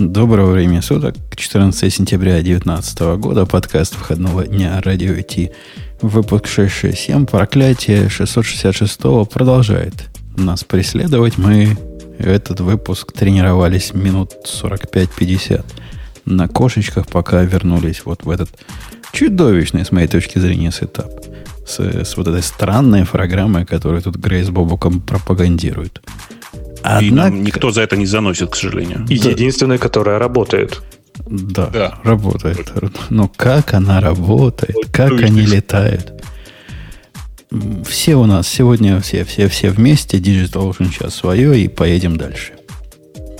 Доброго времени суток, 14 сентября 2019 года, подкаст выходного дня Радио IT, выпуск 667, проклятие 666 продолжает нас преследовать. Мы этот выпуск тренировались минут 45-50 на кошечках, пока вернулись вот в этот чудовищный, с моей точки зрения, сетап. С, с вот этой странной программой, которую тут Грейс Бобуком пропагандирует. Однако... И нам никто за это не заносит, к сожалению. И да. единственная, которая работает. Да, да, работает. Но как она работает, как они летают. Все у нас сегодня, все, все, все вместе, Digital Ocean сейчас свое, и поедем дальше.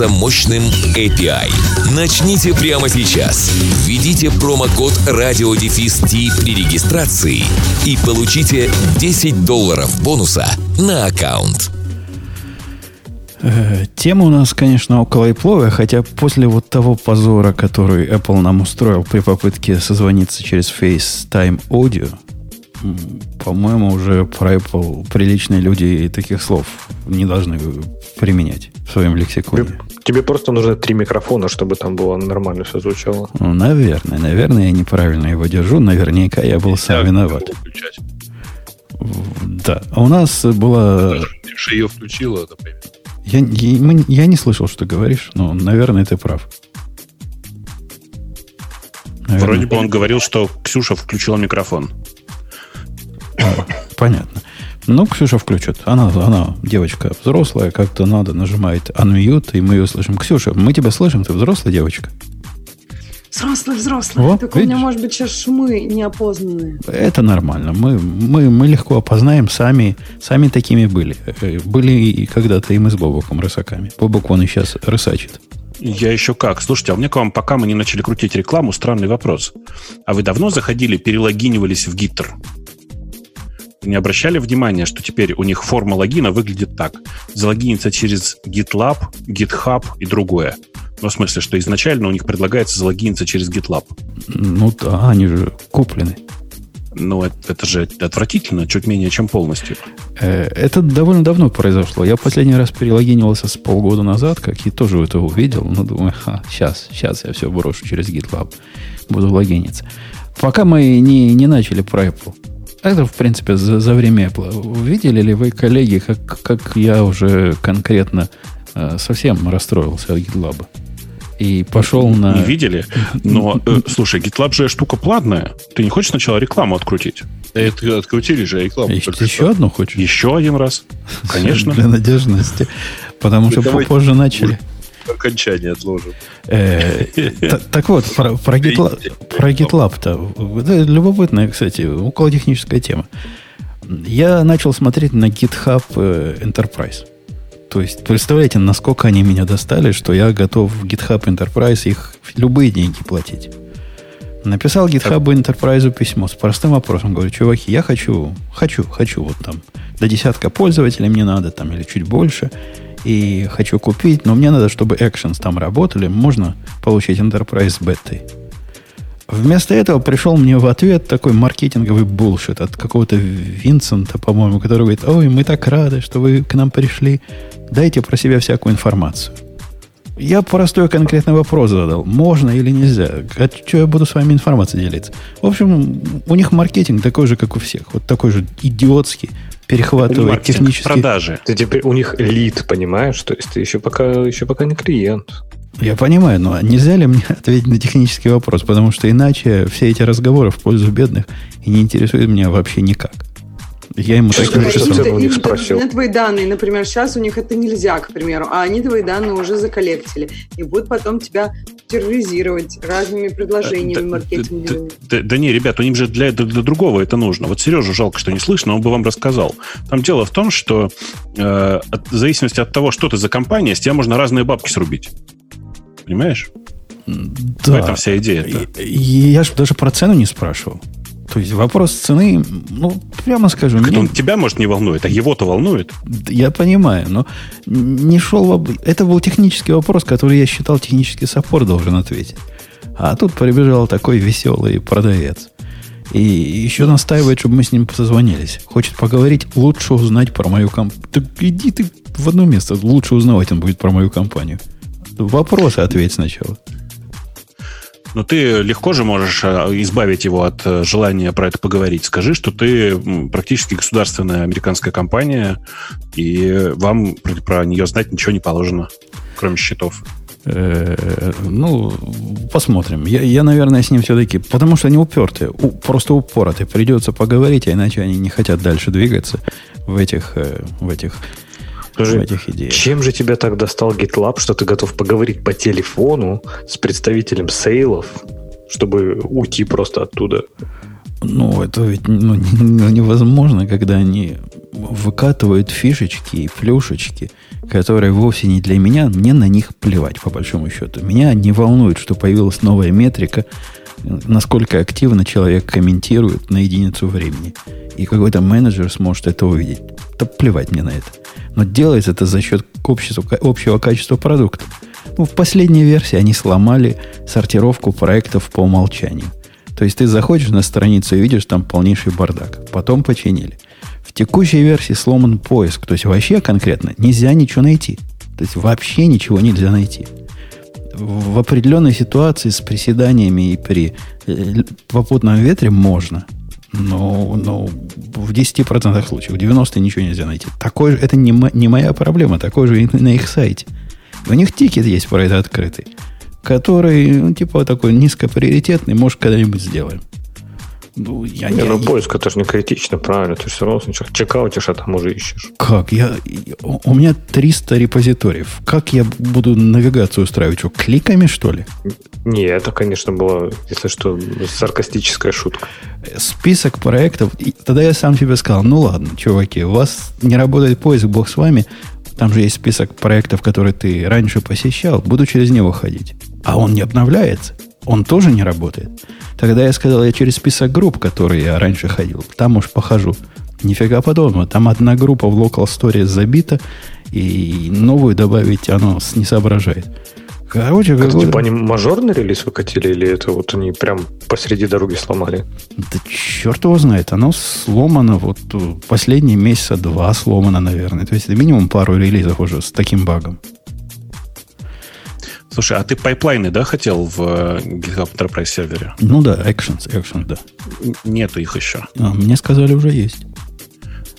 мощным мощным API. Начните прямо сейчас. Введите промокод RadioDefist при регистрации и получите 10 долларов бонуса на аккаунт. Э, тема у нас, конечно, около Apple, хотя после вот того позора, который Apple нам устроил при попытке созвониться через FaceTime Audio, по-моему, уже про Apple приличные люди таких слов не должны применять в своем лексиконе. Тебе просто нужно три микрофона, чтобы там было нормально все звучало. Ну, наверное. Наверное, я неправильно его держу. Наверняка я был сам виноват. Да. А у нас была... Ты ее включила, например. Я, я, я не слышал, что ты говоришь, но, наверное, ты прав. Наверное. Вроде бы он говорил, что Ксюша включила микрофон. Понятно. Ну, Ксюша включит. Она, она девочка взрослая, как-то надо, нажимает unmute, и мы ее слышим. Ксюша, мы тебя слышим, ты взрослая девочка? Взрослый, взрослый. Вот, Только видишь? у меня, может быть, сейчас шумы неопознанные. Это нормально. Мы, мы, мы легко опознаем, сами, сами такими были. Э, были и когда-то и мы с Бобуком рысаками. Бобук он и сейчас рысачит. Я еще как. Слушайте, а у меня к вам, пока мы не начали крутить рекламу, странный вопрос. А вы давно заходили, перелогинивались в Гиттер? Не обращали внимания, что теперь у них форма логина выглядит так. Залогиниться через GitLab, GitHub и другое. Ну, в смысле, что изначально у них предлагается залогиниться через GitLab. Ну да, они же куплены. Ну, это, это же отвратительно, чуть менее, чем полностью. Э, это довольно давно произошло. Я последний раз перелогинивался с полгода назад, как и тоже это увидел. Но думаю, ха, сейчас, сейчас я все брошу через GitLab. Буду логиниться. Пока мы не, не начали про Apple. Это, в принципе, за, за время Apple. Видели ли вы, коллеги, как, как я уже конкретно э, совсем расстроился от GitLab? И пошел не, на... Не видели? Но, э, слушай, GitLab же штука платная. Ты не хочешь сначала рекламу открутить? Это открутили же рекламу. Еще, еще одну хочешь? Еще один раз. Конечно. Для надежности. Потому что попозже начали окончание отложим. Э, так вот, про GitLab-то. Любопытная, кстати, около техническая тема. Я начал смотреть на GitHub э, Enterprise. То есть, представляете, насколько они меня достали, что я готов в GitHub Enterprise их любые деньги платить. Написал GitHub Enterprise письмо с простым вопросом. Говорю, чуваки, я хочу, хочу, хочу вот там до десятка пользователей мне надо, там, или чуть больше и хочу купить, но мне надо, чтобы Actions там работали, можно получить Enterprise бетой. Вместо этого пришел мне в ответ такой маркетинговый булшит от какого-то Винсента, по-моему, который говорит, ой, мы так рады, что вы к нам пришли, дайте про себя всякую информацию. Я простой конкретный вопрос задал. Можно или нельзя? А что я буду с вами информацией делиться? В общем, у них маркетинг такой же, как у всех. Вот такой же идиотский, перехватывает технические... продажи. Ты теперь у них лид, понимаешь? То есть ты еще пока, еще пока не клиент. Я понимаю, но нельзя ли мне ответить на технический вопрос? Потому что иначе все эти разговоры в пользу бедных и не интересуют меня вообще никак. Я ему так написал. у них спросил. На твои данные, например, сейчас у них это нельзя, к примеру, а они твои данные уже заколлектили. И будут потом тебя терроризировать разными предложениями да, маркетинговыми. Да, не, ребят, у них же для, для, для другого это нужно. Вот Сережа жалко, что не слышно, он бы вам рассказал. Там дело в том, что э, от, в зависимости от того, что ты за компания, с тебя можно разные бабки срубить. Понимаешь? Да. В этом вся идея. Я же даже про цену не спрашивал. То есть вопрос цены, ну, прямо скажу... Мне... Он тебя, может, не волнует, а его-то волнует. Я понимаю, но не шел... Это был технический вопрос, который я считал технический саппорт должен ответить. А тут прибежал такой веселый продавец. И еще настаивает, чтобы мы с ним созвонились. Хочет поговорить, лучше узнать про мою компанию. Так иди ты в одно место, лучше узнавать он будет про мою компанию. Вопросы ответь сначала. Но ты легко же можешь э, избавить его от э, желания про это поговорить. Скажи, что ты практически государственная американская компания, и вам про, нее знать ничего не положено, кроме счетов. Э, ну, посмотрим. Я, я, наверное, с ним все-таки... Потому что они упертые, у, просто упоротые. Придется поговорить, а иначе они не хотят дальше двигаться в этих, в этих Скажи, в этих идеях. Чем же тебя так достал GitLab, что ты готов поговорить по телефону с представителем сейлов, чтобы уйти просто оттуда? Ну, это ведь ну, невозможно, когда они выкатывают фишечки и плюшечки, которые вовсе не для меня, мне на них плевать, по большому счету. Меня не волнует, что появилась новая метрика, насколько активно человек комментирует на единицу времени. И какой-то менеджер сможет это увидеть. Да плевать мне на это. Но делается это за счет общества, общего качества продукта. Ну, в последней версии они сломали сортировку проектов по умолчанию. То есть ты заходишь на страницу и видишь там полнейший бардак. Потом починили. В текущей версии сломан поиск. То есть вообще конкретно нельзя ничего найти. То есть вообще ничего нельзя найти. В определенной ситуации с приседаниями и при э, попутном ветре можно. Но, но в 10% случаев, в 90% ничего нельзя найти. Такой же, это не, не моя проблема, такой же и на их сайте. У них тикет есть про это открытый, который, ну, типа, такой низкоприоритетный, может, когда-нибудь сделаем. Ну, я, не, я, ну, поиск это же не критично, правильно. Ты все равно сначала чекаутишь, а там уже ищешь. Как? Я, у меня 300 репозиториев. Как я буду навигацию устраивать? Что, кликами, что ли? Не, это, конечно, была, если что, саркастическая шутка. Список проектов. И тогда я сам себе сказал, ну ладно, чуваки, у вас не работает поиск, бог с вами. Там же есть список проектов, которые ты раньше посещал. Буду через него ходить. А он не обновляется. Он тоже не работает. Тогда я сказал, я через список групп, которые я раньше ходил, там уж похожу. Нифига подобного. Там одна группа в Local Story забита, и новую добавить оно не соображает. Короче, как типа они мажорный релиз выкатили, или это вот они прям посреди дороги сломали? Да черт его знает. Оно сломано вот последние месяца два сломано, наверное. То есть это минимум пару релизов уже с таким багом. Слушай, а ты пайплайны, да, хотел в э, GitHub Enterprise сервере? Ну да, Actions, Actions, да. Нету их еще. А, мне сказали, уже есть.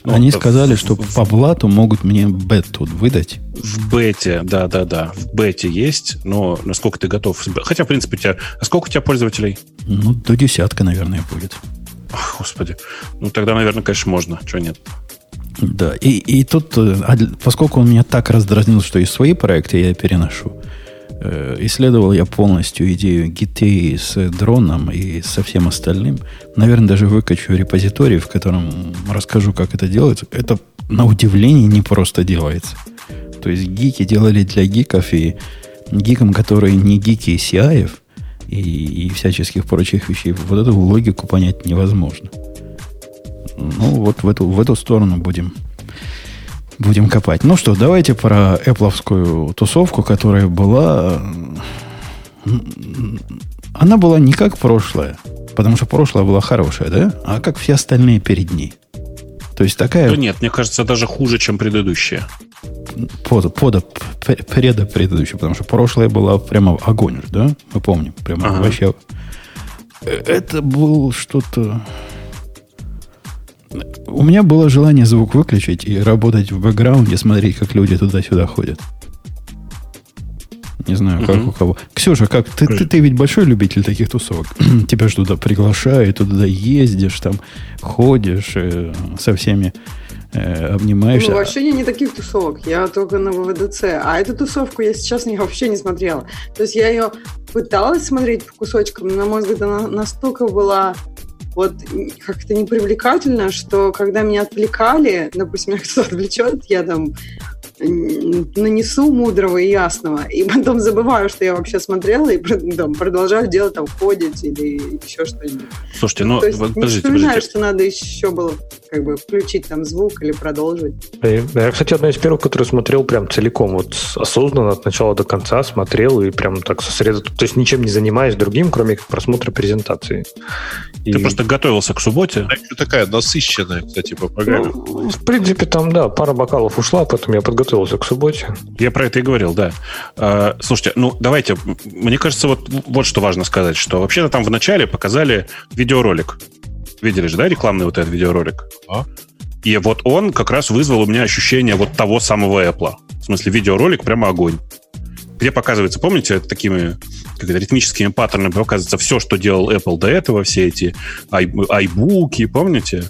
Ну, Они сказали, в, что в, по блату могут мне бету тут выдать. В бете, да, да, да. В бете есть, но насколько ты готов. Хотя, в принципе, у тебя. А сколько у тебя пользователей? Ну, до десятка, наверное, будет. Ах, господи. Ну, тогда, наверное, конечно, можно. Чего нет? Да, и, и тут, э, поскольку он меня так раздразнил, что и свои проекты я переношу, исследовал я полностью идею GT с дроном и со всем остальным. Наверное, даже выкачу репозиторий, в котором расскажу, как это делается. Это на удивление не просто делается. То есть гики делали для гиков и гикам, которые не гики и и, и всяческих прочих вещей, вот эту логику понять невозможно. Ну, вот в эту, в эту сторону будем Будем копать. Ну что, давайте про Apple тусовку, которая была... Она была не как прошлая, потому что прошлое было хорошее, да? А как все остальные перед ней. То есть такая... Да нет, мне кажется, даже хуже, чем предыдущая. Под, под, преда предыдущая, потому что прошлое было прямо огонь, да? Мы помним. Прямо ага. вообще... Э, это был что-то... У меня было желание звук выключить и работать в бэкграунде, смотреть, как люди туда-сюда ходят. Не знаю, как uh-huh. у кого. Ксюша, как ты, ты, ты ведь большой любитель таких тусовок. Тебя же туда приглашают, туда ездишь, там ходишь э, со всеми э, обнимаешься. Ну, вообще не таких тусовок. Я только на ВВДЦ. А эту тусовку я сейчас не, вообще не смотрела. То есть я ее пыталась смотреть по кусочкам, но, на мой взгляд, она настолько была вот как-то непривлекательно, что когда меня отвлекали, допустим, меня кто-то отвлечет, я там нанесу мудрого и ясного, и потом забываю, что я вообще смотрела, и там, продолжаю делать там ходить или еще что-нибудь. Слушайте, ну, То есть, подождите, не вспоминаю, подождите. что надо еще было как бы включить там звук или продолжить. Я, кстати, одна из первых, которую смотрел прям целиком, вот осознанно от начала до конца смотрел и прям так сосредоточен, то есть ничем не занимаясь другим, кроме как просмотра презентации. Ты и... просто готовился к субботе? Она такая насыщенная, кстати, по программе. Ну, в принципе, там, да, пара бокалов ушла, потом я подготовился к субботе. Я про это и говорил, да. А, слушайте, ну, давайте, мне кажется, вот, вот что важно сказать, что вообще-то там в начале показали видеоролик. Видели же, да, рекламный вот этот видеоролик? А? И вот он как раз вызвал у меня ощущение вот того самого Apple. В смысле, видеоролик прямо огонь. Где показывается, помните, такими как это, ритмическими паттернами показывается все, что делал Apple до этого, все эти ай, айбуки, помните?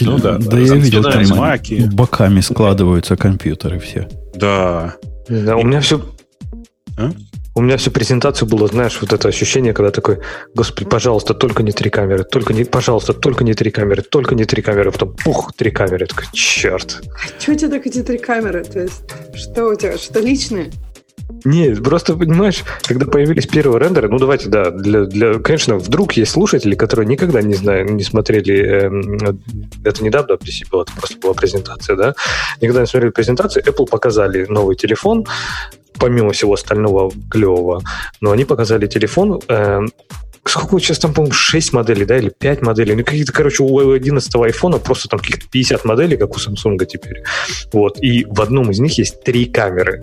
Ну, да, да, да я видел, там маки. боками складываются компьютеры все. Да. Да, у меня все... А? У меня всю презентацию было, знаешь, вот это ощущение, когда такой, господи, пожалуйста, только не три камеры, только не, пожалуйста, только не три камеры, только не три камеры, потом пух, три камеры, такой, черт. А что у тебя так эти три камеры? То есть, что у тебя, что личное? Нет, просто понимаешь, когда появились первые рендеры, ну давайте, да, для, для, конечно, вдруг есть слушатели, которые никогда не знаю, не смотрели, э, это недавно в было, это просто была презентация, да, никогда не смотрели презентацию, Apple показали новый телефон, помимо всего остального клевого, но они показали телефон, э, сколько сейчас там, по-моему, 6 моделей, да, или 5 моделей. Ну, какие-то, короче, у 11 айфона просто там каких-то 50 моделей, как у Samsung теперь. Вот. И в одном из них есть три камеры.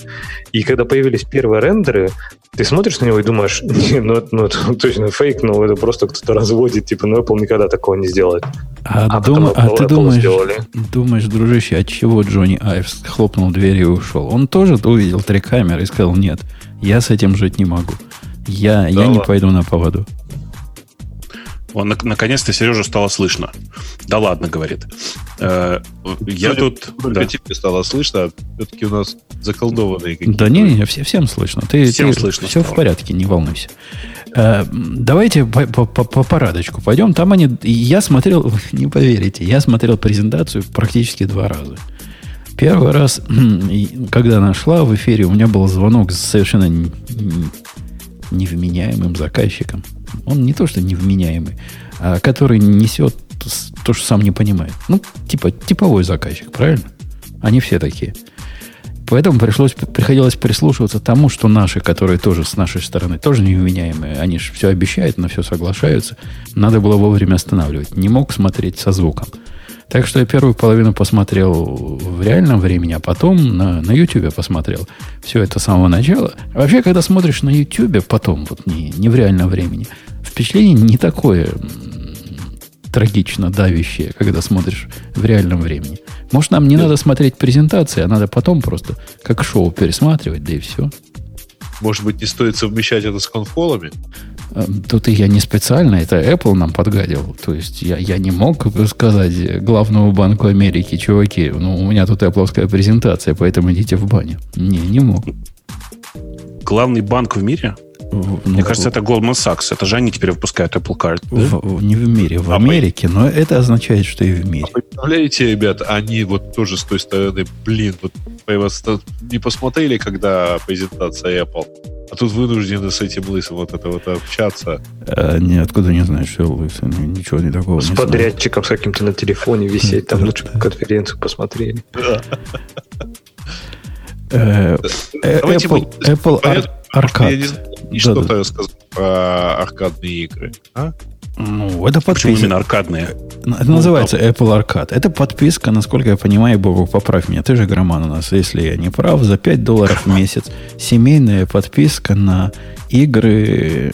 И когда появились первые рендеры, ты смотришь на него и думаешь, не, ну, ну это точно фейк, но это просто кто-то разводит, типа, ну, Apple никогда такого не сделает. А, а, дум, а ты думаешь, сделали. думаешь, дружище, от чего Джонни Айвс хлопнул дверью и ушел? Он тоже увидел три камеры и сказал, нет, я с этим жить не могу. Я, да я ладно. не пойду на поводу. Он, наконец-то Сережа стало слышно. Да ладно, говорит. Э, я тут... Только да. тебе стало слышно, все-таки у нас заколдованные какие-то. Да не, не, все, всем слышно. Ты, всем ты, слышно. Все стало. в порядке, не волнуйся. Э, давайте по, по, по, по парадочку пойдем. Там они... Я смотрел, не поверите, я смотрел презентацию практически два раза. Первый раз, когда она шла в эфире, у меня был звонок с совершенно невменяемым заказчиком. Он не то, что невменяемый, а который несет то, что сам не понимает. Ну, типа типовой заказчик, правильно? Они все такие. Поэтому пришлось, приходилось прислушиваться тому, что наши, которые тоже с нашей стороны, тоже невменяемые, они же все обещают, на все соглашаются. Надо было вовремя останавливать. Не мог смотреть со звуком. Так что я первую половину посмотрел в реальном времени, а потом на, на YouTube посмотрел все это с самого начала. Вообще, когда смотришь на YouTube потом, вот не, не в реальном времени, впечатление не такое трагично давящее, когда смотришь в реальном времени. Может, нам не да. надо смотреть презентации, а надо потом просто как шоу пересматривать, да и все. Может быть, не стоит совмещать это с конфолами? Эм, тут и я не специально, это Apple нам подгадил. То есть я, я не мог сказать главному банку Америки, чуваки, ну, у меня тут Apple презентация, поэтому идите в баню. Не, не мог. Главный банк в мире? Ну, Мне кажется, это Goldman Sachs. Это же они теперь выпускают Apple Card. Да? В, не в мире, в а Америке, мы... но это означает, что и в мире. А представляете, ребят, они вот тоже с той стороны, блин, вот не посмотрели, когда презентация Apple, а тут вынуждены с этим лысым вот это вот общаться. А, не, откуда не знаешь, что лысый? Ничего не такого С не подрядчиком с каким-то на телефоне висеть, там лучше конференцию посмотрели. Э, э, Apple Arcade. И что-то сказать про аркадные игры, а? Ну, это подписка. Почему именно аркадные? Это ну, называется Apple Arcade. Это подписка, насколько я понимаю, Богу, поправь меня. Ты же громан у нас, если я не прав, за 5 долларов в месяц. Семейная подписка на игры,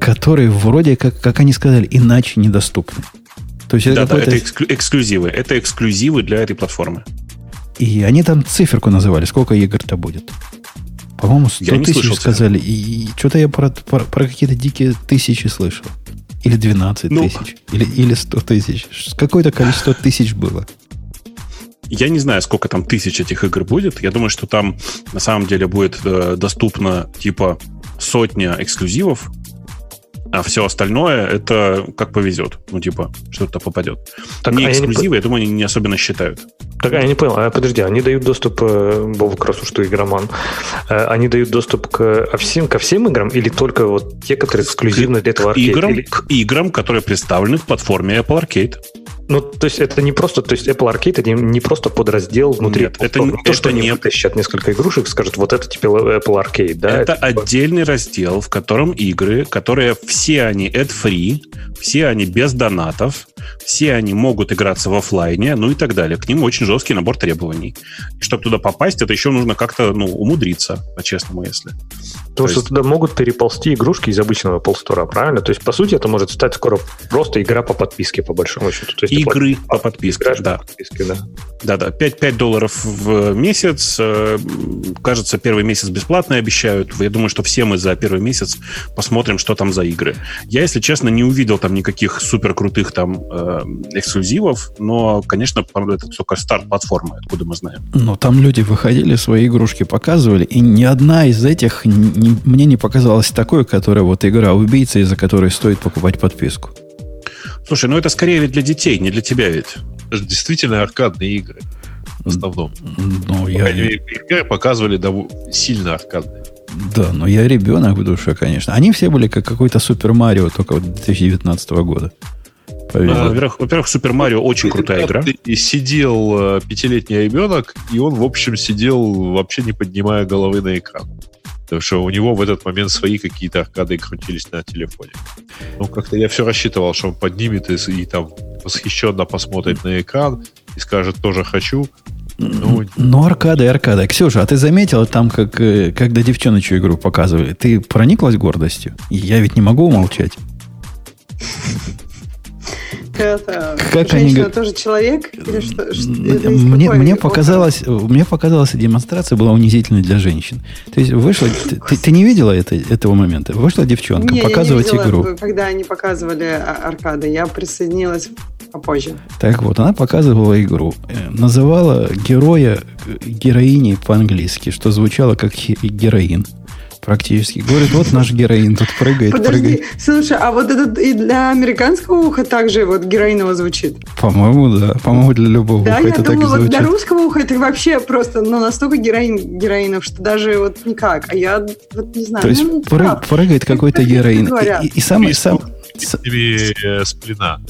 которые вроде как, как они сказали, иначе недоступны. То есть это, да, да, это эксклюзивы. Это эксклюзивы для этой платформы. И они там циферку называли, сколько игр-то будет. По-моему, 100 я тысяч слышал, сказали. И, и что-то я про, про, про какие-то дикие тысячи слышал. Или 12 ну, тысяч. Или, или 100 тысяч. Какое-то количество тысяч было. Я не знаю, сколько там тысяч этих игр будет. Я думаю, что там на самом деле будет э, доступно типа сотня эксклюзивов. А все остальное это как повезет. Ну, типа, что-то попадет. Так, не а я не эксклюзивы, я думаю, они не особенно считают. Так, а я не понял, а подожди, они дают доступ, э, Бобок, раз уж ты игроман, э, они дают доступ к а всем, ко всем играм или только вот те, которые эксклюзивны для этого К играм, Или- к играм, которые представлены в платформе Apple Arcade. Ну, то есть это не просто, то есть Apple Arcade это не просто подраздел внутри. Нет, это Apple Store. не- не то, что это они не- вытащат несколько игрушек, скажут, вот это теперь Apple Arcade, да? это типа- отдельный раздел, в котором игры, которые все они ad-free, все они без донатов, все они могут играться в оффлайне, ну и так далее. К ним очень жесткий набор требований. И чтобы туда попасть, это еще нужно как-то ну, умудриться, по-честному, если. Потому то что есть- туда могут переползти игрушки из обычного Store, правильно? То есть, по сути, это может стать скоро просто игра по подписке, по большому счету. То есть, Игры по подписке, да. по подписке, да. Да-да, 5, 5 долларов в месяц. Э, Кажется, первый месяц бесплатно обещают. Я думаю, что все мы за первый месяц посмотрим, что там за игры. Я, если честно, не увидел там никаких супер крутых там э, эксклюзивов, но, конечно, это только старт платформы, откуда мы знаем. Но там люди выходили, свои игрушки показывали, и ни одна из этих не- мне не показалась такой, которая вот игра убийца, из-за которой стоит покупать подписку. Слушай, ну это скорее ведь для детей, не для тебя ведь. Это же действительно аркадные игры. В основном. Ну, я, игры показывали дов- сильно аркадные. да, но я ребенок в душе, конечно. Они все были как какой-то Супер Марио, только вот 2019 года. Ну, Повезло. во-первых, во-первых, Супер Марио очень крутая игра. И сидел э, пятилетний ребенок, и он, в общем, сидел вообще не поднимая головы на экран. Потому что у него в этот момент свои какие-то аркады крутились на телефоне. Ну, как-то я все рассчитывал, что он поднимет и, и там восхищенно посмотрит на экран и скажет «тоже хочу». Ну, Ну, аркада и. Ксюша, а ты заметила там, как, э, когда девчоночью игру показывали? Ты прониклась гордостью? Я ведь не могу умолчать. Это Как они женщина говорят- тоже человек? Или что? Что- Мне, какой мне, показалось, мне показалось, демонстрация была унизительной для женщин. То есть вышла... Ты, ты- не видела это, этого момента? Вышла девчонка Не, я не показывать видела, игру. Когда они показывали а- аркады, я присоединилась попозже. Так вот, она показывала игру. Э, Называла героя э, героиней по-английски, что звучало как героин. Практически. Говорит, вот наш героин тут прыгает, Подожди, прыгает. слушай, а вот этот и для американского уха также вот героиново звучит? По-моему, да. По-моему, для любого Да, уха я это так и думала, вот для звучит. русского уха это вообще просто ну, настолько героин, героинов, что даже вот никак. А я вот не знаю. То есть ну, пры- прав. прыгает какой-то Как- как героин. И, и- и самое, сам- Или э, сплина.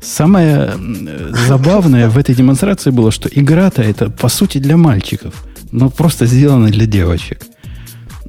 самое забавное в этой демонстрации было, что игра-то это по сути для мальчиков. Но просто сделана для девочек.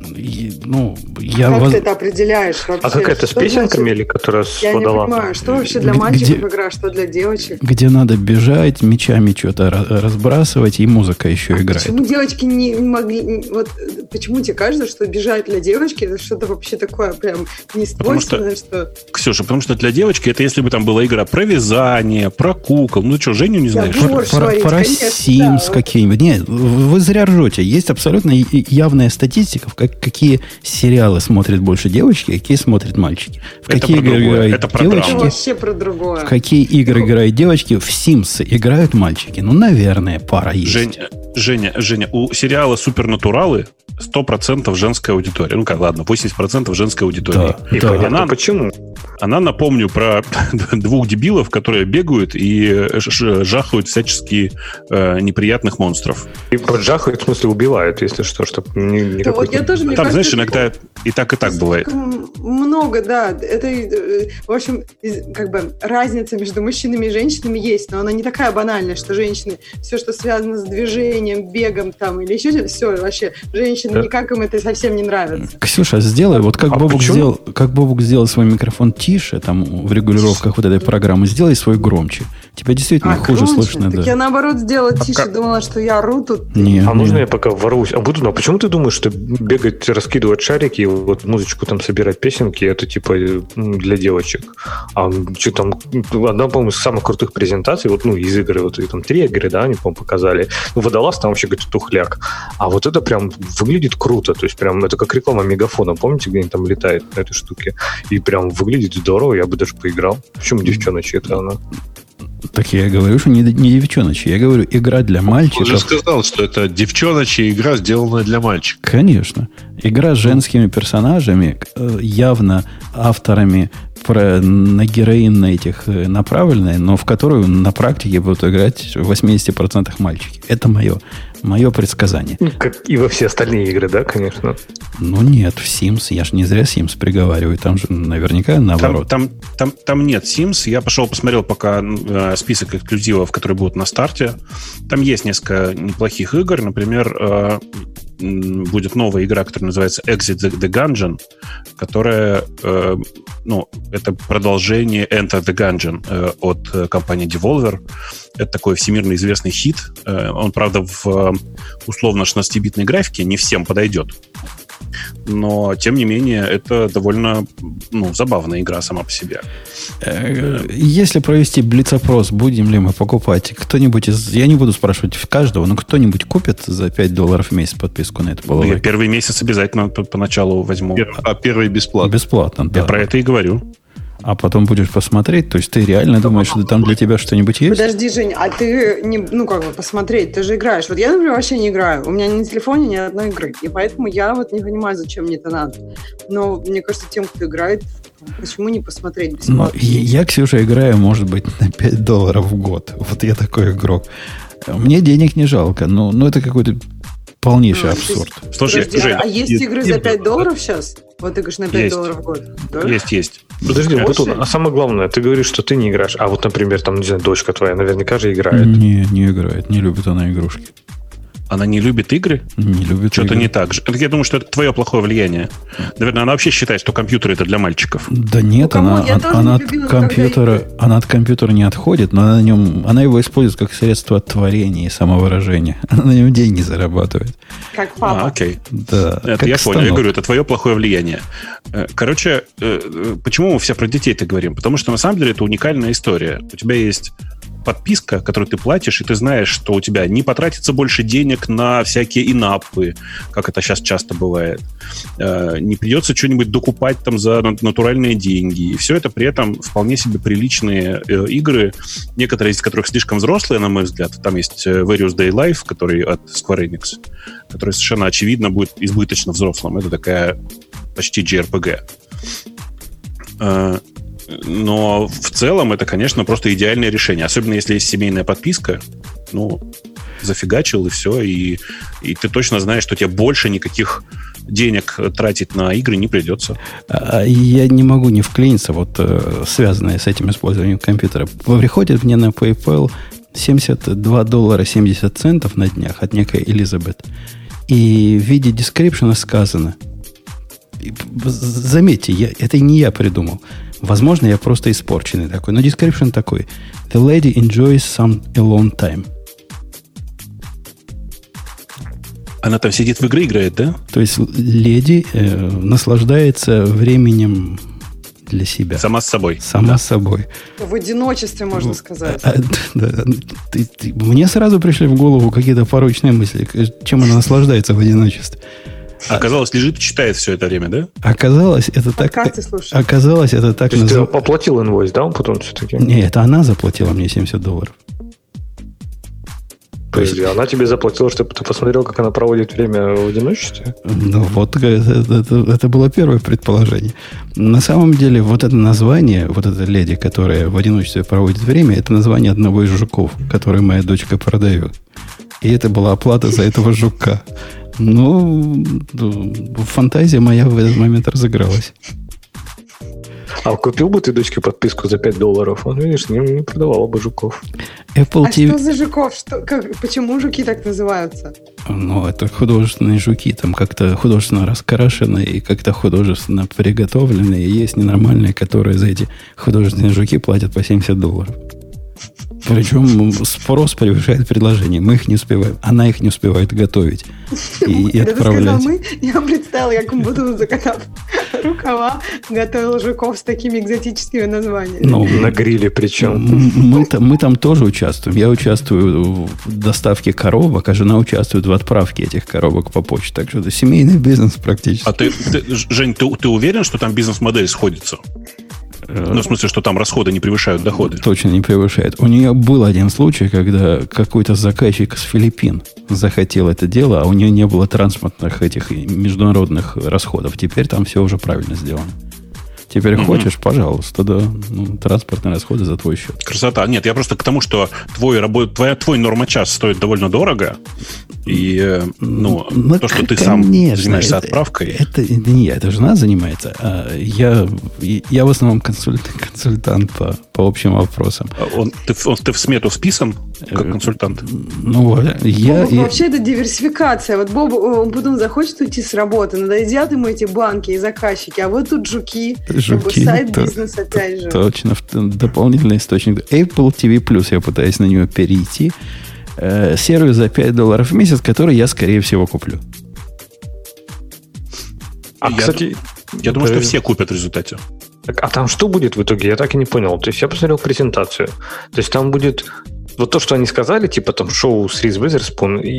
Ну, я как воз- ты это определяешь вообще? А какая-то с песенками значит- или которая с Я не водолазом? понимаю, что вообще для мальчиков где- игра, что для девочек? где надо бежать, мечами что-то ра- разбрасывать, и музыка еще играет. Почему девочки не не могли... не- Вот почему тебе кажется, что бежать для девочки это что-то вообще такое прям не Потому что- свойственное, что... Ксюша, потому что для девочки это если бы там была игра про вязание, про кукол. Ну что, Женю не знаешь? Про, про- про конечно, Sims да. какие-нибудь. Нет, вы зря ржете. Есть абсолютно явная статистика, в как, какие сериалы смотрят больше девочки, а какие смотрят мальчики. В Это какие про игры другое, играют это девочки, Это вообще про другое. в какие игры играют девочки, в Sims играют мальчики. Ну, наверное, пара есть. Женя, Женя, Женя, у сериала Супернатуралы 100% женская аудитория. Ну как, ладно, 80% женской аудитории. Да, И да. Она- почему. Она, напомню, про двух дебилов, которые бегают и ж- жахают всяческие э, неприятных монстров. И поджахают, в смысле убивают, если что, чтобы не, не Да вот я тоже, мне Там, кажется, знаешь, иногда и так, и так бывает. Много, да. Это, э, в общем, как бы разница между мужчинами и женщинами есть, но она не такая банальная, что женщины, все, что связано с движением, бегом там или еще что-то, все, вообще, женщины Да. никак им это совсем не нравится. Ксюша, сделай, вот как А Бобук почему? сделал, как Бобук сделал свой микрофон тише, там в регулировках вот этой программы, сделай свой громче. Тебя действительно А, хуже громче? слышно, Так да. я наоборот сделала тише, как- думала, что я ору тут. Не, А не. можно я пока воруюсь? А буду, ну, а почему ты думаешь, что бегать, раскидывать шарики вот музычку там собирать песенки, это типа э, для девочек? А что там, одна, по-моему, из самых крутых презентаций, вот, ну, из игры, вот, и там три игры, да, они, по-моему, показали. Ну, водолаз там вообще какой-то тухляк. А вот это прям выглядит круто, то есть прям это как реклама мегафона, помните, где они там летает на этой штуке? И прям выглядит здорово, я бы даже поиграл. Почему девчоночья это она? Так я говорю, что не, не девчоночи. Я говорю, игра для Он же мальчиков. сказал, что это девчоночья игра, сделанная для мальчиков. Конечно. Игра с женскими персонажами, э, явно авторами про, на героин на этих э, направленная, но в которую на практике будут играть в 80% мальчики. Это мое, мое предсказание. Как и во все остальные игры, да, конечно. Ну нет, в Sims, я же не зря Sims приговариваю, там же наверняка наоборот. Там, там, там, там нет Sims. Я пошел посмотрел пока э, список эксклюзивов, которые будут на старте. Там есть несколько неплохих игр. Например, э, будет новая игра, которая называется Exit the, the Gungeon, которая, э, ну, это продолжение Enter the Gungeon э, от э, компании Devolver. Это такой всемирно известный хит. Э, он, правда, в э, условно 16-битной графике не всем подойдет но тем не менее это довольно ну, забавная игра сама по себе. Э, если провести блиц-опрос, будем ли мы покупать, кто-нибудь из... Я не буду спрашивать каждого, но кто-нибудь купит за 5 долларов в месяц подписку на это было? Я первый месяц обязательно поначалу возьму. А первый бесплатно? Бесплатно, да. Я про это и говорю а потом будешь посмотреть, то есть ты реально думаешь, что там для тебя что-нибудь есть? Подожди, Жень, а ты не, ну как бы посмотреть, ты же играешь. Вот я, например, вообще не играю. У меня ни на телефоне ни одной игры. И поэтому я вот не понимаю, зачем мне это надо. Но мне кажется, тем, кто играет, почему не посмотреть бесплатно? Ну, я, Ксюша, играю, может быть, на 5 долларов в год. Вот я такой игрок. Мне денег не жалко, но, но это какой-то полнейший а, абсурд. Есть, Слушай, подожди, Жень, а есть игры за 5 долларов сейчас? Вот ты говоришь, на 5 есть. долларов в год. Да? Есть, есть. Подожди, Батун, а самое главное, ты говоришь, что ты не играешь. А вот, например, там, не знаю, дочка твоя наверняка же играет. Не, не играет. Не любит она игрушки. Она не любит игры? Не любит Что-то не так же. Я думаю, что это твое плохое влияние. Наверное, она вообще считает, что компьютер это для мальчиков. Да нет, ну, она, она, она от компьютера, она от компьютера не отходит, но она, на нем, она его использует как средство творения и самовыражения. Она на нем деньги зарабатывает. Как папа. А, окей. Да, это я станок. понял. Я говорю, это твое плохое влияние. Э, короче, э, почему мы все про детей-то говорим? Потому что на самом деле это уникальная история. У тебя есть подписка, которую ты платишь, и ты знаешь, что у тебя не потратится больше денег на всякие инапы, как это сейчас часто бывает. Э, не придется что-нибудь докупать там за натуральные деньги. И все это при этом вполне себе приличные э, игры, некоторые из которых слишком взрослые, на мой взгляд. Там есть э, Various Day Life, который от Square Enix, который совершенно очевидно будет избыточно взрослым. Это такая почти JRPG но в целом это, конечно, просто идеальное решение. Особенно если есть семейная подписка. Ну, зафигачил и все. И, и ты точно знаешь, что тебе больше никаких денег тратить на игры не придется. А, я не могу не вклиниться, вот э, связанное с этим использованием компьютера. Приходит мне на PayPal 72 доллара 70 центов на днях от некой Элизабет. И в виде дескрипшена сказано, заметьте, я, это не я придумал. Возможно, я просто испорченный такой. Но description такой. The lady enjoys some alone time. Она там сидит в игры играет, да? То есть леди э, наслаждается временем для себя. Сама с собой. Сама да. с собой. В одиночестве, можно сказать. А, да, ты, ты, мне сразу пришли в голову какие-то порочные мысли, чем она наслаждается в одиночестве. Оказалось, лежит и читает все это время, да? Оказалось, это так... Оказалось, это так... То есть назов... ты оплатил инвойс, да, он потом все-таки? Не, это она заплатила мне 70 долларов. Подожди, она тебе заплатила, чтобы ты посмотрел, как она проводит время в одиночестве? Ну, вот это, это, это было первое предположение. На самом деле, вот это название, вот эта леди, которая в одиночестве проводит время, это название одного из жуков, который моя дочка продает. И это была оплата за этого жука. Ну, фантазия моя в этот момент разыгралась. А купил бы ты дочке подписку за 5 долларов? Он, видишь, не, не продавал бы жуков. Apple а TV... что за жуков? Что, как, почему жуки так называются? Ну, это художественные жуки. Там как-то художественно раскрашенные и как-то художественно приготовленные. Есть ненормальные, которые за эти художественные жуки платят по 70 долларов. Причем спрос превышает предложение. Мы их не успеваем. Она их не успевает готовить и, и отправлять. мы, я представила, как он буду закатав рукава, готовил жуков с такими экзотическими названиями. Ну, на гриле причем. Мы, мы там тоже участвуем. Я участвую в доставке коробок, а жена участвует в отправке этих коробок по почте. Так что это семейный бизнес практически. А ты, ты Жень, ты, ты уверен, что там бизнес-модель сходится? Ну, в смысле, что там расходы не превышают доходы. Точно не превышает. У нее был один случай, когда какой-то заказчик с Филиппин захотел это дело, а у нее не было транспортных этих международных расходов. Теперь там все уже правильно сделано. Теперь Мгм. хочешь, пожалуйста, да. Ну, транспортные расходы за твой счет. Красота. Нет, я просто к тому, что твой, рабо- твоя, твой нормочас стоит довольно дорого. И, э, ну, Ну, то, что ты сам занимаешься это- отправкой. Это, это не я, это жена занимается. А я, я в основном консульт- консультант по, по общим вопросам. Он, ты, в- он- ты в смету вписан как Э, консультант? Ну, я... Бобу, и- Вообще это диверсификация. Вот Боб он потом захочет уйти с работы, надоедят ему эти банки и заказчики, а вот тут жуки, Жуки, сайт-бизнес опять же. Точно, дополнительный источник. Apple TV Plus, я пытаюсь на него перейти. Э, сервис за 5 долларов в месяц, который я, скорее всего, куплю. А, Я- кстати, Я думаю, что все купят в результате. Так, а там что будет в итоге? Я так и не понял. То есть я посмотрел презентацию. То есть там будет вот то, что они сказали, типа там шоу с Риз Уизерспун и,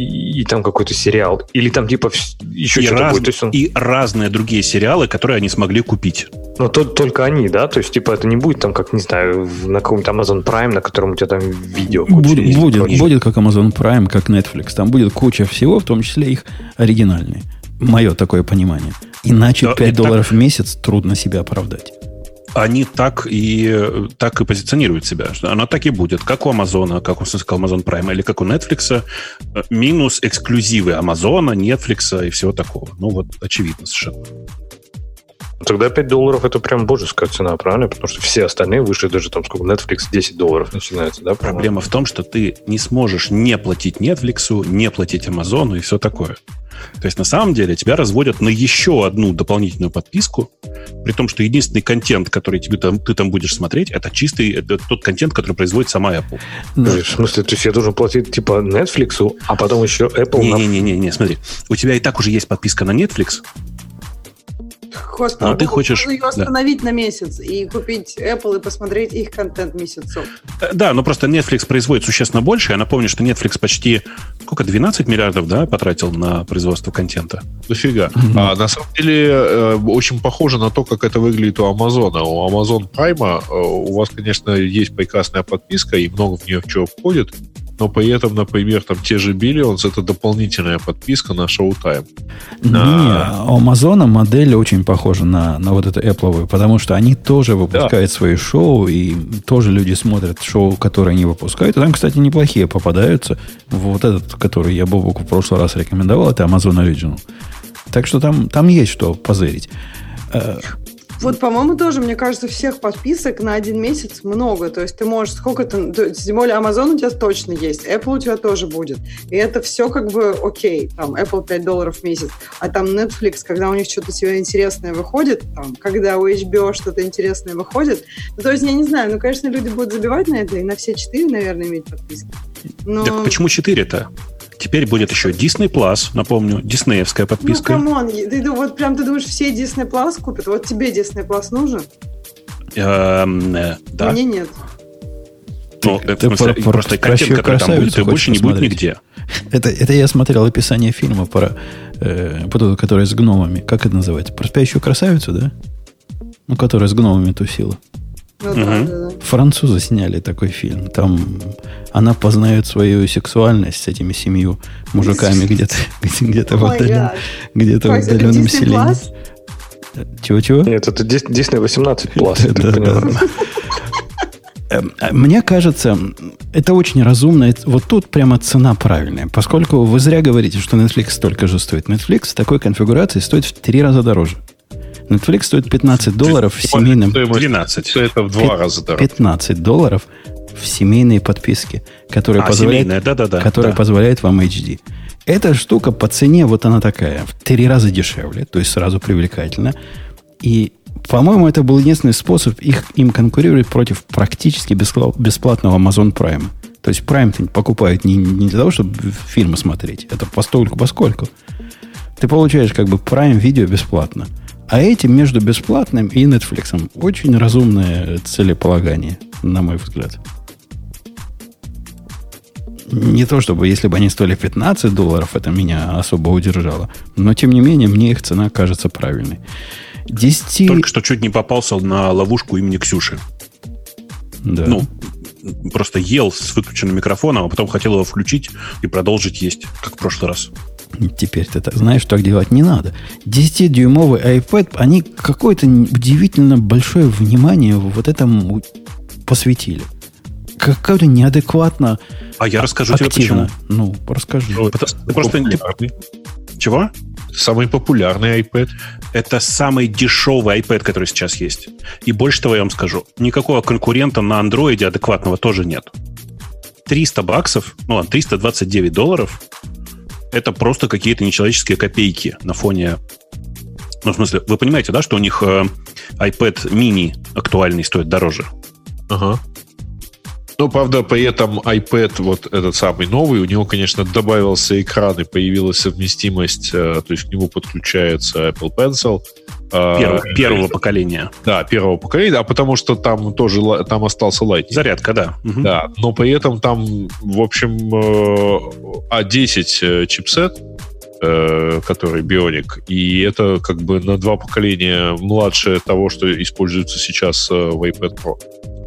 и там какой-то сериал. Или там типа еще И, что-то раз- будет. То есть он, и разные другие сериалы, которые они смогли купить. но то- только они, да? То есть типа это не будет там, как, не знаю, на каком-то Amazon Prime, на котором у тебя там видео куча Будет, есть и будет, будет как Amazon Prime, как Netflix. Там будет куча всего, в том числе их оригинальные. Мое такое понимание. Иначе Да, 5 и так- долларов в месяц трудно себя оправдать. Они так и, так и позиционируют себя. Она так и будет, как у Амазона, как у Amazon Prime, или как у Netflix. э, Минус эксклюзивы Амазона, Netflix и всего такого. Ну вот, очевидно совершенно. Тогда 5 долларов это прям божеская цена, правильно? Потому что все остальные вышли даже там сколько, Netflix 10 долларов начинается, да? Проблема в том, что ты не сможешь не платить Netflix, не платить Амазону и все такое. То есть, на самом деле, тебя разводят на еще одну дополнительную подписку, при том, что единственный контент, который тебе там, ты там будешь смотреть, это чистый, это тот контент, который производит сама Apple. Подожди, В смысле, то есть я должен платить типа Netflix, а потом еще Apple на Не-не-не, не, смотри. У тебя и так уже есть подписка на Netflix, Господи, А ты хочешь- можно ее да. остановить на месяц и купить Apple и посмотреть их контент месяцок. Э, Да, но просто Netflix производит существенно больше. Я напомню, что Netflix почти, сколько, 12 миллиардов, да, потратил на производство контента. Дофига. Мгм. А на самом деле э, очень похоже на то, как это выглядит у Амазона. У Amazon Prime э, у вас, конечно, есть прекрасная подписка, и много в нее чего входит, но при этом, например, там те же Billions это дополнительная подписка на Showtime. Не, у Амазона модель очень похожа на, на вот эту Apple, потому что они тоже выпускают свои шоу, и тоже люди смотрят шоу, которые они выпускают. И там, кстати, неплохие попадаются. Вот этот, который я Бобуку в прошлый раз рекомендовал, это Amazon Original. Так что там, там есть что позырить. Вот, по-моему, тоже, мне кажется, всех подписок на один месяц много. То есть ты можешь сколько-то... то Тем более Amazon у тебя точно есть, Apple у тебя тоже будет. И это все как бы окей. Там Apple 5 долларов в месяц. А там Netflix, когда у них что-то себе интересное выходит, там, когда у HBO что-то интересное выходит. Ну, то есть, я не знаю, ну, конечно, люди будут забивать на это и на все четыре, наверное, иметь подписки. Но... Так почему 4-то? Теперь будет еще Disney Plus, напомню, диснеевская Ну, подписка. come on, ты, ду- вот прям ты думаешь, все Disney Plus купят? Вот тебе Disney Plus нужен? Эм, э, да. Мне нет. Ну, Ты это, в смысле, про- про просто контент, «Прощаю который там будет, красавицу» и больше не будет нигде. Это, это я смотрел описание фильма про э, вот эту, которая с гномами. Как это называется? Про спящую красавицу, да? Ну, которая с гномами тусила. Ну, да, Мгм. да, да. Французы сняли такой фильм. Там она познает свою сексуальность с этими семью мужиками где-то где- где-то в Ой, отдален- гад. где-то в отдаленном селении. Чего-чего? Нет, это Disney 18 Plus, я так Да, да, понимаю. да. Эм, а Мне кажется, это очень разумно. Вот тут прямо цена правильная. Поскольку вы зря говорите, что Netflix столько же стоит. Netflix в такой конфигурации стоит в три раза дороже. Netflix стоит 15 долларов в семейном... Стоимость 12. Это в два раза дороже. 15 долларов в семейные подписки, которые А, позволяют, семейная, да-да-да. которая да. позволяет вам HD. Эта штука по цене, вот она такая, в три раза дешевле, то есть сразу привлекательно. И, по-моему, это был единственный способ их, им конкурировать против практически бесплатного Amazon Prime. То есть Prime покупают не, не для того, чтобы фильмы смотреть, это постольку поскольку. Ты получаешь как бы Prime видео бесплатно. А этим между бесплатным и Netflix очень разумное целеполагание, на мой взгляд. Не то чтобы, если бы они стоили 15 долларов, это меня особо удержало. Но, тем не менее, мне их цена кажется правильной. 10... Только что чуть не попался на ловушку имени Ксюши. Да. Ну, просто ел с выключенным микрофоном, а потом хотел его включить и продолжить есть, как в прошлый раз. Теперь ты так знаешь, что так делать не надо. 10-дюймовый iPad, они какое-то удивительно большое внимание вот этому посвятили. Как-то неадекватно А я расскажу тебе активно. почему. Ну, расскажи. Ну, это просто популярный. Чего? Самый популярный iPad. Это самый дешевый iPad, который сейчас есть. И больше того я вам скажу. Никакого конкурента на андроиде адекватного тоже нет. 300 баксов, ну ладно, 329 долларов, это просто какие-то нечеловеческие копейки на фоне... Ну, в смысле, вы понимаете, да, что у них э, iPad mini актуальный стоит дороже? Ага. Ну, правда, при этом iPad, вот этот самый новый, у него, конечно, добавился экран и появилась совместимость, э, то есть к нему подключается Apple Pencil. Э, Первого, первого поколения. Да, первого поколения, а потому что там тоже там остался Lightning. Зарядка, да. Мгм. Да, но при этом там, в общем, э, A10 э, чипсет, э, который Bionic, и это как бы на два поколения младше того, что используется сейчас э, в iPad Pro.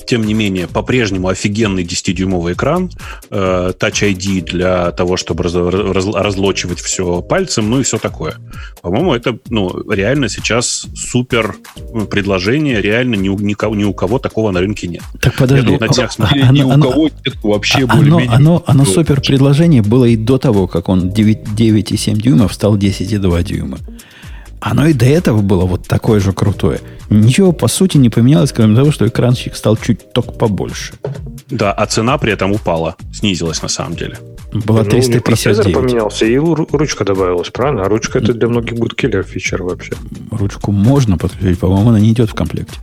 Тем не менее, по-прежнему офигенный 10-дюймовый экран, э, Touch ID для того, чтобы раз- раз- разлочивать все пальцем, ну и все такое. По-моему, это ну, реально сейчас супер ну, предложение, реально ни у, ни у кого такого на рынке нет. Так подожди. Я думал, на а- смотрели, Или ни оно- у оно- кого нет вообще а- оно, более-менее... оно, оно супер предложение было и до того, как он 9 9,7 дюймов стал 10,2 дюйма. Оно и до этого было вот такое же крутое. Ничего, по сути, не поменялось, кроме того, что экранчик стал чуть только побольше. Да, а цена при этом упала, снизилась на самом деле. Была Ну, у них процессор 359. поменялся, и ру- ручка добавилась, правильно? А ручка это для многих будет киллер фичер вообще. Ручку можно подключить, по-моему, она не идет в комплекте.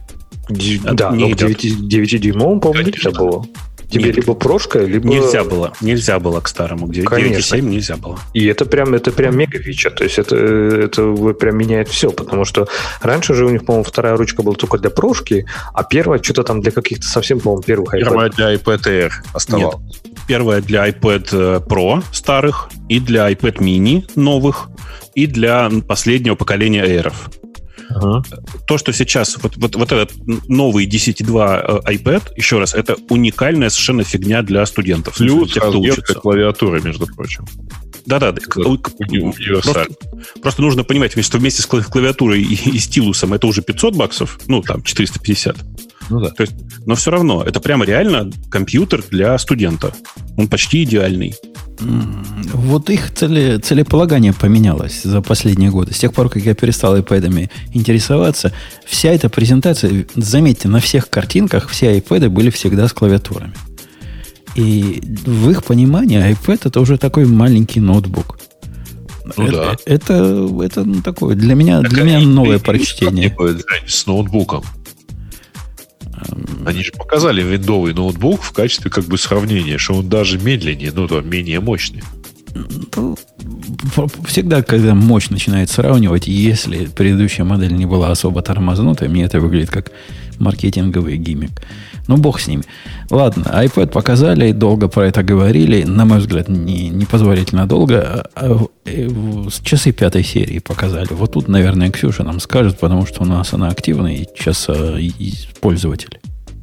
Ди- А, Да, не но к идет. 9-дюймовому, по-моему, нельзя было. Тебе Нет. либо прошка, либо... Нельзя было, нельзя было к старому, к 9- Конечно. 9,7 нельзя было. И это прям, это прям мега фича. То есть это, это прям меняет все. Потому что раньше же у них, по-моему, вторая ручка была только для прошки, а первая что-то там для каких-то совсем, по-моему, первых iPad. Первая для iPad Air оставалась. Первое для iPad э, Pro старых, и для iPad mini новых, и для последнего поколения Air. Ага. То, что сейчас вот, вот, вот этот новый 10.2 э, iPad, еще раз, это уникальная совершенно фигня для студентов. Плюс тех, кто клавиатуры, между прочим. Да-да, просто, просто нужно понимать, что вместе с клав- клавиатурой и, и стилусом это уже 500 баксов, ну, там, 450. Ну да. То есть, но все равно, это прямо реально компьютер для студента. Он почти идеальный. Вот их цели, целеполагание поменялось за последние годы. С тех пор, как я перестал iPad интересоваться, вся эта презентация, заметьте, на всех картинках все iPad были всегда с клавиатурами. И в их понимании iPad это уже такой маленький ноутбук. Ну это, да. это, это ну, такое для меня, Так для меня новое прочтение. С ноутбуком. Они же показали виндовый ноутбук в качестве как бы сравнения, что он даже медленнее, ну, там, менее мощный. Ну, Всегда, когда мощь начинает сравнивать, если предыдущая модель не была особо тормознутой, мне это выглядит как маркетинговый гиммик. Ну, бог с ними. Ладно, iPad показали, долго про это говорили. На мой взгляд, не, непозволительно долго. А, а, часы пятой серии показали. Вот тут, наверное, Ксюша нам скажет, потому что у нас она и- и пользователь.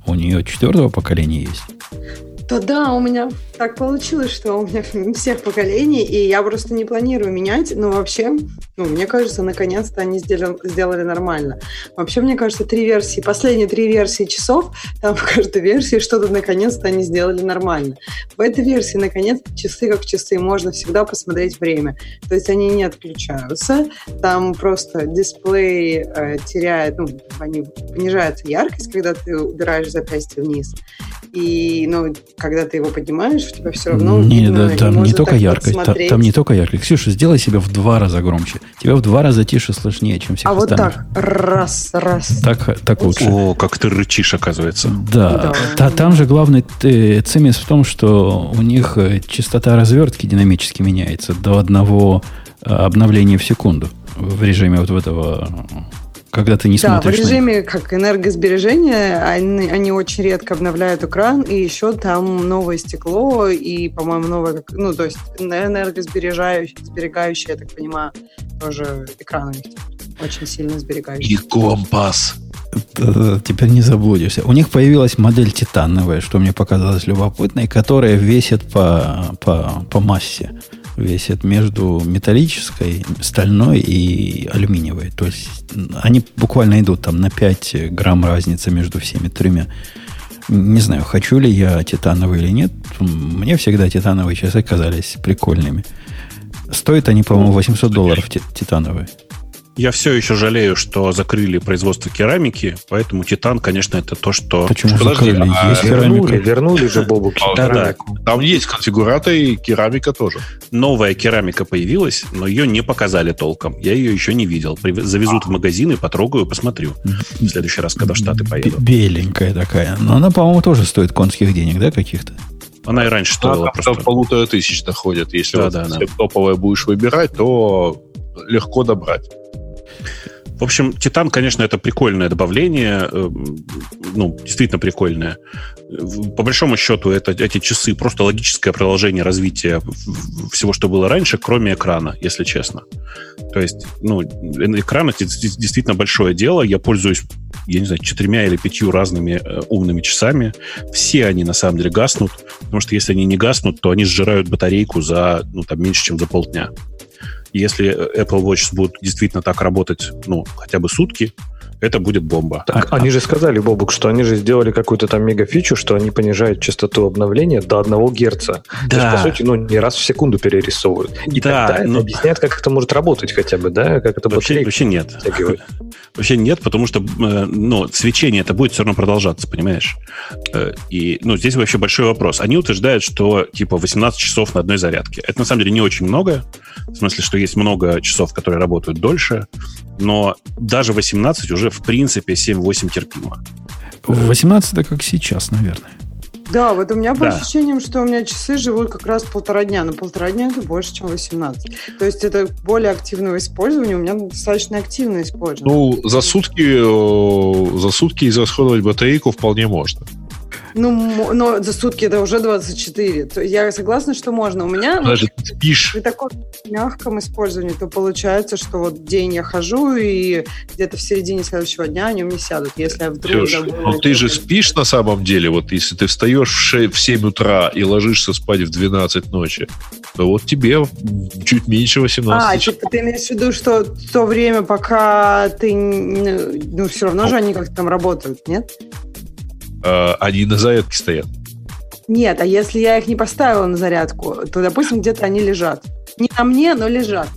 У нее четвертого поколения есть. Да да, у меня так получилось, что у меня всех поколений, и я просто не планирую менять, но вообще, ну, мне кажется, наконец-то они сделали, сделали нормально. Вообще, мне кажется, три версии, последние три версии часов, там в каждой версии что-то наконец-то они сделали нормально. В этой версии, наконец-то, часы как часы, можно всегда посмотреть время. То есть они не отключаются, там просто дисплей э, теряет, ну, они, понижается яркость, когда ты убираешь запястье вниз. И, ну, когда ты его поднимаешь, у тебя все равно не, видно, да, там не только яркость, та- подсмотреть. там, не только яркость. Ксюша, сделай себя в два раза громче. Тебя в два раза тише слышнее, чем всех А вот так, раз, раз. Так, так лучше. О, как ты рычишь, оказывается. Да, Да. Та- там же главный э, цимис в том, что у них э, частота развертки динамически меняется до одного э, обновления в секунду в режиме вот этого, когда ты не Да, в смотришь на них. режиме как энергосбережения они, они очень редко обновляют экран, и еще там новое стекло, и, по-моему, новое, ну, то есть энергосберегающее, сберегающее, я так понимаю, тоже экран у них очень сильно сберегающий. И компас. Теперь не заблудишься. У них появилась модель титановая, что мне показалось любопытной, которая весит по, по, по массе весит между металлической, стальной и алюминиевой. То есть они буквально идут там на 5 грамм разница между всеми тремя. Не знаю, хочу ли я титановый или нет. Мне всегда титановые часы казались прикольными. Стоят они, по-моему, 800 долларов титановые. Я все еще жалею, что закрыли производство керамики, поэтому титан, конечно, это то, что... Почему Подожди, закрыли? А есть вернули, керамика. вернули же Бобу да, да. Там есть конфигуратор и керамика тоже. Новая керамика появилась, но ее не показали толком. Я ее еще не видел. Завезут в магазины, потрогаю, посмотрю. В следующий раз, когда в Штаты поеду. Беленькая такая. Но она, по-моему, тоже стоит конских денег, да, каких-то? Она и раньше стоила Она просто. полутора тысяч доходит. Если да, вот да, да. топовое будешь выбирать, то легко добрать. В общем, Титан, конечно, это прикольное добавление, э, ну, действительно прикольное. По большому счету, это, эти часы просто логическое продолжение развития всего, что было раньше, кроме экрана, если честно. То есть, ну, экран это действительно большое дело. Я пользуюсь, я не знаю, четырьмя или пятью разными э, умными часами. Все они, на самом деле, гаснут, потому что если они не гаснут, то они сжирают батарейку за, ну, там, меньше, чем за полдня если Apple Watch будут действительно так работать, ну, хотя бы сутки, это будет бомба. Так, а, они же сказали, Бобук, что они же сделали какую-то там мегафичу, что они понижают частоту обновления до 1 Герца. Да. То есть, по сути, ну, не раз в секунду перерисовывают. И да, тогда но... это объясняет, как это может работать хотя бы, да? Как это вообще, вообще нет. Вообще нет, потому что э, ну, свечение это будет все равно продолжаться, понимаешь? Э, и ну, здесь вообще большой вопрос. Они утверждают, что типа 18 часов на одной зарядке. Это на самом деле не очень много. В смысле, что есть много часов, которые работают дольше. Но даже 18 уже в принципе 7-8 терпимо. 18 это как сейчас, наверное. Да, вот у меня по да. ощущениям, что у меня часы живут как раз полтора дня, но полтора дня это больше, чем 18. То есть это более активного использования, у меня достаточно активное использование. Ну, за сутки, э, за сутки израсходовать батарейку вполне можно. Ну, но за сутки это уже 24. Я согласна, что можно. У меня Даже ну, спишь. при таком мягком использовании, то получается, что вот день я хожу, и где-то в середине следующего дня они у меня сядут. Если я вдруг... Леш, но ты же спишь на самом деле, вот если ты встаешь в, 6, в 7 утра и ложишься спать в 12 ночи, то вот тебе чуть меньше 18 А, типа ты имеешь в виду, что то время, пока ты... Ну, все равно же они как-то там работают, нет? Э, они на зарядке стоят. Нет, а если я их не поставила на зарядку, то, допустим, где-то они лежат. Не на мне, но лежат.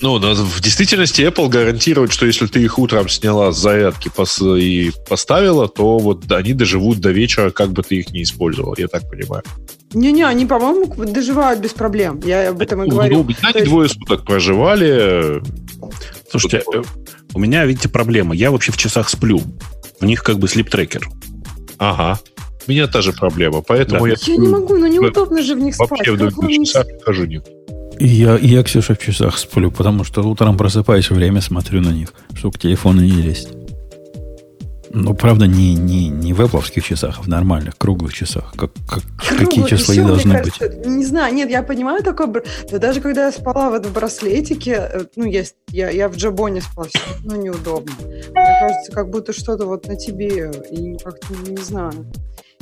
Ну, но в действительности Apple гарантирует, что если ты их утром сняла с зарядки пос- и поставила, то вот они доживут до вечера, как бы ты их не использовал, я так понимаю. Не-не, они, по-моему, доживают без проблем. Я об этом и говорю. Ну, они есть... двое суток проживали. Слушайте, э, у меня, видите, проблема. Я вообще в часах сплю. У них как бы слип-трекер. Ага. У меня та же проблема, поэтому да. я... Я не могу, но неудобно же в них спать. Вообще в других часах не хожу них. Я, я, Ксюша, в часах сплю, потому что утром просыпаюсь, время смотрю на них, чтобы к телефону не лезть. Ну, правда, не, не, не в Apple часах, а в нормальных, круглых часах. Как, как, какие числа и должны кажется, быть? Не знаю, нет, я понимаю такое. Да даже когда я спала в этом браслетике, э, ну, есть, я, я в джабоне спала, все равно неудобно. Мне кажется, как будто что-то вот на тебе, и как-то, не знаю.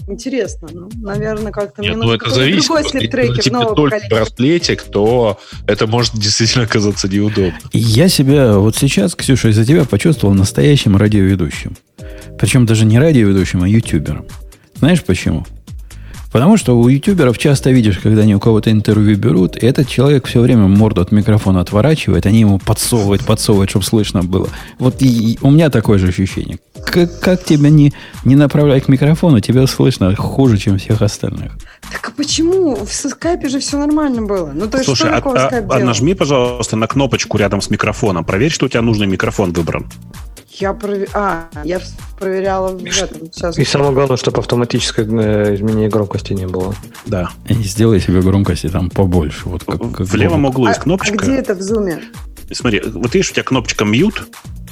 Интересно, ну, наверное, как-то Нет, мне ну, это зависит. другой слептрекер если нового только браслетик, то это может действительно оказаться неудобно. Я себя вот сейчас, Ксюша, из-за тебя почувствовал настоящим радиоведущим. Причем даже не радиоведущим, а ютубером. Знаешь почему? Потому что у ютуберов часто видишь, когда они у кого-то интервью берут, и этот человек все время морду от микрофона отворачивает, они ему подсовывают, подсовывают, чтобы слышно было. Вот и, и у меня такое же ощущение. Как, как тебя не, не направлять к микрофону, тебя слышно хуже, чем всех остальных. Так а почему? В скайпе же все нормально было. Ну, то есть, Слушай, что а, а, а нажми, пожалуйста, на кнопочку рядом с микрофоном. Проверь, что у тебя нужный микрофон выбран. Я провер... А, я проверяла в этом. Сейчас. И самое главное, чтобы автоматическое э, изменение громкости не было. Да. И сделай себе громкости там побольше. Вот как, как в левом углу есть а, кнопочка. А где это в зуме? Смотри, вот видишь, у тебя кнопочка mute,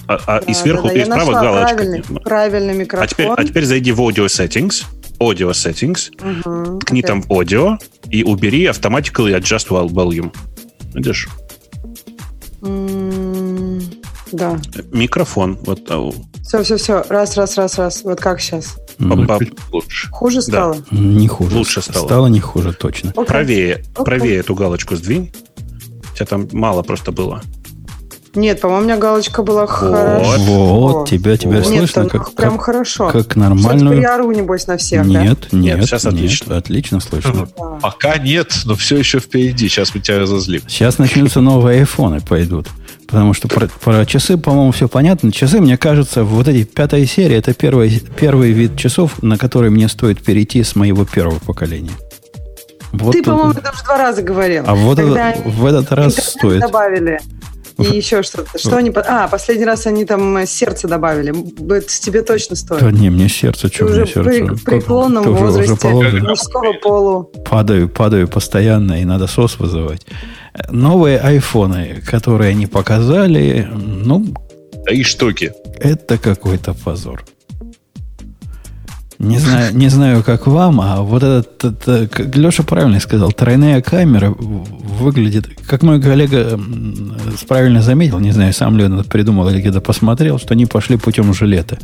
а, а, да, и сверху да, да. ты справа галочка. Правильный, правильный микрофон. А теперь, а теперь зайди в Audio Settings. Audio Settings. Угу, ткни okay. там в Audio и убери Automatically Adjust Volume. Видишь? Да. Микрофон. Вот. Все, все, все. Раз, раз, раз, раз. Вот как сейчас? Лучше. Хуже стало? Да. Не хуже. Лучше стало. Стало не хуже, точно. Okay. Правее, okay. правее эту галочку сдвинь. тебя там мало просто было. Нет, по-моему, у меня галочка была хорошо. Вот, тебя, тебя Нет, слышно, там как, прям как, хорошо. как Сейчас нормальную... я ору, небось, на всех, да? Нет, нет, сейчас отлично. отлично слышно. Да. Пока нет, но все еще впереди. Сейчас мы тебя разозлим. Сейчас начнутся новые айфоны пойдут. Потому что про, про часы, по-моему, все понятно. Часы, мне кажется, вот эти пятая серия, это первый, первый вид часов, на который мне стоит перейти с моего первого поколения. Вот Ты, по-моему, это уже два раза говорил. а вот это- они в этот раз стоит. добавили. И В- еще что-то. Что они... по- А, последний раз они там э, сердце добавили. Это тебе точно стоит. Да не, мне сердце, что мне уже сердце? при, преклонном уже- уже возрасте положено. мужского полу. Падаю, падаю постоянно, и надо сос вызывать. Новые айфоны, которые они показали, ну, Да и штуки. это какой-то позор. Не знаю, не знаю, как вам, а вот этот, это, как Леша правильно сказал, тройная камера выглядит, как мой коллега м, правильно заметил, не знаю, сам ли он это придумал или где-то посмотрел, что они пошли путем жилета.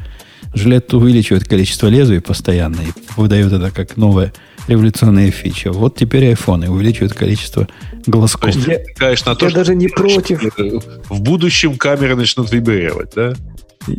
Жилет увеличивает количество лезвий постоянно и выдает это как новая революционная фича. Вот теперь айфоны увеличивают количество То глазков. есть Я- намекаешь на то, я что даже не против. э, в будущем камеры начнут вибрировать, да?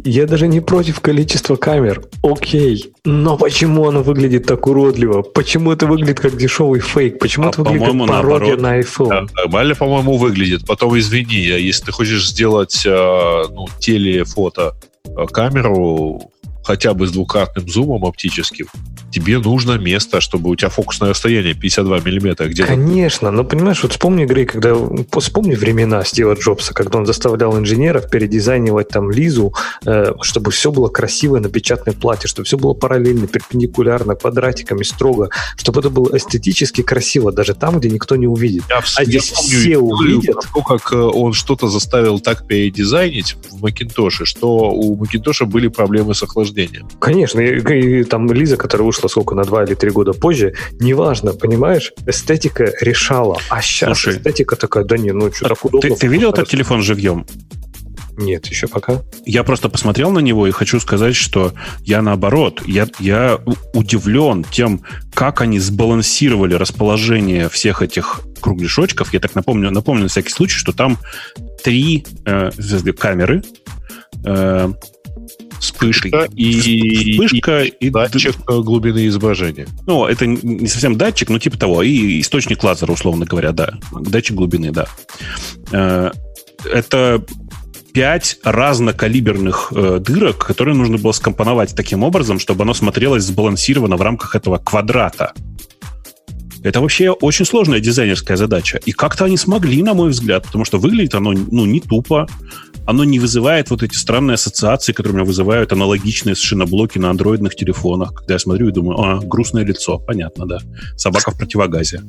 Я даже не против количества камер. Окей. Но почему оно выглядит так уродливо? Почему это выглядит как дешевый фейк? Почему А, это выглядит как пародия наоборот. на iPhone? Да, Нормально, по-моему, выглядит. Потом, извини, если ты хочешь сделать э, ну, телефото э, камеру хотя бы с двукратным зумом оптическим, тебе нужно место, чтобы у тебя фокусное расстояние 52 миллиметра где-то. Конечно, но понимаешь, вот вспомни, Грей, когда вспомни времена Стива Джобса, когда он заставлял инженеров передизайнивать там Лизу, э, чтобы все было красиво на печатной плате, чтобы все было параллельно, перпендикулярно, квадратиками, строго, чтобы это было эстетически красиво, даже там, где никто не увидит. Я, А здесь все историю увидят. то, как э, он что-то заставил так передизайнить в Макинтоше, что у Макинтоша были проблемы с охлаждением. Конечно, и, и там Лиза, которая вышла сколько, на два или три года позже, неважно, понимаешь, эстетика решала, а сейчас Слушай, эстетика такая, да не, ну что, так удобно. Ты, ты видел этот телефон живьем? Нет, еще пока. Я просто посмотрел на него и хочу сказать, что я наоборот, я, я удивлен тем, как они сбалансировали расположение всех этих кругляшочков. Я так напомню, напомню на всякий случай, что там три э, камеры, э, Вспышка и, вспышка и, и датчик э, глубины изображения. ну, это не совсем датчик, но типа того, и источник лазера, условно говоря, да. Датчик глубины, да. Э, Это пять разнокалиберных э, дырок, которые нужно было скомпоновать таким образом, чтобы оно смотрелось сбалансированно в рамках этого квадрата. Это вообще очень сложная дизайнерская задача. И как-то они смогли, на мой взгляд, потому что выглядит оно ну, не тупо, оно не вызывает вот эти странные ассоциации, которые у меня вызывают аналогичные совершенно блоки на андроидных телефонах, когда я смотрю и думаю, а, грустное лицо, понятно, да. Собака в противогазе.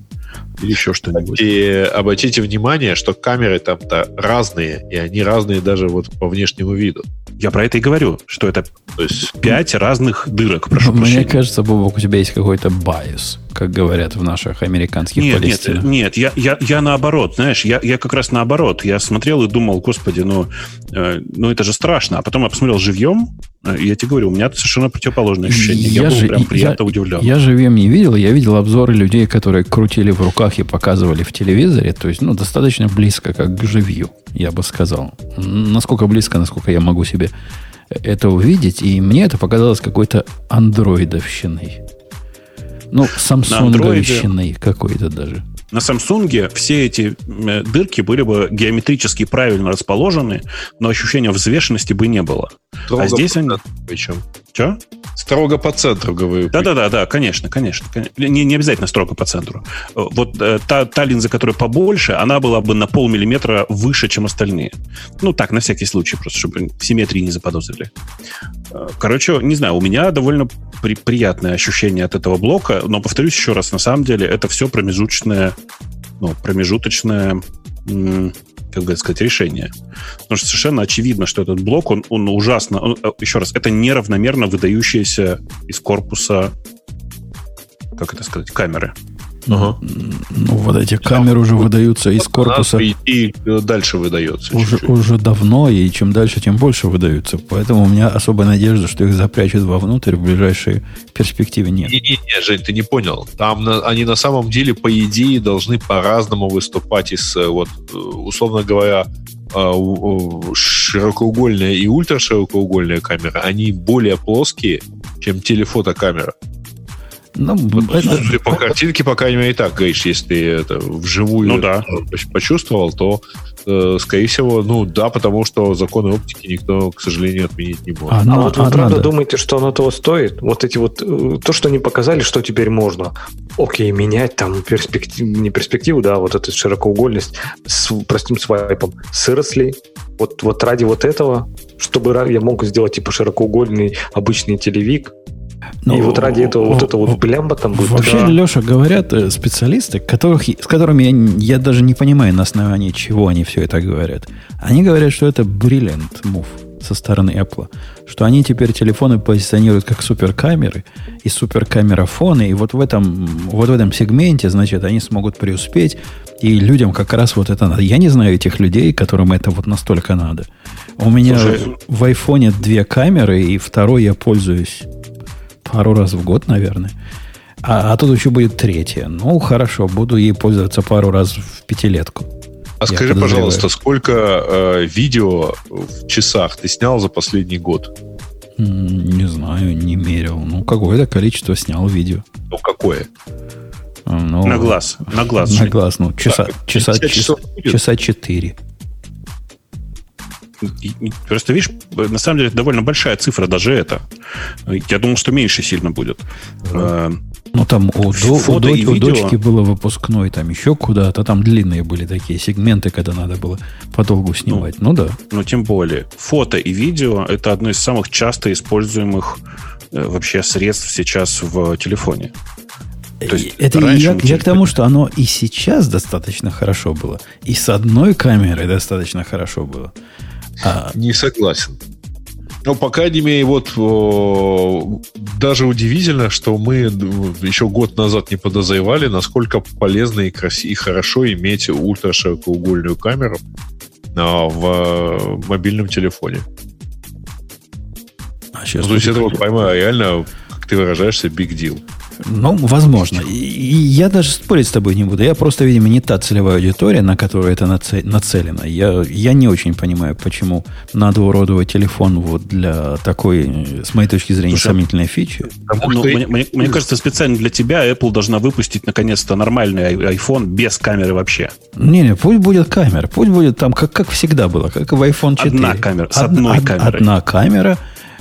Или еще что-нибудь. И обратите внимание, что камеры там-то разные, и они разные даже вот по внешнему виду. Я про это и говорю, что это То есть пять разных дырок, прошу Мне прощения. кажется, Бобок, у тебя есть какой-то байс, как говорят в наших американских Нет, нет, палестинах. нет, я, я, я наоборот, знаешь, я, я как раз наоборот. Я смотрел и думал, господи, ну, э, ну это же страшно. А потом я посмотрел живьем, э, и я тебе говорю, у меня совершенно противоположное ощущение. Я, Я был же- прям я- приятно удивлен. Я живем не видел, я видел обзоры людей, которые крутили в руках и показывали в телевизоре, то есть, ну, достаточно близко, как к живью, я бы сказал. Насколько близко, насколько я могу себе это увидеть, и мне это показалось какой-то андроидовщиной. Ну, самсунговщиной какой-то даже. На Samsung все эти э, дырки были бы геометрически правильно расположены, но ощущения взвешенности бы не было. строго а здесь они... причем. Че? Строго по центру, говорю. Да-да-да, да, конечно, конечно. конечно. Не, не обязательно строго по центру. Э, Вот э, та, та линза, которая побольше, она была бы на полмиллиметра выше, чем остальные. Ну, так, на всякий случай, просто чтобы симметрии не заподозрили. Э, Короче, не знаю, у меня довольно при- приятное ощущение от этого блока, но, повторюсь еще раз, на самом деле это все промежуточное, ну, промежуточное как бы сказать, решение. Потому что совершенно очевидно, что этот блок, он, он ужасно... он, э, еще раз, это неравномерно выдающаяся из корпуса, как это сказать, камеры. Ага. Ну, вот эти камеры уже выдаются из корпуса И дальше выдается. уже, чуть-чуть. уже давно, и чем дальше, тем больше выдаются. Поэтому у меня особой надежды, что их запрячут вовнутрь в ближайшей перспективе нет. Не-не-не, Жень, ты не понял. Там на- они на самом деле, по идее, должны по-разному выступать из, э, вот, э, условно говоря, у- широкоугольная и ультраширокоугольная камера, они более плоские, чем телефотокамера. Ну, Вот, это- судя по картинке, по крайней мере, так говоришь, если ты это вживую Ну да. почувствовал, то, э, скорее всего, ну да, потому что законы оптики никто, к сожалению, отменить не может. А, А ну, вот вы а правда надо. думаете, что оно того стоит? Вот эти вот, э, то, что они показали, что теперь можно. Окей, менять там перспективу, не перспективу, да, вот эту широкоугольность с простым свайпом. Сыросли. Вот, вот ради вот этого, чтобы я мог сделать типа широкоугольный обычный телевик, Ну, и вот ради этого вот это вот блямба там будет. Вообще, Да. Леша, говорят э, специалисты, которых, с которыми я, я даже не понимаю, на основании чего они все это говорят. Они говорят, что это brilliant move со стороны Apple. Что они теперь телефоны позиционируют как суперкамеры и суперкамерафоны. И вот в этом, вот в этом сегменте, значит, они смогут преуспеть. И людям как раз вот это надо. Я не знаю этих людей, которым это вот настолько надо. У меня Слушай, в айфоне две камеры, и второй я пользуюсь пару раз в год, наверное. А, а тут еще будет третья. Ну, хорошо, буду ей пользоваться пару раз в пятилетку. А Я скажи, пожалуйста, сколько э, видео в часах ты снял за последний год? Не знаю, не мерил. Ну, какое-то количество снял видео. Ну, какое? Ну, на глаз. На глаз. На глаз, ну, часа, так, часа, часа, часа 4. Просто видишь, на самом деле это довольно большая цифра, даже это. Я думал, что меньше сильно будет. Э, Ну, там у, до- у и у дочки было выпускной, там еще куда-то. Там длинные были такие сегменты, когда надо было подолгу снимать. Ну, да. Но тем более, фото и видео – это одно из самых часто используемых э, вообще средств сейчас в телефоне. То есть это я, я к тому, что оно и сейчас достаточно хорошо было, и с одной камерой достаточно хорошо было. А, Не согласен. Ну, по крайней мере, вот о, даже удивительно, что мы еще год назад не подозревали, насколько полезно и, краси- и хорошо иметь ультраширокоугольную камеру а, в э, мобильном телефоне. а сейчас Ну, то есть это вот, поймаю, реально, как ты выражаешься, big deal. Ну, возможно. И, я даже спорить с тобой не буду. Я просто, видимо, не та целевая аудитория, на которую это наце- нацелено. Я, я не очень понимаю, почему надо уродовать телефон вот для такой, с моей точки зрения, Слушай, сомнительной фичи. Потому Ну, что мне, мне- мне кажется, специально для тебя Apple должна выпустить наконец-то нормальный iPhone без камеры вообще. Не-не, пусть будет камера. Пусть будет там, как, как всегда было, как в iPhone 4. Одна камера, с одной камерой. Одна камера.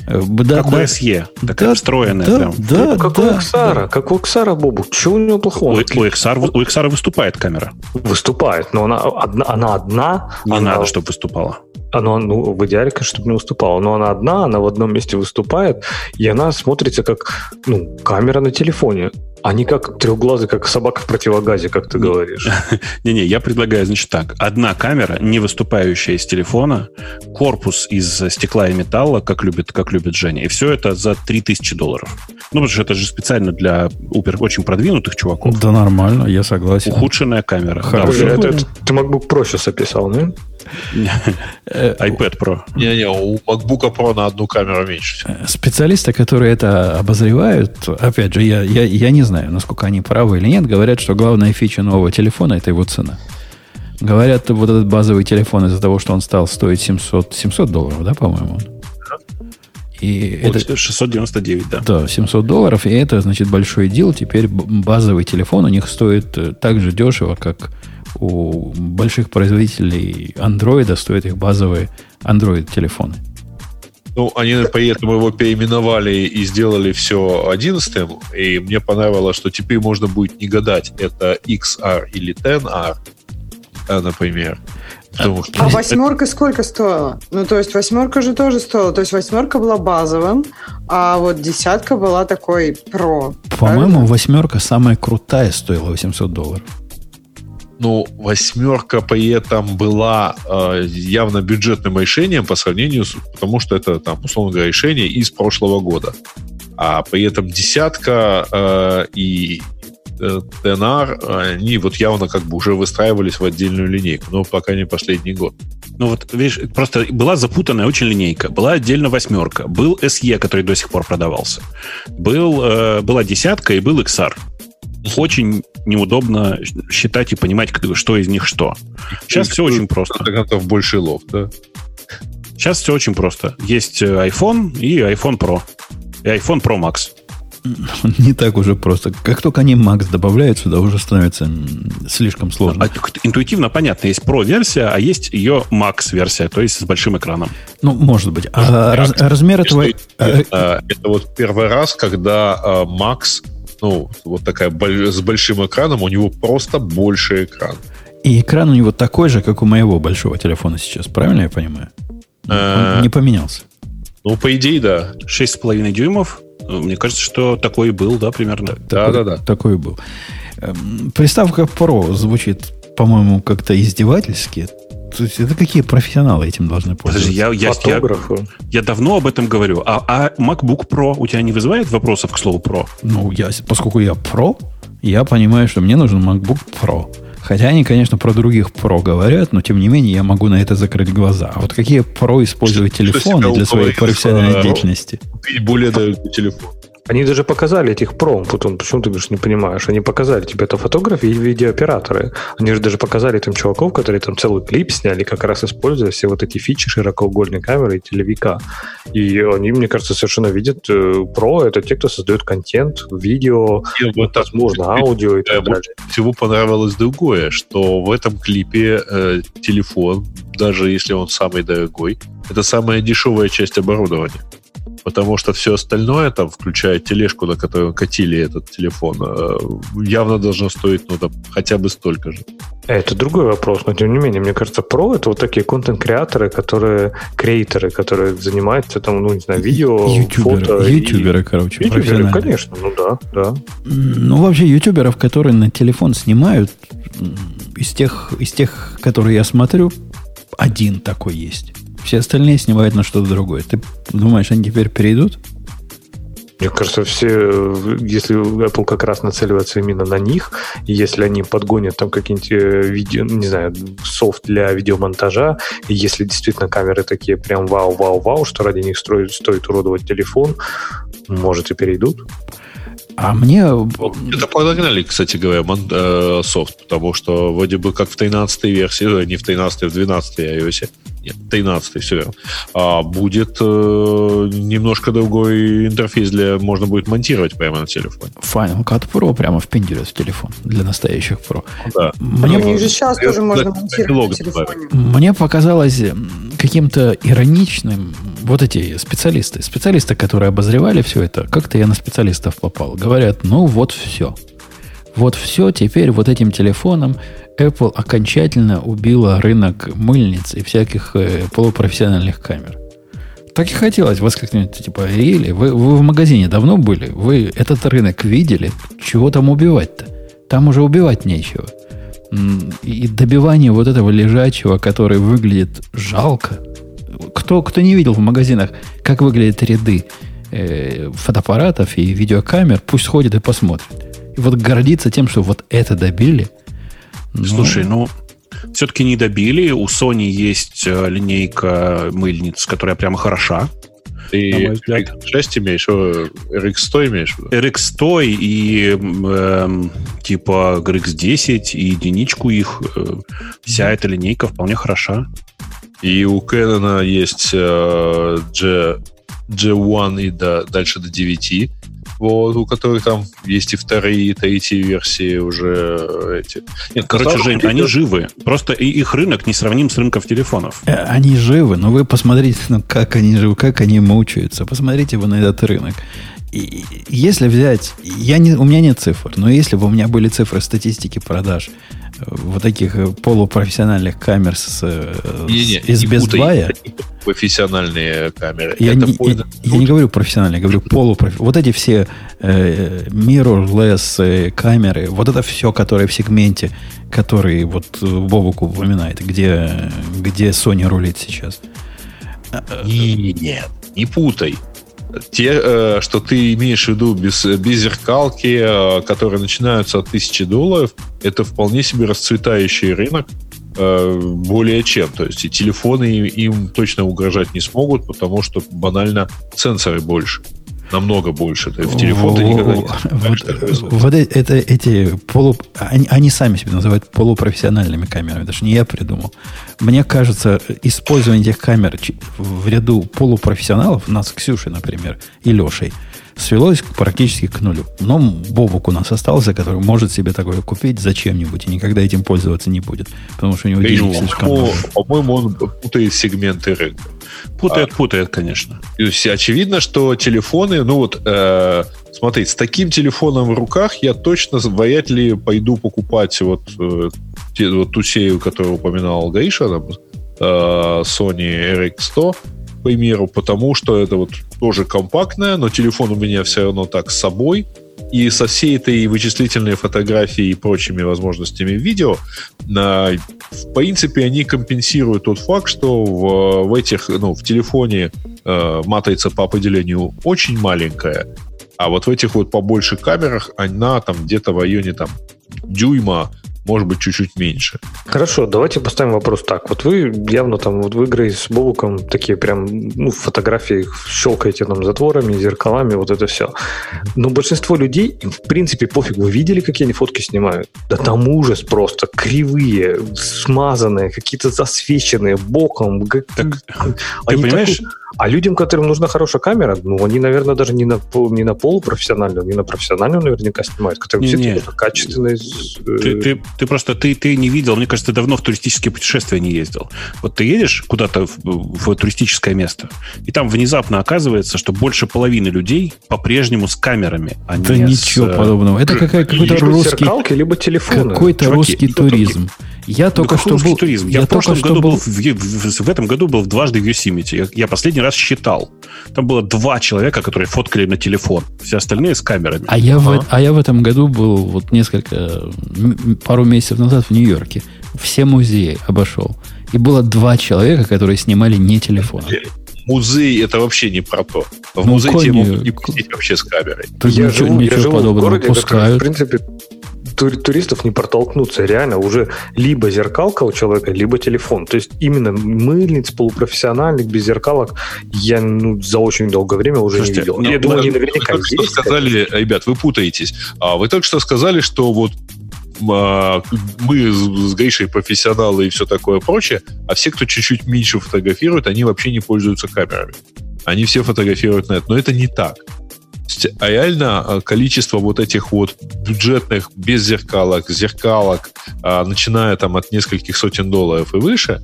Э, Да, как да, у SE, такая да, встроенная да, прям. Да, Ну, как да, у Xara, как у Xara, Бобу. Чего у него У, плохого? у XR, вы- у XR выступает камера. Выступает, но она одна, она одна. Не она, надо, чтобы выступала. Она, ну, в идеале, конечно, чтобы не выступала. Но она одна, она в одном месте выступает, и она смотрится как, ну, камера на телефоне. А не как трехглазый, как собака в противогазе, как ты говоришь. Не-не, я предлагаю, значит, так. Одна камера, не выступающая из телефона, корпус из стекла и металла, как любит, как любит Женя. И все это за 3000 долларов. Ну, потому что это же специально для упер- очень продвинутых чуваков. Да нормально, я согласен. Ухудшенная камера. Хорошо. Да, это- это ты MacBook Pro сейчас описал, да? Э, iPad Pro. не-не, у MacBook Pro на одну камеру меньше. всего. Специалисты, которые это обозревают, опять же, я, я, я не знаю, насколько они правы или нет, говорят, что главная фича нового телефона – это его цена. Говорят, вот этот базовый телефон из-за того, что он стал стоить 700, 700 долларов, да, по-моему? И Вот это, 699, да. да, 700 долларов, и это, значит, большой дел. Теперь базовый телефон у них стоит э, так же дешево, как у больших производителей андроида стоят их базовые Android-телефоны. Ну, они поэтому его переименовали и сделали все 11 и мне понравилось, что теперь можно будет не гадать, это XR или 10R, э, например. Потому что А восьмерка сколько стоила? Ну, то есть восьмерка же тоже стоила. То есть восьмерка была базовым, а вот десятка была такой про. По-моему, восьмерка самая крутая стоила 800 долларов. Ну, восьмерка при этом была э, явно бюджетным решением по сравнению с... Потому что это, там, условно говоря, решение из прошлого года. А при этом десятка э, и э, TNR, они вот явно как бы уже выстраивались в отдельную линейку, но пока не последний год. Ну вот, видишь, просто была запутанная очень линейка. Была отдельно восьмерка. Был SE, который до сих пор продавался. Был, э, была десятка и был XR. Очень неудобно считать и понимать, что из них что. Сейчас все очень просто. Это больше лов, да? Сейчас все очень просто. Есть э, iPhone и iPhone Pro. И iPhone Pro Max. Не так уже просто. Как только они Max добавляют сюда, уже становится слишком сложно. А, интуитивно понятно. Есть Pro-версия, а есть ее Max-версия, то есть с большим экраном. Ну, может быть. А раз, размер этого... Это, это вот первый раз, когда uh, Max, ну, вот такая с большим экраном, у него просто больше экран. И экран у него такой же, как у моего большого телефона сейчас. Правильно я понимаю? Он не поменялся. Ну, по идее, да. 6,5 дюймов. Мне кажется, что такой и был, да, примерно. Да, да, да. Такой и был. Эм, приставка Pro звучит, по-моему, как-то издевательски. Это какие профессионалы этим должны пользоваться? Подожди, я, я, я, я давно об этом говорю. А, а MacBook Pro у тебя не вызывает вопросов к слову Pro? Ну, я, поскольку я Pro, я понимаю, что мне нужен MacBook Pro. Хотя они, конечно, про других про говорят, но тем не менее я могу на это закрыть глаза. А вот какие про используют телефоны для своей профессиональной деятельности? Более дорогой телефон. Они даже показали этих про. Потом, почему ты говоришь, не понимаешь? Они показали тебе это фотографии и видеооператоры. Они же даже показали там чуваков, которые там целый клип сняли, как раз используя все вот эти фичи широкоугольной камеры и телевика. И они, мне кажется, совершенно видят э, про. Это те, кто создает контент, видео, и вот, возможно, аудио и так далее. Всего понравилось другое, что в этом клипе э, телефон, даже если он самый дорогой, это самая дешевая часть оборудования потому что все остальное, там, включая тележку, на которую катили этот телефон, э, явно должно стоить, ну, там, хотя бы столько же. Это другой вопрос, но тем не менее, мне кажется, про это вот такие контент-креаторы, которые, креаторы, которые занимаются там, ну, не знаю, видео, ютуберы, фото. Ютуберы, и... короче, Ютуберы, конечно, ну да, да. Ну, вообще, ютуберов, которые на телефон снимают, из тех, из тех, которые я смотрю, один такой есть. Все остальные снимают на что-то другое. Ты думаешь, они теперь перейдут? Мне кажется, все, если Apple как раз нацеливается именно на них, и если они подгонят там какие-нибудь э, видео, не знаю, софт для видеомонтажа, и если действительно камеры такие прям вау-вау-вау, что ради них строить, стоит уродовать телефон, может и перейдут. А мне... Это подогнали, кстати говоря, э, софт, потому что вроде бы как в 13 версии, не в 13, а в 12 iOS, нет, 13 все верно, а будет э, немножко другой интерфейс для можно будет монтировать прямо на телефоне. Final Cut Pro прямо впендюрит в телефон для настоящих Pro. Да. Мне, ну, же сейчас тоже можно монтировать на телефоне. Мне показалось каким-то ироничным вот эти специалисты, специалисты, которые обозревали все это, как-то я на специалистов попал. Говорят, ну вот все. Вот все, теперь вот этим телефоном Apple окончательно убила рынок мыльниц и всяких э, полупрофессиональных камер. Так и хотелось воскликнуть, типа, или вы, вы в магазине давно были? Вы этот рынок видели? Чего там убивать-то? Там уже убивать нечего. И добивание вот этого лежачего, который выглядит жалко. Кто, кто не видел в магазинах, как выглядят ряды э, фотоаппаратов и видеокамер, пусть сходит и посмотрит. Вот гордиться тем, что вот это добили – ну. Слушай, ну, все-таки не добили. У Sony есть э, линейка мыльниц, которая прямо хороша. Ты RX6 имеешь, RX100 имеешь? RX100 и э, типа RX10 и единичку их. Э, вся эта линейка вполне хороша. И у Canon есть э, G, G1 и до, дальше до 9 вот, у которых там есть и вторые, и третьи версии уже эти. Нет, короче, Жень, они живы. Просто их рынок не сравним с рынком телефонов. Э, они живы, но вы посмотрите, ну, как они живы, как они мучаются. Посмотрите вы на этот рынок. И если взять, я не, у меня нет цифр, но если бы у меня были цифры статистики продаж э, вот таких э, полупрофессиональных камер с, не, не, из не Buy, профессиональные камеры. Я, не, я, я не говорю профессиональные, я говорю полупрофессиональные. Вот эти все э, mirrorless э, камеры, вот это все, которое в сегменте, который вот Бобук упоминает, где, где Sony рулит сейчас. Нет, не путай. Те, э, что ты имеешь в виду без, без зеркалки, э, которые начинаются от тысячи долларов, это вполне себе расцветающий рынок э, более чем. То есть и телефоны им точно угрожать не смогут, потому что банально сенсоры больше намного больше. Ты в телефон ты никогда не вот, вот это, эти полу... Они, они сами себя называют полупрофессиональными камерами. Даже не я придумал. Мне кажется, использование этих камер в ряду полупрофессионалов, нас Ксюшей, например, и Лешей – свелось практически к нулю. Но Бобук у нас остался, который может себе такое купить зачем-нибудь и никогда этим пользоваться не будет. Потому что у него денег слишком много. По-моему, он путает сегменты рынка. Путает, а, путает, конечно. То есть очевидно, что телефоны, ну вот, э, смотри, с таким телефоном в руках я точно вряд ли пойду покупать вот, э, те, вот ту серию, которую упоминал Гаиша, там, э, Sony RX100, к примеру, потому что это вот тоже компактная, но телефон у меня все равно так с собой. И со всей этой вычислительной фотографией и прочими возможностями видео, на, в принципе, они компенсируют тот факт, что в, в этих, ну, в телефоне э, матрица по определению очень маленькая, а вот в этих вот побольше камерах она там где-то в районе там дюйма может быть, чуть-чуть меньше. Хорошо, давайте поставим вопрос так. Вот вы явно там вот в игры с Бобуком такие прям ну, фотографии щелкаете там затворами, зеркалами, вот это все. Но большинство людей, в принципе, пофиг, вы видели, какие они фотки снимают? Да там ужас просто, кривые, смазанные, какие-то засвеченные боком. Так, ты понимаешь, такой а людям, которым нужна хорошая камера, ну, они, наверное, даже не на, не на полупрофессиональную, не на профессиональную наверняка снимают, которые не, все качественные. Э, ты, ты, ты просто, ты, ты не видел, мне кажется, ты давно в туристические путешествия не ездил. Вот ты едешь куда-то в, в туристическое место, и там внезапно оказывается, что больше половины людей по-прежнему с камерами. А да ничего с... Э, подобного. Это какая, какой-то либо русский... Зеркалки, либо телефоны. Какой-то Чуваки, русский туризм. Я только что был... Туризм? Я, я в прошлом году был... был в, в, в этом году был дважды в Yosemite. Я, я последний раз считал. Там было два человека, которые фоткали на телефон. Все остальные с камерами. А я, а? В, а я в этом году был вот несколько, пару месяцев назад в Нью-Йорке. Все музеи обошел. И было два человека, которые снимали не телефон. Музей это вообще не про то. В ну, музей тебе могут не пустить вообще с камерой. Тут я ничего, живу, ничего я подобного. В городе, пускают. в принципе, туристов не протолкнуться. Реально уже либо зеркалка у человека, либо телефон. То есть именно мыльниц полупрофессиональных без зеркалок я ну, за очень долгое время уже Слушайте, не видел. Ну, я думаю, они наверняка вы есть. сказали, ребят, вы путаетесь. А вы только что сказали, что вот а, мы с Гришей профессионалы и все такое прочее, а все, кто чуть-чуть меньше фотографирует, они вообще не пользуются камерами. Они все фотографируют на это. Но это не так. А реально а, количество вот этих вот бюджетных без зеркалок, зеркалок, а, начиная там от нескольких сотен долларов и выше,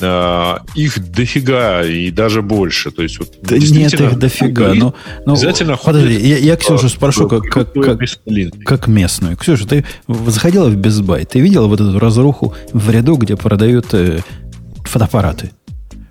а, их дофига и даже больше. То есть, вот, да нет их дофига. Но, но, ну, обязательно подожди, я, я Ксюшу спрошу, как, как, как, как местную. Ксюша, ты заходила в Buy, ты видела вот эту разруху в ряду, где продают э, фотоаппараты?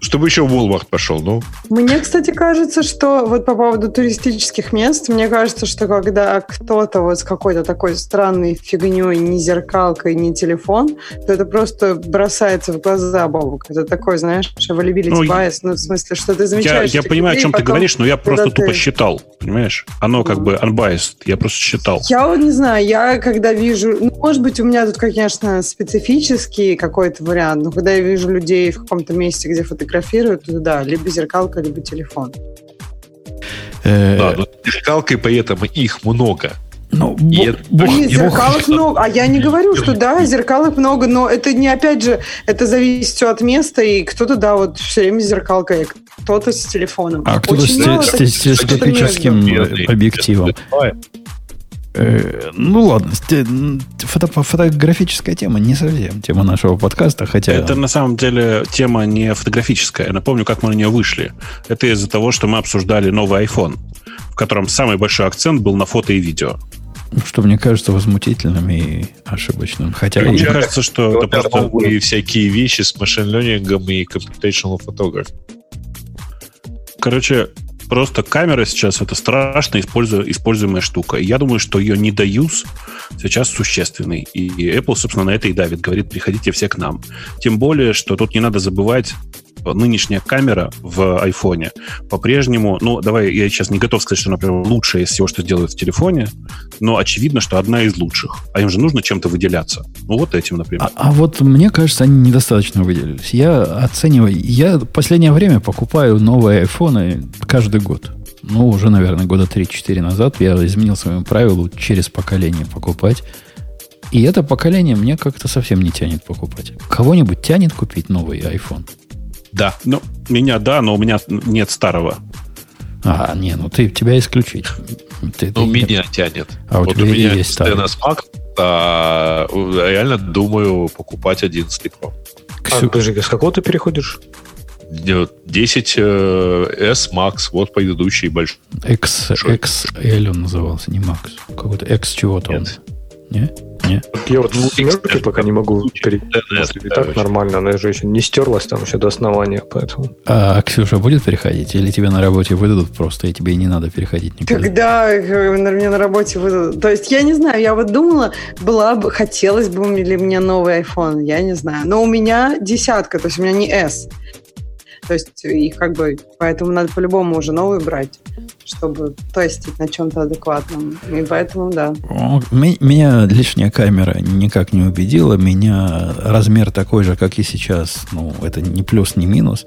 Чтобы еще в Walmart пошел, ну. Мне, кстати, кажется, что вот по поводу туристических мест, мне кажется, что когда кто-то вот с какой-то такой странной фигней, не зеркалкой, не телефон, то это просто бросается в глаза Бобук. Это такой, знаешь, availability ну, bias, ну, в смысле, что ты замечаешь... Я, я понимаю, людей, о чем потом, ты говоришь, но я просто ты... тупо считал, понимаешь? Оно как бы unbiased, я просто считал. Я вот не знаю, я когда вижу... Ну, может быть, у меня тут, конечно, специфический какой-то вариант, но когда я вижу людей в каком-то месте, где фотографируют фотографируют, да, либо зеркалка, либо телефон. Э, да, но зеркалкой поэтому их много. Ну, и бог, бог, нет, зеркалок много. А я не говорю, что да, зеркалок много, но это не, опять же, это зависит все от места, и кто-то, да, вот все время с зеркалкой, кто-то с телефоном. А кто-то с, с, с телескопическим объективом. Э, ну ладно, фото, фотографическая тема не совсем тема нашего подкаста, хотя... Это на самом деле тема не фотографическая. Я напомню, как мы на нее вышли. Это из-за того, что мы обсуждали новый iPhone, в котором самый большой акцент был на фото и видео. Что мне кажется возмутительным и ошибочным. Хотя мне и... кажется, что это просто... И всякие вещи с машин-лернингом и computational photography. Короче, просто камера сейчас это страшно используемая штука. Я думаю, что ее недоюз сейчас существенный. И Apple, собственно, на это и давит. Говорит, приходите все к нам. Тем более, что тут не надо забывать, нынешняя камера в айфоне по-прежнему, ну, давай, я сейчас не готов сказать, что, например, лучшая из всего, что делают в телефоне, но очевидно, что одна из лучших. А им же нужно чем-то выделяться. Ну, вот этим, например. А, а вот мне кажется, они недостаточно выделились. Я оцениваю... Я в последнее время покупаю новые айфоны каждый год. Ну, уже, наверное, года 3-4 назад я изменил своему правилу через поколение покупать. И это поколение мне как-то совсем не тянет покупать. Кого-нибудь тянет купить новый iPhone? Да. Ну, меня да, но у меня нет старого. А, не, ну ты тебя исключить. Ты, ну, ты, меня тянет. А у вот тебя у меня есть старый. XS Max, а, реально думаю покупать 11 Pro. А, подожди, с какого ты переходишь? 10 э, S Max, вот предыдущий большой. X, XL он назывался, не Max. Какой-то X чего-то он. Нет? Нет? Я вот в семерке пока не могу перейти. И так нормально, она же еще не стерлась там еще до основания, поэтому. А Ксюша будет переходить? Или тебе на работе выдадут просто, и тебе и не надо переходить никуда? Когда э, мне на работе выдадут. То есть, я не знаю, я вот думала, была бы, хотелось бы ли мне новый iPhone, я не знаю. Но у меня десятка, то есть у меня не S. То есть их как бы, поэтому надо по-любому уже новый брать, чтобы тестить на чем-то адекватном. И поэтому, да. Меня лишняя камера никак не убедила. Меня размер такой же, как и сейчас. Ну, это не плюс, не минус.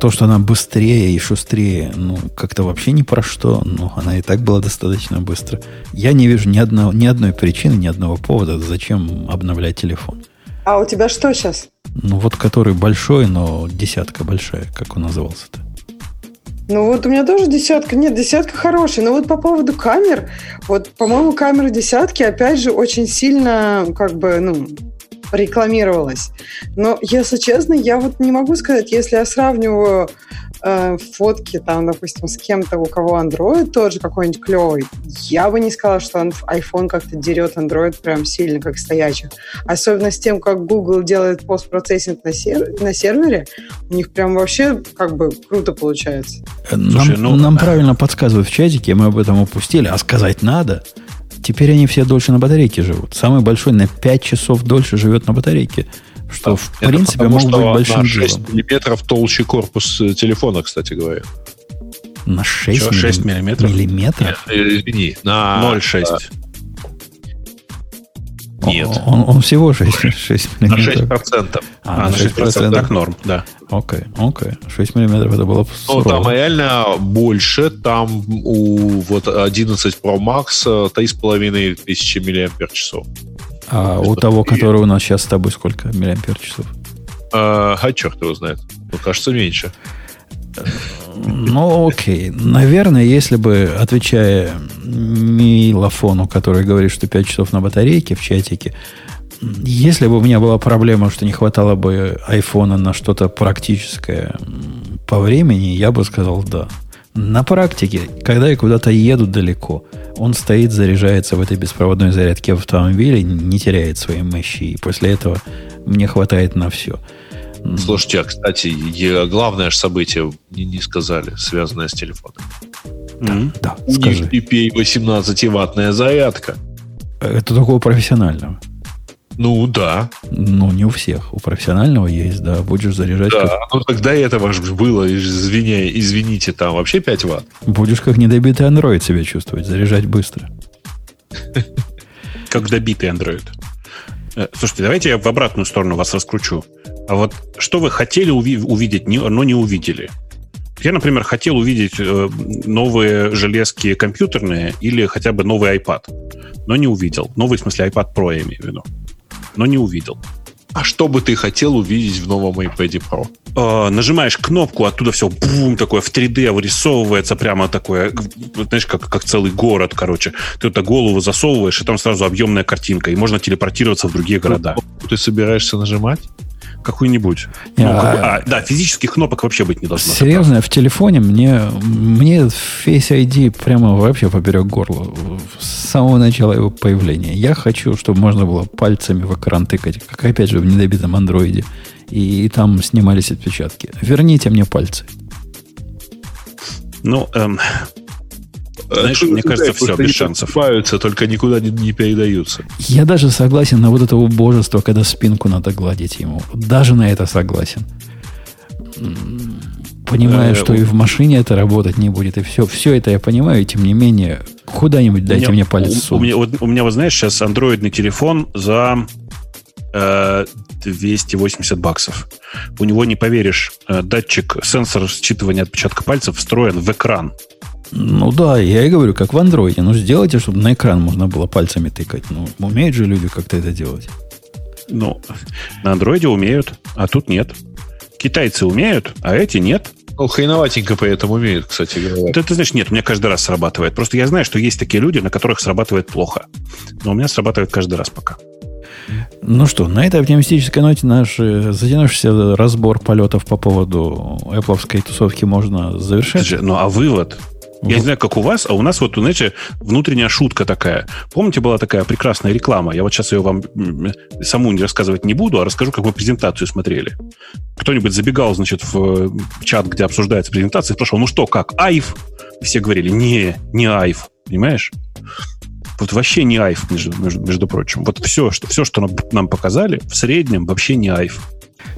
То, что она быстрее и шустрее, ну, как-то вообще ни про что. Ну, она и так была достаточно быстро. Я не вижу ни, одного, ни одной причины, ни одного повода, зачем обновлять телефон. А у тебя что сейчас? Ну, вот который большой, но десятка большая, как он назывался-то. Ну вот у меня тоже десятка. Нет, десятка хорошая. Но вот по поводу камер, вот, по-моему, камера десятки, опять же, очень сильно, как бы, ну, рекламировалась. Но, если честно, я вот не могу сказать, если я сравниваю э, фотки, там, допустим, с кем-то, у кого Android тоже какой-нибудь клевый, я бы не сказала, что он, iPhone как-то дерет Android прям сильно, как стоячих. Особенно с тем, как Google делает постпроцессинг на, сер- на сервере, у них прям вообще как бы круто получается. Нам, Слушай, ну... нам правильно подсказывают в чатике, мы об этом упустили, а сказать надо. Теперь они все дольше на батарейке живут. Самый большой на 5 часов дольше живет на батарейке. Что, в Это принципе, потому, может быть большим на 6 делом. миллиметров толще корпус э, телефона, кстати говоря. На 6, Что, 6 миллиметров? миллиметров? Нет, э, извини, на 0,6. Нет. Он, он всего 6, 6 На 6 процентов. А, а, на 6 процентов так норм, да. Окей, окей. 6 миллиметров это было Ну, там реально больше. Там у вот 11 Pro Max 3,5 тысячи миллиампер часов. А у того, который у нас сейчас с тобой, сколько миллиампер часов? А, а черт его знает. Ну, кажется, меньше. Ну, окей. Наверное, если бы, отвечая Милофону, который говорит, что 5 часов на батарейке в чатике, если бы у меня была проблема, что не хватало бы айфона на что-то практическое по времени, я бы сказал да. На практике, когда я куда-то еду далеко, он стоит, заряжается в этой беспроводной зарядке в автомобиле, не теряет свои мощи, и после этого мне хватает на все. Слушайте, а, кстати, главное же событие не, не сказали, связанное с телефоном. Да, mm-hmm. да скажи. UPP 18-ваттная зарядка. Это у профессионального. Ну, да. Ну, не у всех. У профессионального есть, да. Будешь заряжать... Да, как... ну тогда этого же было, извини, извините, там вообще 5 ватт. Будешь как недобитый Android себя чувствовать, заряжать быстро. Как добитый Android. Э, слушайте, давайте я в обратную сторону вас раскручу. А вот что вы хотели уви- увидеть, но не увидели? Я, например, хотел увидеть э, новые железки компьютерные или хотя бы новый iPad, но не увидел. Новый, в смысле, iPad Pro я имею в виду. Но не увидел. А что бы ты хотел увидеть в новом iPad Pro? Э, нажимаешь кнопку, оттуда все бум, такое в 3D вырисовывается прямо такое, знаешь, как, как целый город, короче. Ты туда голову засовываешь, и там сразу объемная картинка, и можно телепортироваться в другие города. Ты собираешься нажимать? Какую-нибудь. Ну, а, какой, а, да, физических кнопок вообще быть не должно. Серьезно, в телефоне мне, мне Face ID прямо вообще поперек горла. С самого начала его появления. Я хочу, чтобы можно было пальцами в экран тыкать, как опять же в недобитом андроиде. И, и там снимались отпечатки. Верните мне пальцы. Ну, эм, знаешь, мне кажется, все, без шансов. Только никуда не, не передаются. Я даже согласен на вот это убожество, когда спинку надо гладить ему. Даже на это согласен. Понимаю, Э, что и в машине это работать не будет, и все. Все это я понимаю, и тем не менее, куда-нибудь дайте У мне меня- палец у, у меня, вот, у меня, вот знаешь, сейчас андроидный телефон за э, 280 баксов. У него, не поверишь, э, датчик, сенсор считывания отпечатка пальцев встроен в экран. Ну да, я и говорю, как в андроиде. Ну сделайте, чтобы на экран можно было пальцами тыкать. Ну, умеют же люди как-то это делать. Ну, на андроиде умеют, а тут нет. Китайцы умеют, а эти нет. Ну, хреноватенько при этом умеют, кстати говоря. Ты, ты знаешь, нет, у меня каждый раз срабатывает. Просто я знаю, что есть такие люди, на которых срабатывает плохо. Но у меня срабатывает каждый раз пока. Ну что, на этой оптимистической ноте наш э, затянувшийся разбор полетов по поводу Apple тусовки можно завершать. Слушай, Ну, а вывод? Я не знаю, как у вас, а у нас вот, знаете, внутренняя шутка такая. Помните, была такая прекрасная реклама? Я вот сейчас ее вам саму не рассказывать не буду, а расскажу, как вы презентацию смотрели. Кто-нибудь забегал, значит, в э, чат, где обсуждается презентация, спрашивал, ну что, как, айф? Все говорили, не, не айф, понимаешь? Вот вообще не айф, между, между, между прочим. Вот все, что, все, что нам показали, в среднем вообще не айф.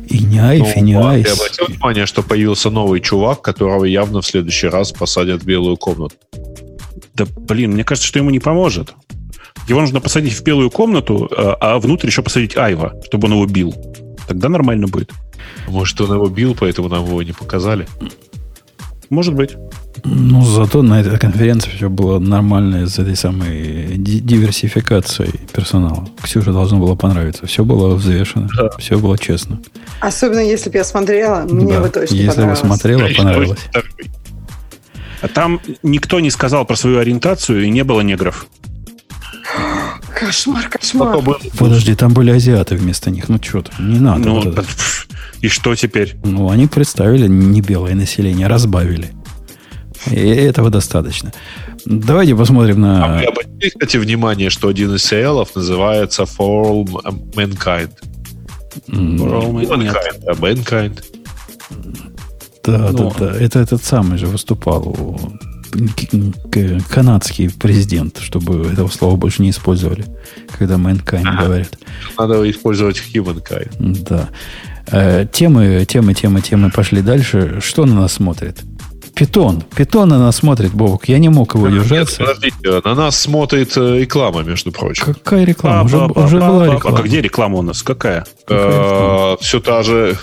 И не айф, и не Ну, а айс. Ты обратил внимание, что появился новый чувак, которого явно в следующий раз посадят в белую комнату? Да, блин, мне кажется, что ему не поможет. Его нужно посадить в белую комнату, а а внутрь еще посадить Айва, чтобы он его бил. Тогда нормально будет. Может, он его бил, поэтому нам его не показали? Может быть. Ну, зато на этой конференции все было нормально с этой самой ди- диверсификацией персонала. Ксюше должно было понравиться. Все было взвешено, все было честно. Особенно если бы я смотрела, мне Да. бы точно Если бы смотрела, понравилось. А там никто не сказал про свою ориентацию, и не было негров. Кошмар, кошмар. Подожди, там были азиаты вместо них. Ну, что то не надо. ну, вот и что теперь? Ну, они представили не белое население, разбавили. И этого достаточно. Давайте посмотрим А на... вы обратили, кстати, внимание, что один из сериалов называется For All Mankind? М, Нет. Mankind, а Mankind. Да, Ну. да, да. Это этот самый же выступал канадский президент, чтобы этого слова больше не использовали, когда mankind говорят. Надо использовать Humankind. Да. Э, Темы, темы, темы, темы пошли дальше. Что на нас смотрит? Питон. Питон на нас смотрит, Бобок. Я не мог его удержаться. подождите, на нас смотрит э, реклама, между прочим. Какая реклама? Уже, уже была А реклама. где реклама у нас? Какая? все та же,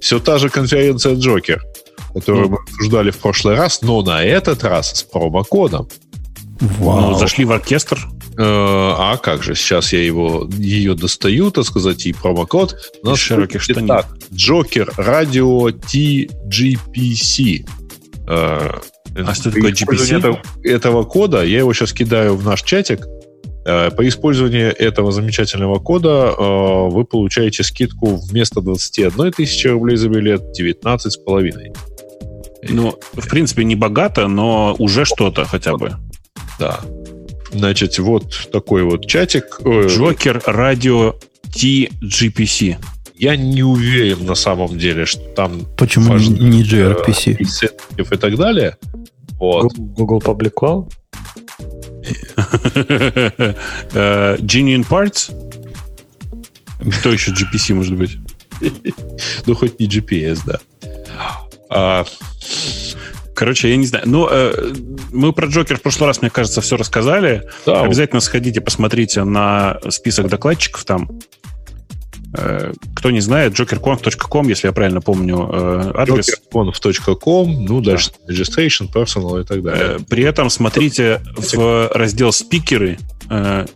все та же конференция Джокер, которую мы обсуждали в прошлый раз, но на этот раз с промокодом. Вау. Ну, зашли в оркестр. Э, А как же, сейчас я его ее достаю, так сказать, и промокод. У нас широких штанин. так. Джокер радио TGPC. Э, А что такое GPC? Этого, этого кода я его сейчас кидаю в наш чатик. Э, По использованию этого замечательного кода вы получаете скидку вместо 21 тысячи рублей за билет 19 с половиной. Ну, в принципе, не богато, но уже что-то хотя бы. Да. Значит, вот такой вот чатик. Э, Джокер радио TGPC. Я не уверен на самом деле, что там Почему важны, не э, gRPC? инсентив и так далее. Вот. Google Public Cloud? Э, Genuine Parts? Что еще GPC может быть? Ну, хоть не GPS, да. Короче, я не знаю. Ну, э, мы про Джокер в прошлый раз, мне кажется, все рассказали. да, Обязательно сходите, посмотрите на список докладчиков там. Э, Кто не знает, jokerconf.com, если я правильно помню э, адрес. jokerconf.com, ну, дальше registration, personal и так далее. Э, При этом смотрите в раздел спикеры,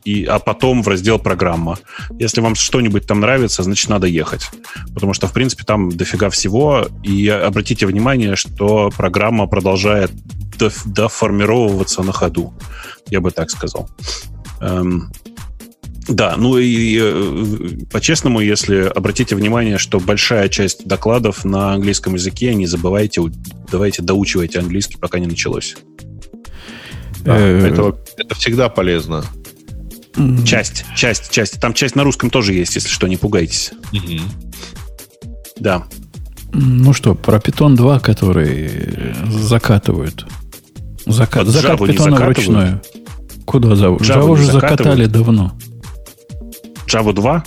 и, а потом в раздел программа. Если вам что-нибудь там нравится, значит, надо ехать. Потому что, в принципе, там дофига всего. И обратите внимание, что программа продолжает доф- доформировываться на ходу. Я бы так сказал. Эм, да, ну и э, по-честному, если обратите внимание, что большая часть докладов на английском языке, не забывайте, давайте доучивайте английский, пока не началось. Да, э, это, это всегда полезно. М, Часть, часть, часть. Там часть на русском тоже есть, если что, не пугайтесь. Да. Ну что, про Python 2, который э, закатывают. Закат Java не питона вручную. Куда. Java Java не уже закатали давно. Java 2?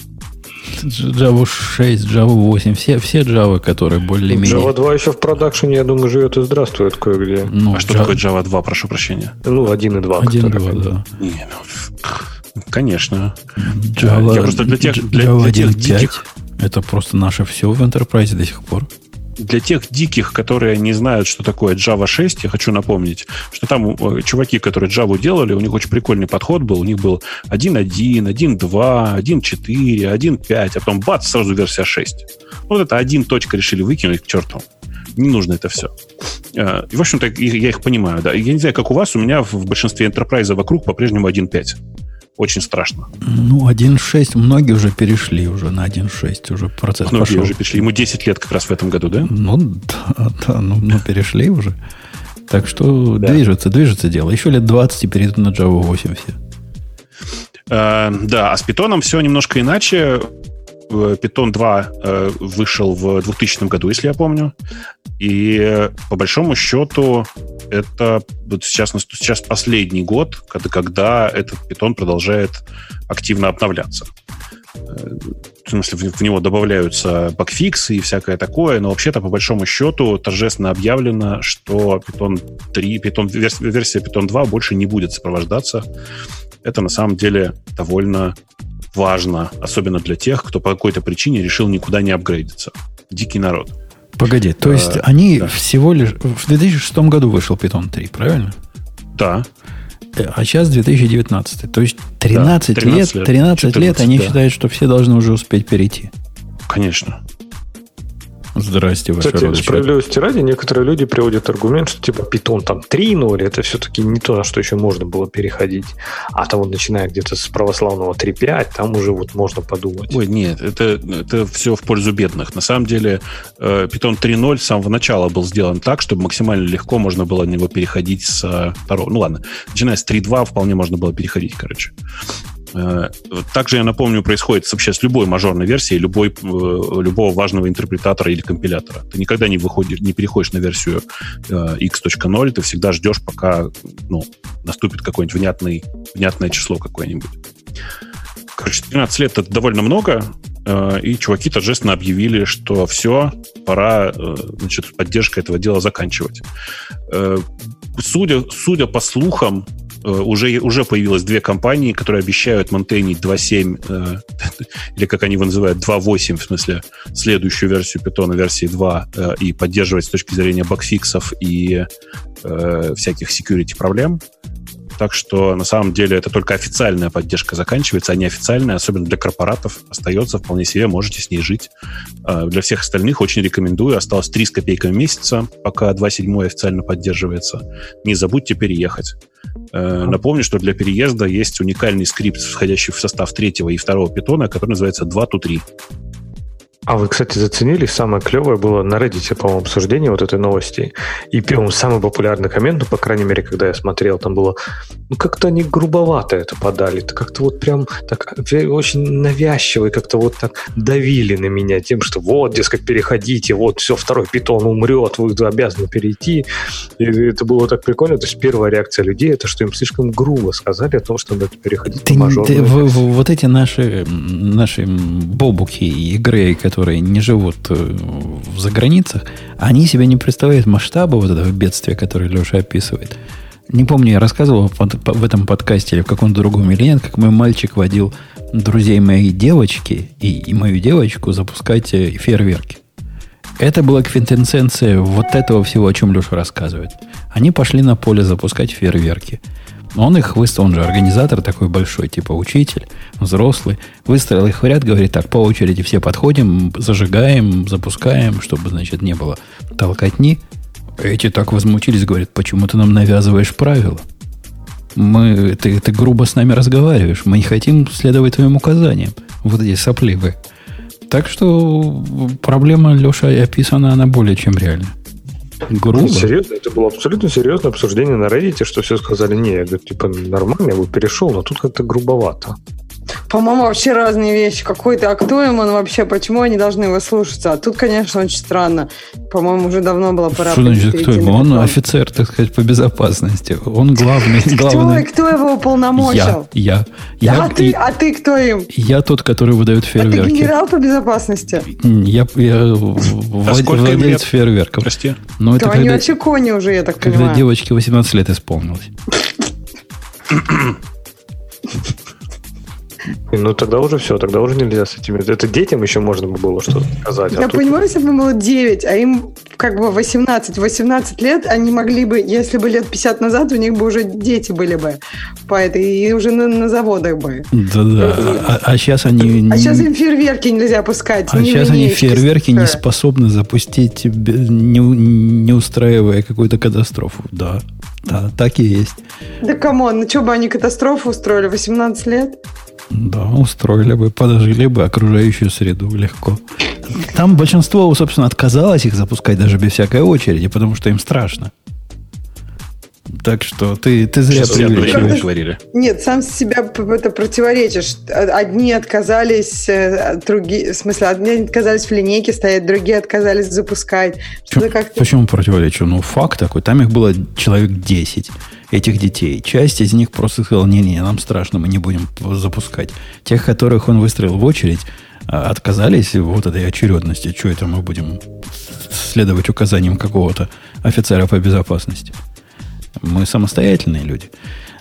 Java 6, Java 8, все, все Java, которые более-менее... Java 2 еще в продакшене, я думаю, живет и здравствует кое-где. Ну, а что Java- такое Java 2, прошу прощения? Ну, 1 и 2. 1, которые- 2, да. Не, ну, конечно. Java, Я просто для тех- для- Java для тех 1.5 диких- это просто наше все в Enterprise до сих пор. Для тех диких, которые не знают, что такое Java 6, я хочу напомнить, что там э, чуваки, которые Java делали, у них очень прикольный подход был. У них был 1.1, 1.2, 1.4, 1.5, а потом бац, сразу версия 6. Вот это один точка решили выкинуть к черту. Не нужно это все. Э, И, в общем-то, я их понимаю, да. Я не знаю, как у вас, у меня в в большинстве enterprise вокруг по-прежнему 1.5. Очень страшно. Ну, 1.6, многие уже перешли уже на 1.6, уже процесс Многие пошел. уже пришли. Ему 10 лет как раз в этом году, да? Ну, да, да, ну, ну, перешли уже. Так что Да. движется, движется дело. Еще лет 20 и перейдут на Java 8 все. Э, да, а с питоном все немножко иначе. Э, Python 2 э, вышел в 2000 году, если я помню. И по большому счету это вот сейчас, сейчас последний год, когда, когда этот Python продолжает активно обновляться. Э, В смысле, в, него добавляются багфиксы и всякое такое, но вообще-то, по большому счету, торжественно объявлено, что Python 3, Python, верс- версия Python 2 больше не будет сопровождаться это на самом деле довольно важно, особенно для тех, кто по какой-то причине решил никуда не апгрейдиться. Дикий народ. Погоди, то Э, есть они да. всего лишь... В 2006 году вышел Python 3, правильно? Да, Э, А сейчас 2019. То есть 13, 13 лет, лет, 13 лет 14, они да. считают, что все должны уже успеть перейти. конечно. Здрасте, ваше Кстати, родище. справедливости ради, некоторые люди приводят аргумент, что типа питон там 3.0, это все-таки не то, на что еще можно было переходить. А там вот начиная где-то с православного 3.5, там уже вот можно подумать. Ой, нет, это, это все в пользу бедных. На самом деле, э, Python 3.0 с самого начала был сделан так, чтобы максимально легко можно было на него переходить с второго. Ну ладно, начиная с 3.2 вполне можно было переходить, короче. Э, Также, я напомню, происходит вообще с любой мажорной версией, любой, э, любого важного интерпретатора или компилятора. Ты никогда не, выходишь, не переходишь на версию э, x.0, ты всегда ждешь, пока ну, наступит какое-нибудь внятный, внятное число какое-нибудь. Короче, 12 лет это довольно много, э, и чуваки торжественно объявили, что все, пора э, значит, поддержка этого дела заканчивать. Э, Судя, судя по слухам, э, уже, уже появилось две компании, которые обещают монтейнить 2.7, э, или как они его называют, 2.8, в смысле, следующую версию Python, версии 2, э, и поддерживать с точки зрения багфиксов и э, всяких security проблем. Так что на самом деле это только официальная поддержка заканчивается, а неофициальная, особенно для корпоратов, остается вполне себе, можете с ней жить. А Для всех остальных очень рекомендую. Осталось 3 с копейками месяца, пока 2.7 официально поддерживается. Не забудьте переехать. Э, Напомню, что для переезда есть уникальный скрипт, входящий в состав третьего и второго питона, который называется 2 to 3. А вы, кстати, заценили, самое клевое было на Reddit, по-моему, обсуждение вот этой новости. И первым самый популярный коммент, ну, по крайней мере, когда я смотрел, там было, ну, как-то они грубовато это подали. Это как-то вот прям так очень навязчиво и как-то вот так давили на меня тем, что вот, дескать, переходите, вот, все, второй питон умрет, вы обязаны перейти. И это было так прикольно. То есть первая реакция людей, это что им слишком грубо сказали о том, что надо переходить Ты, на мажорную ты- в- в- вот эти наши, наши бобуки игры, которые не живут э, в заграницах, они себе не представляют масштаба вот этого бедствия, которое Леша описывает. Не помню, я рассказывал в этом подкасте или в каком-то другом или нет, как мой мальчик водил друзей моей девочки и, и мою девочку запускать э, фейерверки. Это была квинтэссенция вот этого всего, о чем Леша рассказывает. Они пошли на поле запускать фейерверки. Он их выставил, он же организатор такой большой, типа учитель, взрослый. Выстроил их в ряд, говорит, так, по очереди все подходим, зажигаем, запускаем, чтобы, значит, не было толкотни. Эти так возмутились, говорят, почему ты нам навязываешь правила? Мы, ты, ты грубо с нами разговариваешь, мы не хотим следовать твоим указаниям. Вот эти сопливые. Так что проблема, Леша, описана, она более чем реальна. Грубо. Серьезно, это было абсолютно серьезное обсуждение на Reddit, что все сказали, не, я говорю, типа, нормально, я бы перешел, но тут как-то грубовато. По-моему, вообще разные вещи. Какой-то, а кто им он вообще, почему они должны его слушаться? А тут, конечно, очень странно. По-моему, уже давно было пора. Что значит, кто ему? Он офицер, так сказать, по безопасности. Он главный. главный. Кто, кто его уполномочил? Я. я, я а, ты, а ты кто им? Я тот, который выдает фейерверки. А ты генерал по безопасности? Я, я а владелец фейерверков. Прости. Но это они вообще кони уже, я так когда понимаю. Когда девочке 18 лет исполнилось. Ну, тогда уже все, тогда уже нельзя с этими. Это детям еще можно было что-то сказать. А Я а понимаю, тут... если бы было 9, а им как бы 18. 18 лет они могли бы, если бы лет 50 назад, у них бы уже дети были бы по этой, и уже на, на заводах бы. Да-да. А, а сейчас они... А сейчас им фейерверки нельзя пускать. А сейчас они фейерверки не способны запустить, не, не устраивая какую-то катастрофу. Да. Да, так и есть. Да come on, ну что бы они катастрофу устроили? 18 лет? Да, устроили бы, подожгли бы окружающую среду легко. Там большинство, собственно, отказалось их запускать даже без всякой очереди, потому что им страшно. Так что ты, ты зря преувеличиваешь. говорили. Нет, сам себя это противоречишь. Одни отказались, э, другие, в смысле, одни отказались в линейке стоять, другие отказались запускать. Почему, почему противоречу? Ну, факт такой. Там их было человек 10, этих детей. Часть из них просто сказала, не-не, нам страшно, мы не будем запускать. Тех, которых он выстроил в очередь, а, отказались вот этой очередности. Что это мы будем следовать указаниям какого-то офицера по безопасности? Мы самостоятельные люди.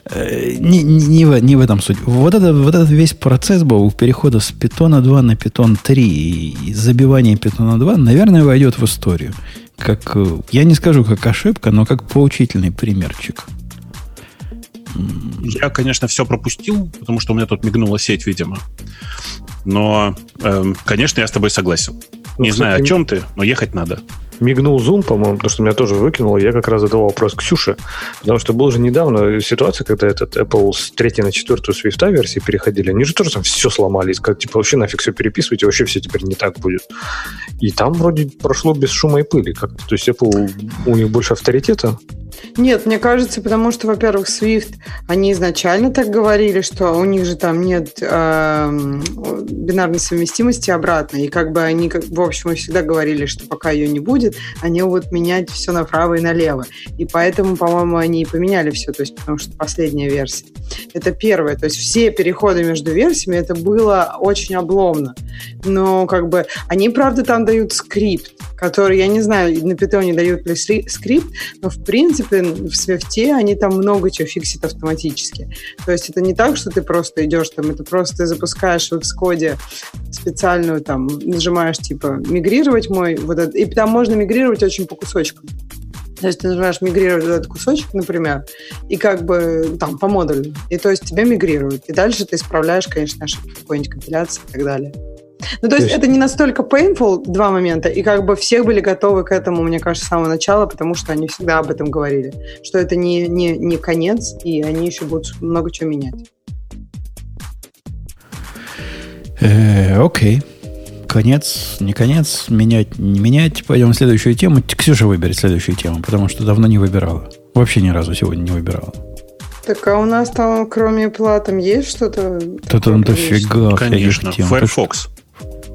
Э, не, не, не, в, не в этом суть. Вот, это, вот этот весь процесс был перехода с питона 2 на питон 3 и забивания питона 2, наверное, войдет в историю. Как, э, я не скажу, как ошибка, но как поучительный примерчик. Я, конечно, все пропустил, потому что у меня тут мигнула сеть, видимо. Но, э, конечно, я с тобой согласен. Ну, не кстати, знаю, о чем ты, но ехать надо мигнул Zoom, по-моему, потому что меня тоже выкинуло. Я как раз задавал вопрос Ксюше, потому что была же недавно ситуация, когда этот Apple с третьей на четвертую Swift версии переходили. Они же тоже там все сломались, как типа вообще нафиг все переписывать, и вообще все теперь не так будет. И там вроде прошло без шума и пыли. Как то есть Apple у них больше авторитета. Нет, мне кажется, потому что, во-первых, Swift, они изначально так говорили, что у них же там нет э, бинарной совместимости обратно, и как бы они, в общем, всегда говорили, что пока ее не будет, они будут менять все направо и налево. И поэтому, по-моему, они и поменяли все, то есть потому что последняя версия. Это первое, то есть все переходы между версиями, это было очень обломно. Но как бы они, правда, там дают скрипт, который, я не знаю, на питоне дают ли скрипт, но в принципе в Swift они там много чего фиксят автоматически. То есть это не так, что ты просто идешь там, это просто ты запускаешь в Xcode специальную там, нажимаешь типа мигрировать мой, вот это, и там можно мигрировать очень по кусочкам. То есть ты нажимаешь мигрировать этот кусочек, например, и как бы там по модулю. И то есть тебя мигрируют. И дальше ты исправляешь, конечно, ошибки какой-нибудь компиляции и так далее. Ну, то есть, есть это не настолько painful, два момента, и как бы все были готовы к этому, мне кажется, с самого начала, потому что они всегда об этом говорили, что это не, не, не конец, и они еще будут много чего менять. Э, окей. Конец, не конец, менять, не менять. Пойдем в следующую тему. Ксюша выберет следующую тему, потому что давно не выбирала. Вообще ни разу сегодня не выбирала. Так, а у нас там, кроме платом, есть что-то? Да там дофига Конечно, Firefox.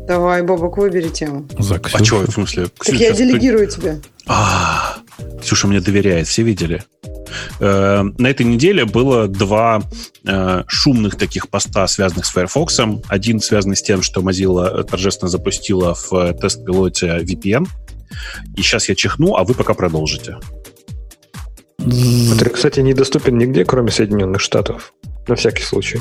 Давай, Бобок, выбери тему. За А что, в смысле? Так я делегирую тебе. А, Ксюша мне доверяет, все видели? Э, на этой неделе было два э, шумных таких поста, связанных с Firefox. Один связанный с тем, что Mozilla торжественно запустила в тест-пилоте VPN. И сейчас я чихну, а вы пока продолжите. Это, кстати, недоступен нигде, кроме Соединенных Штатов. На всякий случай.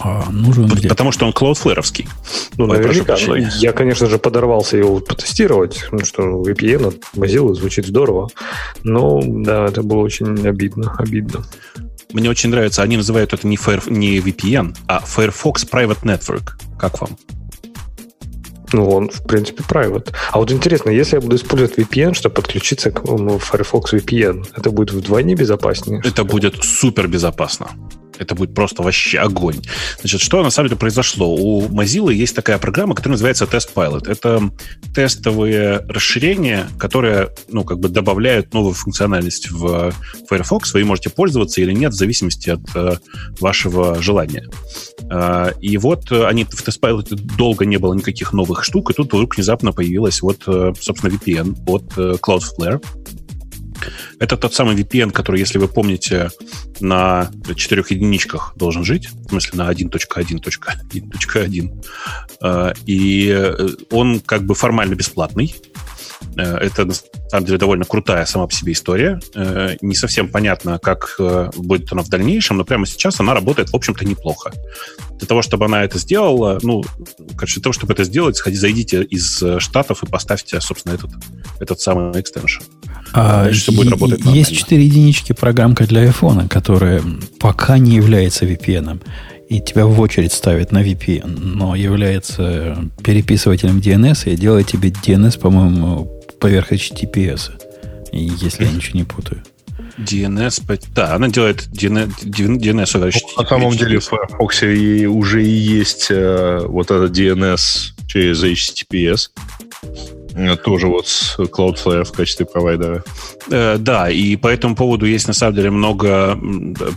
А, нужен где? Потому что он Cloudflare-овский. Ну, наверняка. Я, конечно же, подорвался его потестировать, потому что VPN от Mozilla звучит здорово. Но, да, это было очень обидно. обидно. Мне очень нравится, они называют это не, Fire, не VPN, а Firefox Private Network. Как вам? Ну, он, в принципе, private. А вот интересно, если я буду использовать VPN, чтобы подключиться к Firefox VPN, это будет вдвойне безопаснее? Это будет супер безопасно. Это будет просто вообще огонь. Значит, что на самом деле произошло? У Mozilla есть такая программа, которая называется Test Pilot. Это тестовые расширения, которые, ну, как бы добавляют новую функциональность в Firefox. Вы можете пользоваться или нет, в зависимости от э, вашего желания. Э, и вот они в TestPilot долго не было никаких новых штук, и тут вдруг внезапно появилась вот, собственно, VPN от Cloudflare. Это тот самый VPN, который, если вы помните, на четырех единичках должен жить, в смысле на 1.1.1.1. И он как бы формально бесплатный, Э, это, на самом деле, довольно крутая сама по себе история. Э, не совсем понятно, как э, будет она в дальнейшем, но прямо сейчас она работает, в общем-то, неплохо. Для того, чтобы она это сделала, ну, короче, для того, чтобы это сделать, сходи, зайдите из Штатов и поставьте, собственно, этот, этот самый экстеншн. А, все будет работать есть четыре единички программка для iPhone, которая пока не является VPN и тебя в очередь ставит на VPN, но является переписывателем DNS и делает тебе DNS, по-моему, поверх HTTPS, если я ничего не путаю. DNS, да, она делает DNS, DNS over HTTPS. На самом деле в Firefox уже и есть э, вот этот DNS через HTTPS. Э, тоже вот с Cloudflare в качестве провайдера. Э, да, и по этому поводу есть на самом деле много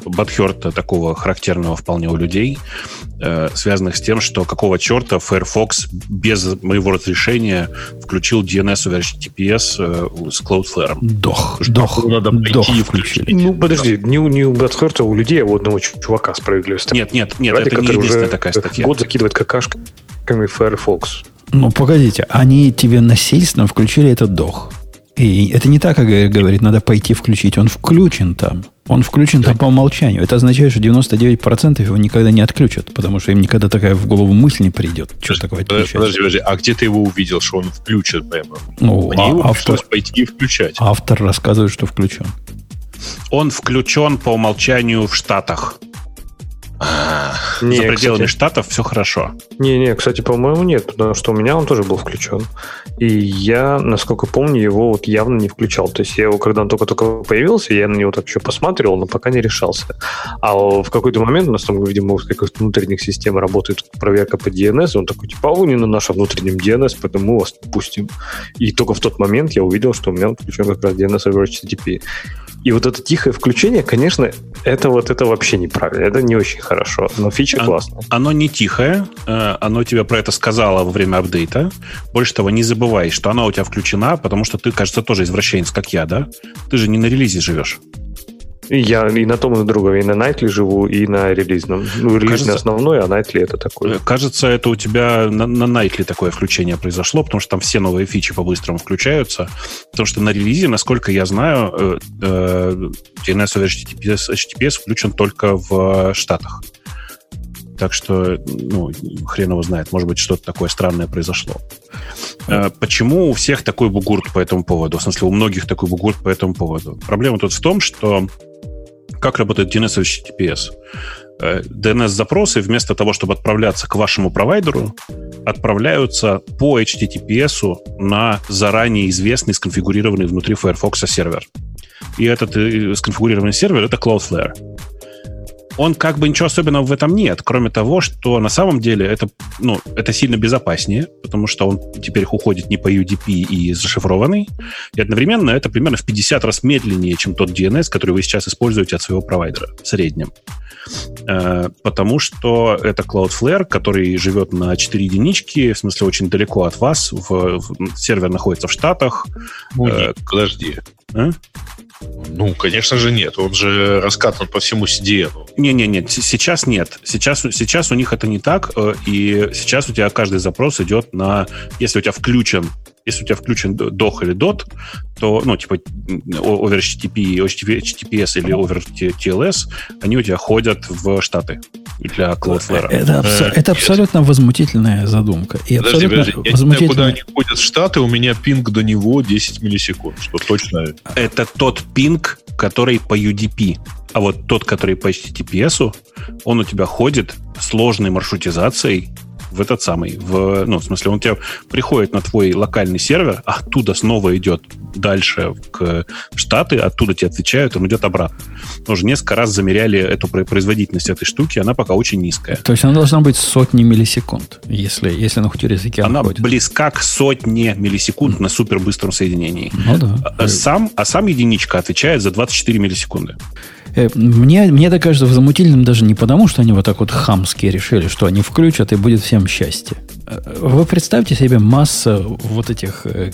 бадхерта такого характерного вполне у людей, э, связанных с тем, что какого черта Firefox без моего разрешения включил DNS over HTTPS с Cloudflare. Дох, дох, надо дох и включили. Ну, подожди, не, не у бадхерта, а у людей, а у одного чувака справедливости. Нет, нет, нет, Ради, это не единственная такая статья. Год закидывает какашками Firefox. Ну, погодите, они тебе насильственно включили этот дох. И это не так, как говорит, надо пойти включить. Он включен там. Он включен там по умолчанию. Это означает, что 99% его никогда не отключат, потому что им никогда такая в голову мысль не придет. Что такое отключать? Подожди, подожди, а где ты его увидел, что он включен прямо? Ну, Мне а, его автор, пойти и включать. Автор рассказывает, что включен. Он включен по умолчанию в Штатах. Не, За пределами кстати, штатов все хорошо. Не-не, кстати, по-моему, нет, потому что у меня он тоже был включен. И я, насколько помню, его вот явно не включал. То есть я его, когда он только-только появился, я на него так еще посматривал, но пока не решался. А в какой-то момент у нас там, видимо, в каких-то внутренних систем работает проверка по DNS, он такой, типа, а вы не на нашем внутреннем DNS, поэтому мы вас пустим. И только в тот момент я увидел, что у меня включен как раз DNS over HTTP. И вот это тихое включение, конечно, это вот это вообще неправильно. Это не очень хорошо. Но фича а, классная. Оно не тихое. Э, оно тебе про это сказало во время апдейта. Больше того, не забывай, что оно у тебя включена, потому что ты, кажется, тоже извращенец, как я, да? Ты же не на релизе живешь. Я и на том, и на другом. И на Nightly живу, и на релизном. Ну, релизный кажется, основной, а Nightly это такое. Э, кажется, это у тебя на, на Nightly такое включение произошло, потому что там все новые фичи по-быстрому включаются. Потому что на релизе, насколько я знаю, э, э, DNS over HTTPS, HTTPS включен только в Штатах. Так что, ну, хрен его знает, может быть, что-то такое странное произошло. Почему у всех такой бугурт по этому поводу? В смысле, у многих такой бугурт по этому поводу? Проблема тут в том, что как работает DNS и HTTPS? DNS-запросы вместо того, чтобы отправляться к вашему провайдеру, отправляются по HTTPS на заранее известный, сконфигурированный внутри Firefox сервер. И этот э, сконфигурированный сервер — это Cloudflare он как бы ничего особенного в этом нет, кроме того, что на самом деле это, ну, это сильно безопаснее, потому что он теперь уходит не по UDP и зашифрованный, и одновременно это примерно в 50 раз медленнее, чем тот DNS, который вы сейчас используете от своего провайдера в среднем. Э, потому что это Cloudflare, который живет на 4 единички, в смысле очень далеко от вас, в, в, сервер находится в Штатах. Нет, э, подожди. А? Ну, конечно же, нет. Он же раскатан по всему CDN. Не-не-не, сейчас нет. Сейчас, сейчас у них это не так, э, и сейчас у тебя каждый запрос идет на... Если у тебя включен если у тебя включен DOH или DOT, то, ну, типа, over HTTP, HTTPS или over TLS, они у тебя ходят в Штаты для Cloudflare. Это, абсо- э, это абсолютно возмутительная задумка. И подожди, подожди. Я возмутительная... знаю, куда они ходят в Штаты, у меня пинг до него 10 миллисекунд, что точно... Это тот пинг, который по UDP. А вот тот, который по HTTPS, он у тебя ходит сложной маршрутизацией в этот самый, в, ну, в смысле, он у тебя приходит на твой локальный сервер, оттуда снова идет дальше к Штаты, оттуда тебе отвечают, он идет обратно. Мы уже несколько раз замеряли эту производительность этой штуки, она пока очень низкая. То есть она должна быть сотни миллисекунд, если, если на хоть языке Она ходит. близка к сотне миллисекунд mm. на супербыстром соединении. Ну, да. А, сам, а сам единичка отвечает за 24 миллисекунды. Э, мне, мне это кажется возмутительным даже не потому, что они вот так вот хамски решили, что они включат и будет всем счастье. Э, вы представьте себе масса вот этих э,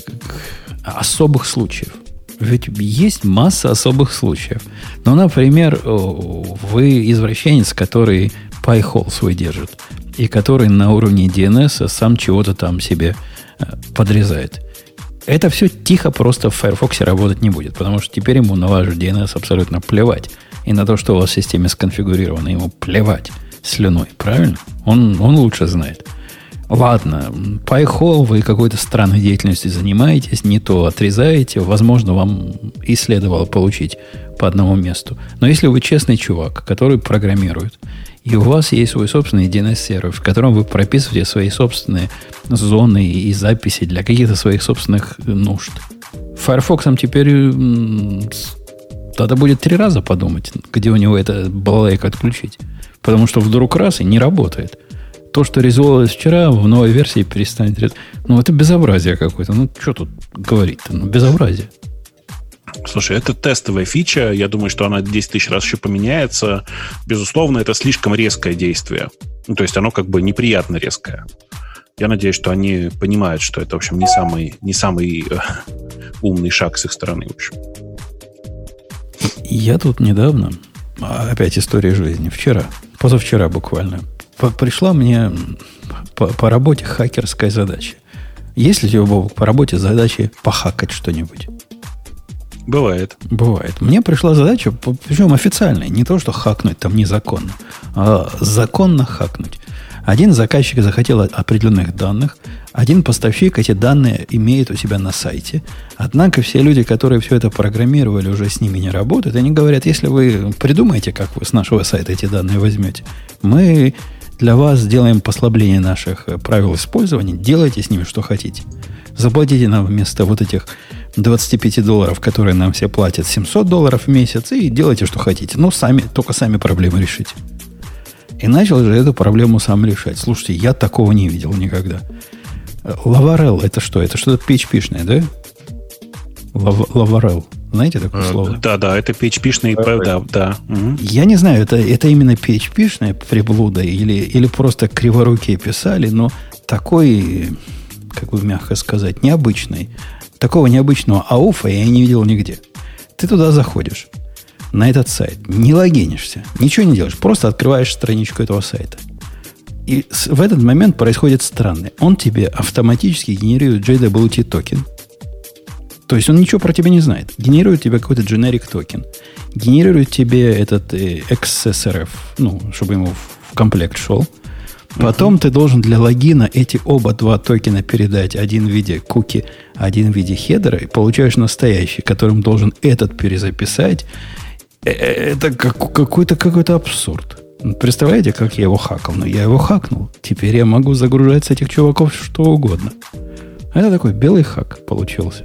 особых случаев. Ведь есть масса особых случаев. Ну, например, вы извращенец, который пайхол свой держит, и который на уровне DNS сам чего-то там себе подрезает. Это все тихо просто в Firefox работать не будет, потому что теперь ему на ваш DNS абсолютно плевать. И на то, что у вас в системе сконфигурировано, ему плевать слюной, правильно? Он, он лучше знает. Ладно, пайхол, вы какой-то странной деятельностью занимаетесь, не то отрезаете, возможно, вам и следовало получить по одному месту. Но если вы честный чувак, который программирует, и у вас есть свой собственный DNS-сервер, в котором вы прописываете свои собственные зоны и записи для каких-то своих собственных нужд. Firefox теперь надо будет три раза подумать, где у него это балалайка отключить. Потому что вдруг раз и не работает. То, что резолвилось вчера, в новой версии перестанет... Ну, это безобразие какое-то. Ну, что тут говорить-то? Ну, безобразие. Слушай, это тестовая фича. Я думаю, что она 10 тысяч раз еще поменяется. Безусловно, это слишком резкое действие. Ну, то есть оно как бы неприятно резкое. Я надеюсь, что они понимают, что это, в общем, не самый, не самый э, умный шаг с их стороны, в общем. Я тут недавно, а, опять история жизни, вчера, позавчера буквально, пришла мне по, по работе хакерская задача. Есть ли у тебя, Бобок, по работе задачи похакать что-нибудь? Бывает. Бывает. Мне пришла задача, причем официальная, не то, что хакнуть там незаконно, а законно хакнуть. Один заказчик захотел определенных данных, один поставщик эти данные имеет у себя на сайте. Однако все люди, которые все это программировали, уже с ними не работают. Они говорят, если вы придумаете, как вы с нашего сайта эти данные возьмете, мы для вас сделаем послабление наших правил использования, делайте с ними что хотите. Заплатите нам вместо вот этих 25 долларов, которые нам все платят, 700 долларов в месяц, и делайте, что хотите. Ну, сами, только сами проблемы решите. И начал же эту проблему сам решать. Слушайте, я такого не видел никогда. Лаварел это что? Это что-то PHP-шное, да? Лаварел. Знаете такое а, слово? Да, да, это PHP-шный, да, да. Угу. Я не знаю, это, это именно PHP-шная приблуда или, или просто криворукие писали, но такой, как бы мягко сказать, необычный Такого необычного ауфа я не видел нигде. Ты туда заходишь, на этот сайт, не логинишься, ничего не делаешь, просто открываешь страничку этого сайта. И в этот момент происходит странное. Он тебе автоматически генерирует JWT токен. То есть он ничего про тебя не знает. Генерирует тебе какой-то generic токен. Генерирует тебе этот э, XSRF, ну, чтобы ему в комплект шел. Потом uh-huh. ты должен для логина эти оба два токена передать. Один в виде куки, один в виде хедера. И получаешь настоящий, которым должен этот перезаписать. Э, э, это как, какой-то какой-то абсурд. Представляете, как я его хакал? Ну, я его хакнул. Теперь я могу загружать с этих чуваков что угодно. Это такой белый хак получился.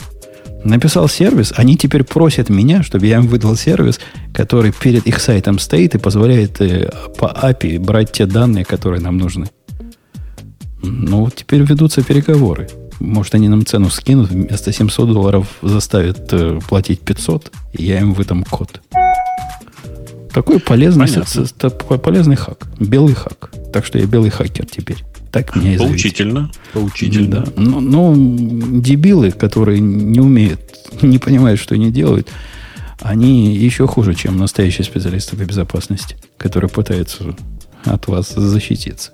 Написал сервис, они теперь просят меня, чтобы я им выдал сервис, который перед их сайтом стоит и позволяет э, по API брать те данные, которые нам нужны. Ну, вот теперь ведутся переговоры. Может, они нам цену скинут, вместо 700 долларов заставят платить 500, и я им выдам код. Такой полезный, полезный хак. Белый хак. Так что я белый хакер теперь. Так меня и Поучительно. Поучительно. Да. Но, но дебилы, которые не умеют, не понимают, что они делают, они еще хуже, чем настоящие специалисты по безопасности, которые пытаются от вас защититься.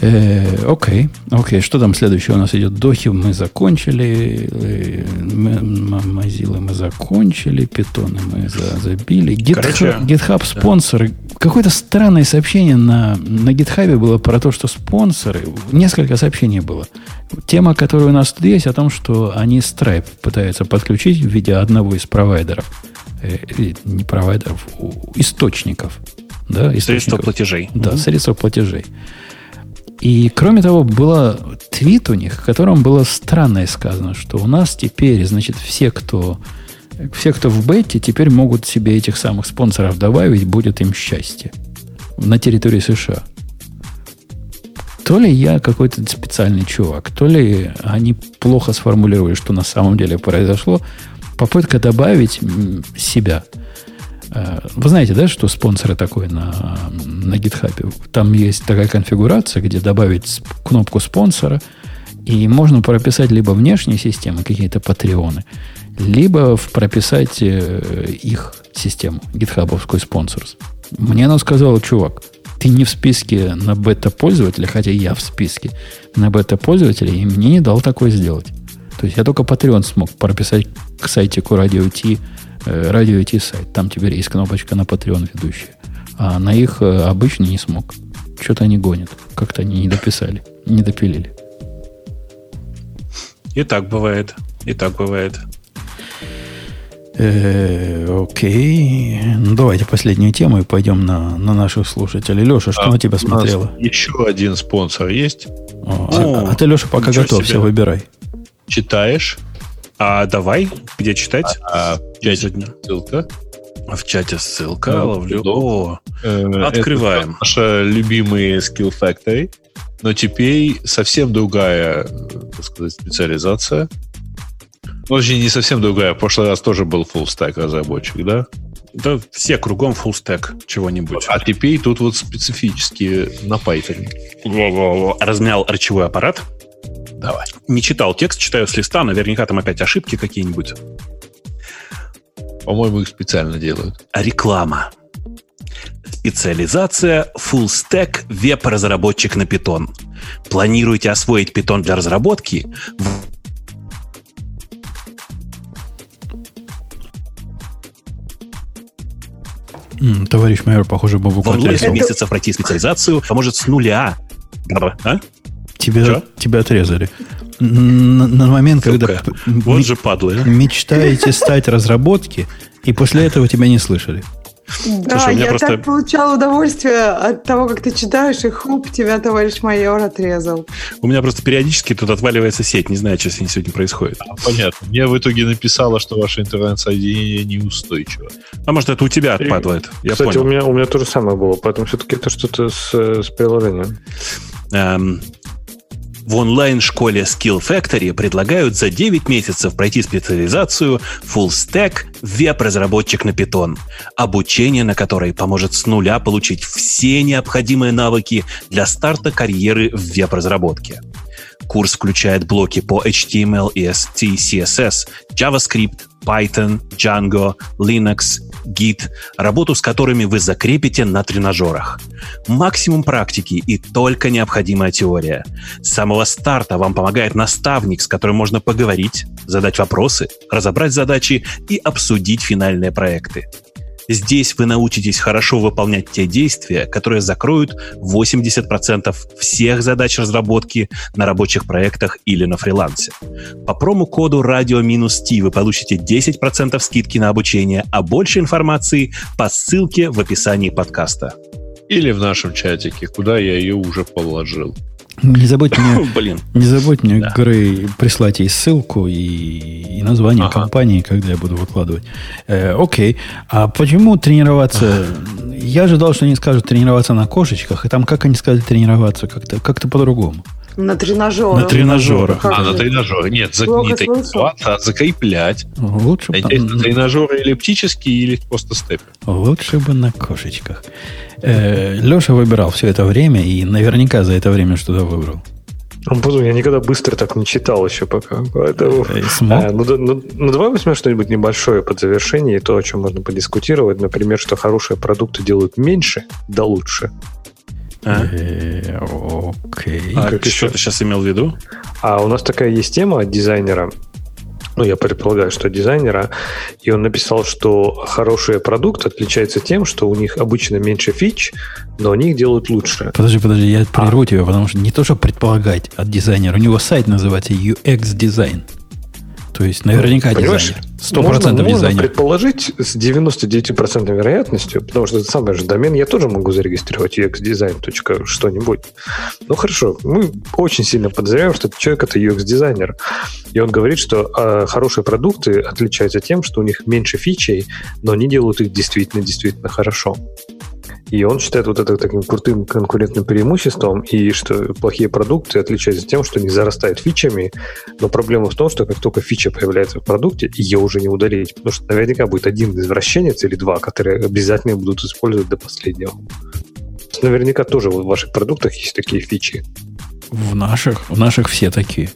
Э, окей, окей, что там следующее у нас идет? Дохи мы закончили, э, Mozilla мы закончили, питоны мы забили. GitHub, GitHub спонсоры. Да. Какое-то странное сообщение на, на GitHub было про то, что спонсоры, несколько сообщений было. Тема, которая у нас тут есть, о том, что они Stripe пытаются подключить в виде одного из провайдеров. Э, не провайдеров, источников. Да, источников. Средства платежей. Да, угу. средства платежей. И кроме того, было твит у них, в котором было странное сказано, что у нас теперь, значит, все, кто, все, кто в бете, теперь могут себе этих самых спонсоров добавить, будет им счастье на территории США. То ли я какой-то специальный чувак, то ли они плохо сформулировали, что на самом деле произошло. Попытка добавить себя вы знаете, да, что спонсоры такой на, на GitHub? Там есть такая конфигурация, где добавить кнопку спонсора, и можно прописать либо внешние системы, какие-то патреоны, либо прописать э, их систему, гитхабовскую спонсорс. Мне она сказала, чувак, ты не в списке на бета-пользователя, хотя я в списке на бета-пользователя, и мне не дал такое сделать. То есть я только Patreon смог прописать к сайтику Radio T, э, Radio T сайт. Там теперь есть кнопочка на Patreon ведущая. А на их э, обычный не смог. Что-то они гонят. Как-то они не дописали, не допилили. И так бывает. И так бывает. Э, окей. Ну, давайте последнюю тему и пойдем на, на наших слушателей. Леша, что а, на тебя смотрела? Еще один спонсор есть. О, а, а ты, Леша, пока готовься, себе. выбирай. Читаешь? А давай, где читать? А, в чате ссылка. А в чате ссылка. Да, ловлю. О, э, открываем. Это наша любимая Skill Factory. Но теперь совсем другая, так сказать, специализация. Очень не совсем другая. В прошлый раз тоже был full stack разработчик, да? Да все кругом full stack чего-нибудь. А теперь тут вот специфически на Python. Размял речевой аппарат. Давай. Не читал текст, читаю с листа. Наверняка там опять ошибки какие-нибудь. По-моему, их специально делают. Реклама. Специализация Full Stack веб-разработчик на Python. Планируете освоить Python для разработки? Товарищ майор, похоже, Бабук Вам 8 месяцев пройти специализацию поможет с нуля. А? Тебя, тебя отрезали. На, на момент, Сука. когда вот же падлы. мечтаете стать разработки, и после этого тебя не слышали. Да, Слушай, я просто... так получал удовольствие от того, как ты читаешь, и хуп, тебя товарищ майор отрезал. У меня просто периодически тут отваливается сеть. Не знаю, что с ней сегодня происходит. А, понятно. Мне в итоге написала, что ваше интернет-соединение неустойчиво. А может, это у тебя отпадает? Я Кстати, понял. У, меня, у меня то же самое было, поэтому все-таки это что-то с, с приложением. Эм, в онлайн-школе Skill Factory предлагают за 9 месяцев пройти специализацию Full Stack веб-разработчик на Python, обучение на которой поможет с нуля получить все необходимые навыки для старта карьеры в веб-разработке. Курс включает блоки по HTML, EST, CSS, JavaScript, Python, Django, Linux, Git, работу с которыми вы закрепите на тренажерах. Максимум практики и только необходимая теория. С самого старта вам помогает наставник, с которым можно поговорить, задать вопросы, разобрать задачи и обсудить финальные проекты. Здесь вы научитесь хорошо выполнять те действия, которые закроют 80% всех задач разработки на рабочих проектах или на фрилансе. По промокоду radio-t вы получите 10% скидки на обучение, а больше информации по ссылке в описании подкаста. Или в нашем чатике, куда я ее уже положил. Не забудь мне, Блин. Не забудь мне, да. Грей, прислать ей ссылку и, и название ага. компании, когда я буду выкладывать. Э, окей. А почему тренироваться? Я ожидал, что они скажут тренироваться на кошечках, и там как они сказали тренироваться? Как-то как по-другому. На тренажерах. На тренажерах. А, на тренажерах. Нет, за, не тренироваться, а закреплять. Лучше бы... Тренажеры эллиптические или просто степы? Лучше бы на кошечках. Э, Леша выбирал все это время и наверняка за это время что-то выбрал. Ну, я никогда быстро так не читал еще пока. Поэтому, э, а, ну, ну, ну, давай возьмем что-нибудь небольшое под завершение, и то, о чем можно подискутировать. Например, что хорошие продукты делают меньше, да лучше. А? Э, окей. А что ты сейчас имел в виду? А у нас такая есть тема от дизайнера ну, я предполагаю, что дизайнера, и он написал, что хороший продукт отличается тем, что у них обычно меньше фич, но они их делают лучше. Подожди, подожди, я прерву а. тебя, потому что не то, что предполагать от дизайнера, у него сайт называется UX Design. То есть наверняка ну, дизайнер. Сто процентов дизайнер. Можно предположить с 99% вероятностью, потому что это самый же домен я тоже могу зарегистрировать UXDesign. что-нибудь. Ну хорошо, мы очень сильно подозреваем, что этот человек это UX-дизайнер. И он говорит, что э, хорошие продукты отличаются тем, что у них меньше фичей, но они делают их действительно-действительно хорошо. И он считает вот это таким крутым конкурентным преимуществом, и что плохие продукты отличаются тем, что они зарастают фичами, но проблема в том, что как только фича появляется в продукте, ее уже не удалить, потому что наверняка будет один извращенец или два, которые обязательно будут использовать до последнего. Наверняка тоже в ваших продуктах есть такие фичи. В наших, в наших все такие.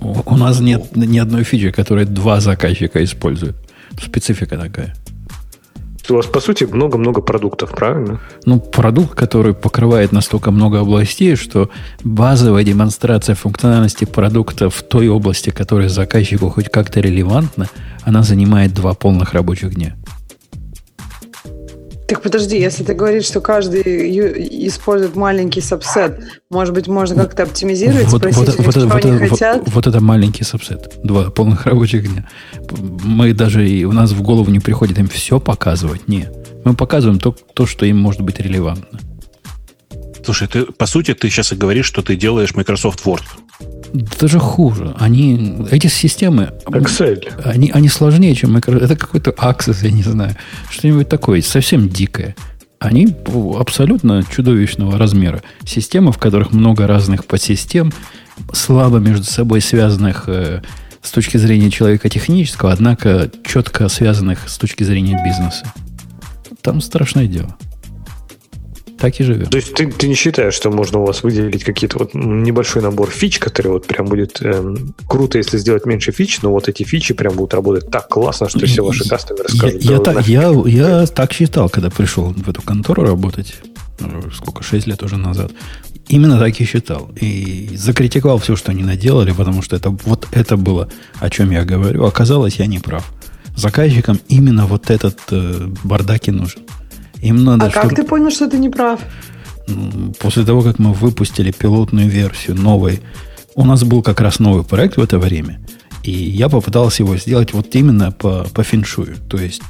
У нас нет ни одной фичи, которую два заказчика используют. Специфика такая. У вас, по сути, много-много продуктов, правильно? Ну, продукт, который покрывает настолько много областей, что базовая демонстрация функциональности продукта в той области, которая заказчику хоть как-то релевантна, она занимает два полных рабочих дня. Так подожди, если ты говоришь, что каждый использует маленький сабсет, может быть, можно как-то оптимизировать, вот, спросить, вот, вот, вот, они вот, хотят? Вот, вот это маленький сабсет. Два полных рабочих дня. Мы даже, и у нас в голову не приходит им все показывать. Нет. Мы показываем то, то, что им может быть релевантно. Слушай, ты, по сути, ты сейчас и говоришь, что ты делаешь Microsoft Word. Даже хуже. Они, эти системы, Excel. Они, они сложнее, чем Microsoft. Это какой-то Access, я не знаю. Что-нибудь такое, совсем дикое. Они абсолютно чудовищного размера. Системы, в которых много разных подсистем, слабо между собой связанных э, с точки зрения человека технического, однако четко связанных с точки зрения бизнеса. Там страшное дело. Так и живем. То есть ты, ты не считаешь, что можно у вас выделить какие-то вот небольшой набор фич, который вот прям будет эм, круто, если сделать меньше фич, но вот эти фичи прям будут работать так классно, что все ваши кастомеры скажут. Я, я, так, я, я так считал, когда пришел в эту контору работать, э, сколько, 6 лет уже назад. Именно так и считал. И закритиковал все, что они наделали, потому что это вот это было, о чем я говорю. Оказалось, я не прав. Заказчикам именно вот этот э, бардак и нужен. Им надо, а как ты понял, что ты не прав? После того, как мы выпустили пилотную версию новой, у нас был как раз новый проект в это время, и я попытался его сделать вот именно по, по феншую. То есть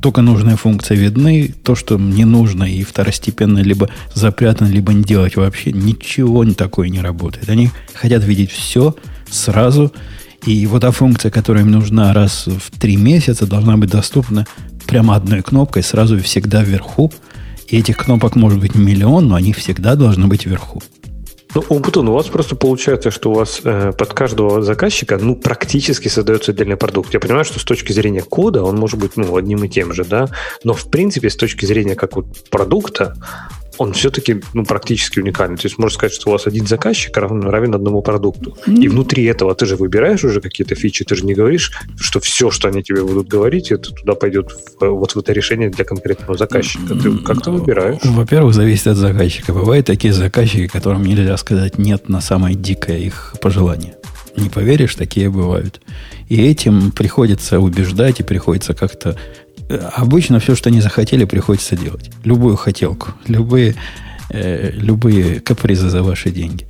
только нужные функции видны, то, что мне нужно и второстепенно либо запрятано, либо не делать вообще, ничего такое не работает. Они хотят видеть все сразу, и вот та функция, которая им нужна раз в три месяца, должна быть доступна прямо одной кнопкой сразу всегда вверху. И этих кнопок может быть миллион, но они всегда должны быть вверху. Ну, Умпутун, у вас просто получается, что у вас э, под каждого заказчика, ну, практически создается отдельный продукт. Я понимаю, что с точки зрения кода он может быть, ну, одним и тем же, да, но, в принципе, с точки зрения как вот продукта, он все-таки ну, практически уникальный. То есть можно сказать, что у вас один заказчик равен, равен одному продукту. Mm-hmm. И внутри этого ты же выбираешь уже какие-то фичи, ты же не говоришь, что все, что они тебе будут говорить, это туда пойдет в, вот в это решение для конкретного заказчика. Ты как-то выбираешь. Во-первых, зависит от заказчика. Бывают такие заказчики, которым нельзя сказать нет на самое дикое их пожелание. Не поверишь, такие бывают. И этим приходится убеждать, и приходится как-то обычно все, что они захотели, приходится делать. Любую хотелку, любые, э, любые капризы за ваши деньги.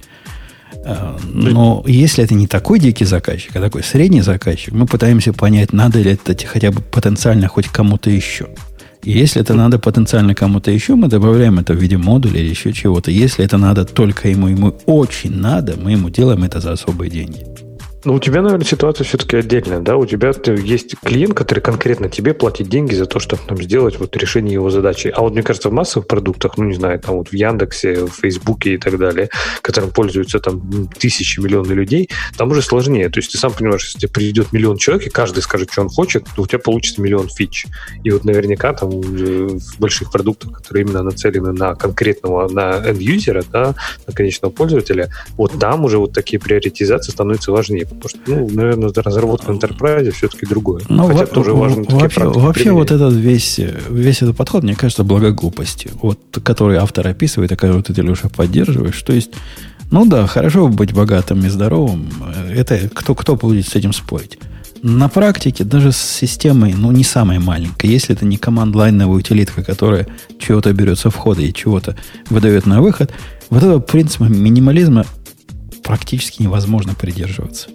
Э, но если это не такой дикий заказчик, а такой средний заказчик, мы пытаемся понять, надо ли это хотя бы потенциально хоть кому-то еще. И если это надо потенциально кому-то еще, мы добавляем это в виде модуля или еще чего-то. Если это надо только ему, ему очень надо, мы ему делаем это за особые деньги. Ну, у тебя, наверное, ситуация все-таки отдельная, да? У тебя есть клиент, который конкретно тебе платит деньги за то, чтобы там сделать вот решение его задачи. А вот, мне кажется, в массовых продуктах, ну, не знаю, там вот в Яндексе, в Фейсбуке и так далее, которым пользуются там тысячи, миллионы людей, там уже сложнее. То есть ты сам понимаешь, если тебе придет миллион человек, и каждый скажет, что он хочет, то у тебя получится миллион фич. И вот наверняка там в больших продуктах, которые именно нацелены на конкретного, на end-юзера, да, на конечного пользователя, вот там уже вот такие приоритизации становятся важнее Потому что, ну, наверное, разработка в Enterprise все-таки другое. Ну, Хотя во- тоже важно вообще, вообще вот этот весь, весь этот подход, мне кажется, благоглупости. Вот, который автор описывает, а который ты, Леша, поддерживаешь. То есть, ну да, хорошо быть богатым и здоровым. Это кто, кто будет с этим спорить? На практике даже с системой, ну, не самой маленькой, если это не команд-лайновая утилитка, которая чего-то берет со входа и чего-то выдает на выход, вот этого принципа минимализма практически невозможно придерживаться.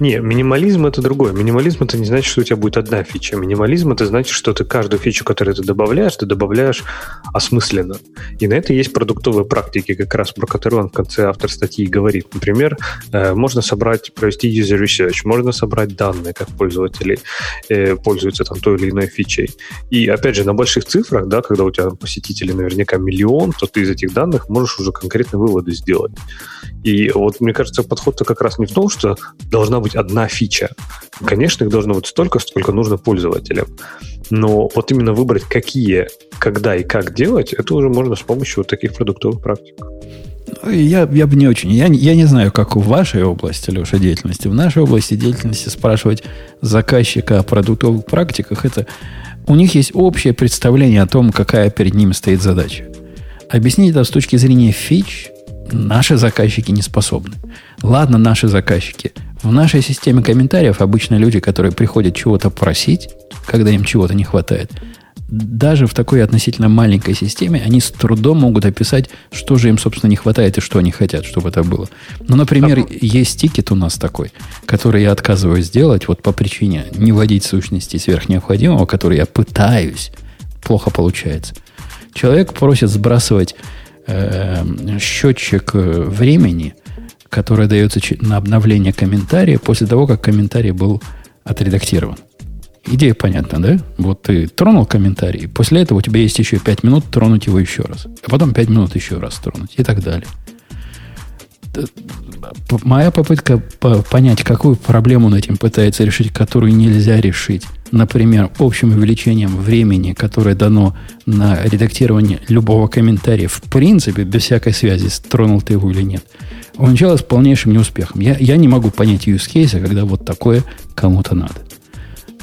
Не, минимализм это другое. Минимализм это не значит, что у тебя будет одна фича. Минимализм это значит, что ты каждую фичу, которую ты добавляешь, ты добавляешь осмысленно. И на это есть продуктовые практики, как раз про которые он в конце автор статьи говорит. Например, э, можно собрать, провести user research, можно собрать данные, как пользователи э, пользуются там той или иной фичей. И опять же, на больших цифрах, да, когда у тебя посетителей наверняка миллион, то ты из этих данных можешь уже конкретные выводы сделать. И вот мне кажется, подход-то как раз не в том, что должна быть одна фича. Конечно, их должно быть столько, сколько нужно пользователям. Но вот именно выбрать, какие, когда и как делать, это уже можно с помощью вот таких продуктовых практик. Я, я бы не очень. Я, я не знаю, как в вашей области, Леша, деятельности. В нашей области деятельности спрашивать заказчика о продуктовых практиках, это у них есть общее представление о том, какая перед ними стоит задача. Объяснить это с точки зрения фич наши заказчики не способны. Ладно, наши заказчики. В нашей системе комментариев обычно люди, которые приходят чего-то просить, когда им чего-то не хватает, даже в такой относительно маленькой системе они с трудом могут описать, что же им, собственно, не хватает и что они хотят, чтобы это было. Ну, например, а... есть тикет у нас такой, который я отказываюсь сделать вот по причине не вводить сущности сверх необходимого, который я пытаюсь, плохо получается. Человек просит сбрасывать э, счетчик э, времени, который дается на обновление комментария после того, как комментарий был отредактирован. Идея понятна, да? Вот ты тронул комментарий, после этого у тебя есть еще 5 минут тронуть его еще раз. А потом 5 минут еще раз тронуть и так далее. Моя попытка понять, какую проблему он этим пытается решить, которую нельзя решить, например, общим увеличением времени, которое дано на редактирование любого комментария, в принципе, без всякой связи, тронул ты его или нет, увенчалась полнейшим неуспехом. Я, я не могу понять use case, когда вот такое кому-то надо.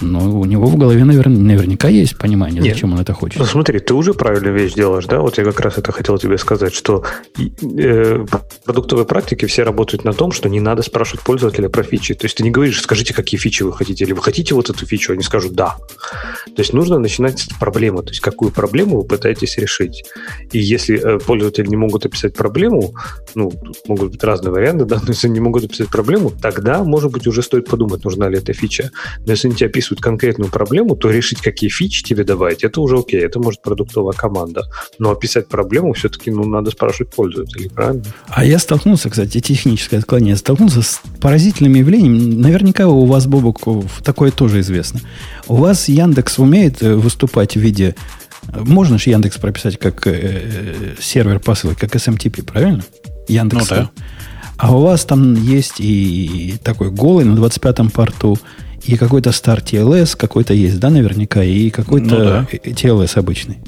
Но у него в голове, наверное, наверняка есть понимание, Нет. зачем он это хочет. Ну смотри, ты уже правильную вещь делаешь, да? Вот я как раз это хотел тебе сказать, что э, продуктовые практики все работают на том, что не надо спрашивать пользователя про фичи. То есть ты не говоришь, скажите, какие фичи вы хотите, или вы хотите вот эту фичу, они скажут да. То есть нужно начинать с проблемы, то есть какую проблему вы пытаетесь решить. И если э, пользователи не могут описать проблему, ну, могут быть разные варианты, да, но если они не могут описать проблему, тогда, может быть, уже стоит подумать, нужна ли эта фича. Но если они тебе описывают описывают конкретную проблему, то решить, какие фичи тебе добавить, это уже окей, это может продуктовая команда. Но описать проблему все-таки ну, надо спрашивать пользователей, правильно? А я столкнулся, кстати, техническое отклонение, столкнулся с поразительным явлением. Наверняка у вас, Бобок, такое тоже известно. У вас Яндекс умеет э, выступать в виде... Можно же Яндекс прописать как э, э сервер посылок, как SMTP, правильно? Яндекс. Ну, да. А у вас там есть и такой голый на 25-м порту, и какой-то Star TLS какой-то есть, да, наверняка, и какой-то ну, да. TLS обычный.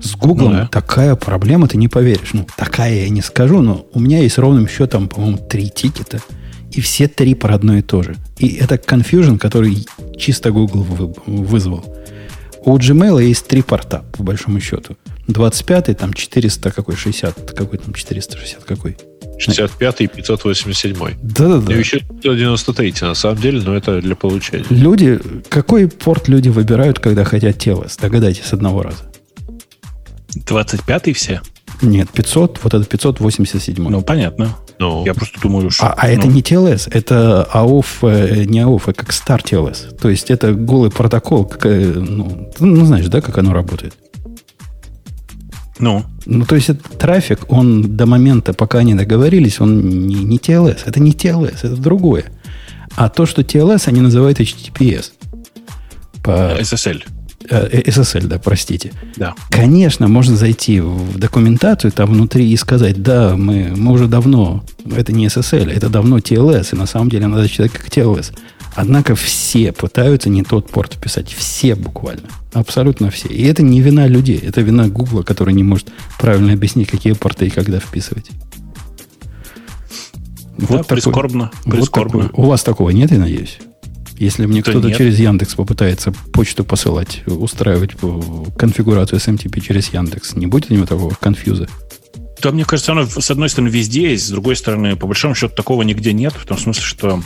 С Google ну, да. такая проблема, ты не поверишь. Ну, такая я не скажу, но у меня есть ровным счетом, по-моему, три тикета, и все три про одно и то же. И это confusion, который чисто Google вызвал. У Gmail есть три порта, по большому счету. 25 там 400 какой, 60, какой там 460 какой. 65 и 587. Да-да-да. И еще 193 на самом деле, но это для получения. Люди, какой порт люди выбирают, когда хотят TLS? Догадайтесь с одного раза. 25 все? Нет, 500, вот это 587. Ну, понятно. Ну, Я просто думаю, что... А, а ну. это не TLS, это AOF, э, не AOF, а как Star TLS. То есть это голый протокол, как, э, ну, ну, знаешь, да, как оно работает? Ну? Ну, то есть этот трафик, он до момента, пока они договорились, он не, не TLS. Это не TLS, это другое. А то, что TLS, они называют HTTPS. По... SSL. Э, э, SSL, да, простите. Да. Конечно, можно зайти в документацию там внутри и сказать, да, мы, мы уже давно, это не SSL, это давно TLS, и на самом деле надо считать как TLS. Однако все пытаются не тот порт писать. Все буквально. Абсолютно все. И это не вина людей. Это вина Гугла, который не может правильно объяснить, какие порты и когда вписывать. Вот да, такой, прискорбно. прискорбно. Вот такой. У вас такого нет, я надеюсь? Если мне кто-то нет. через Яндекс попытается почту посылать, устраивать конфигурацию SMTP через Яндекс, не будет у него такого конфьюза? Да, мне кажется, оно с одной стороны везде есть, с другой стороны, по большому счету, такого нигде нет, в том смысле, что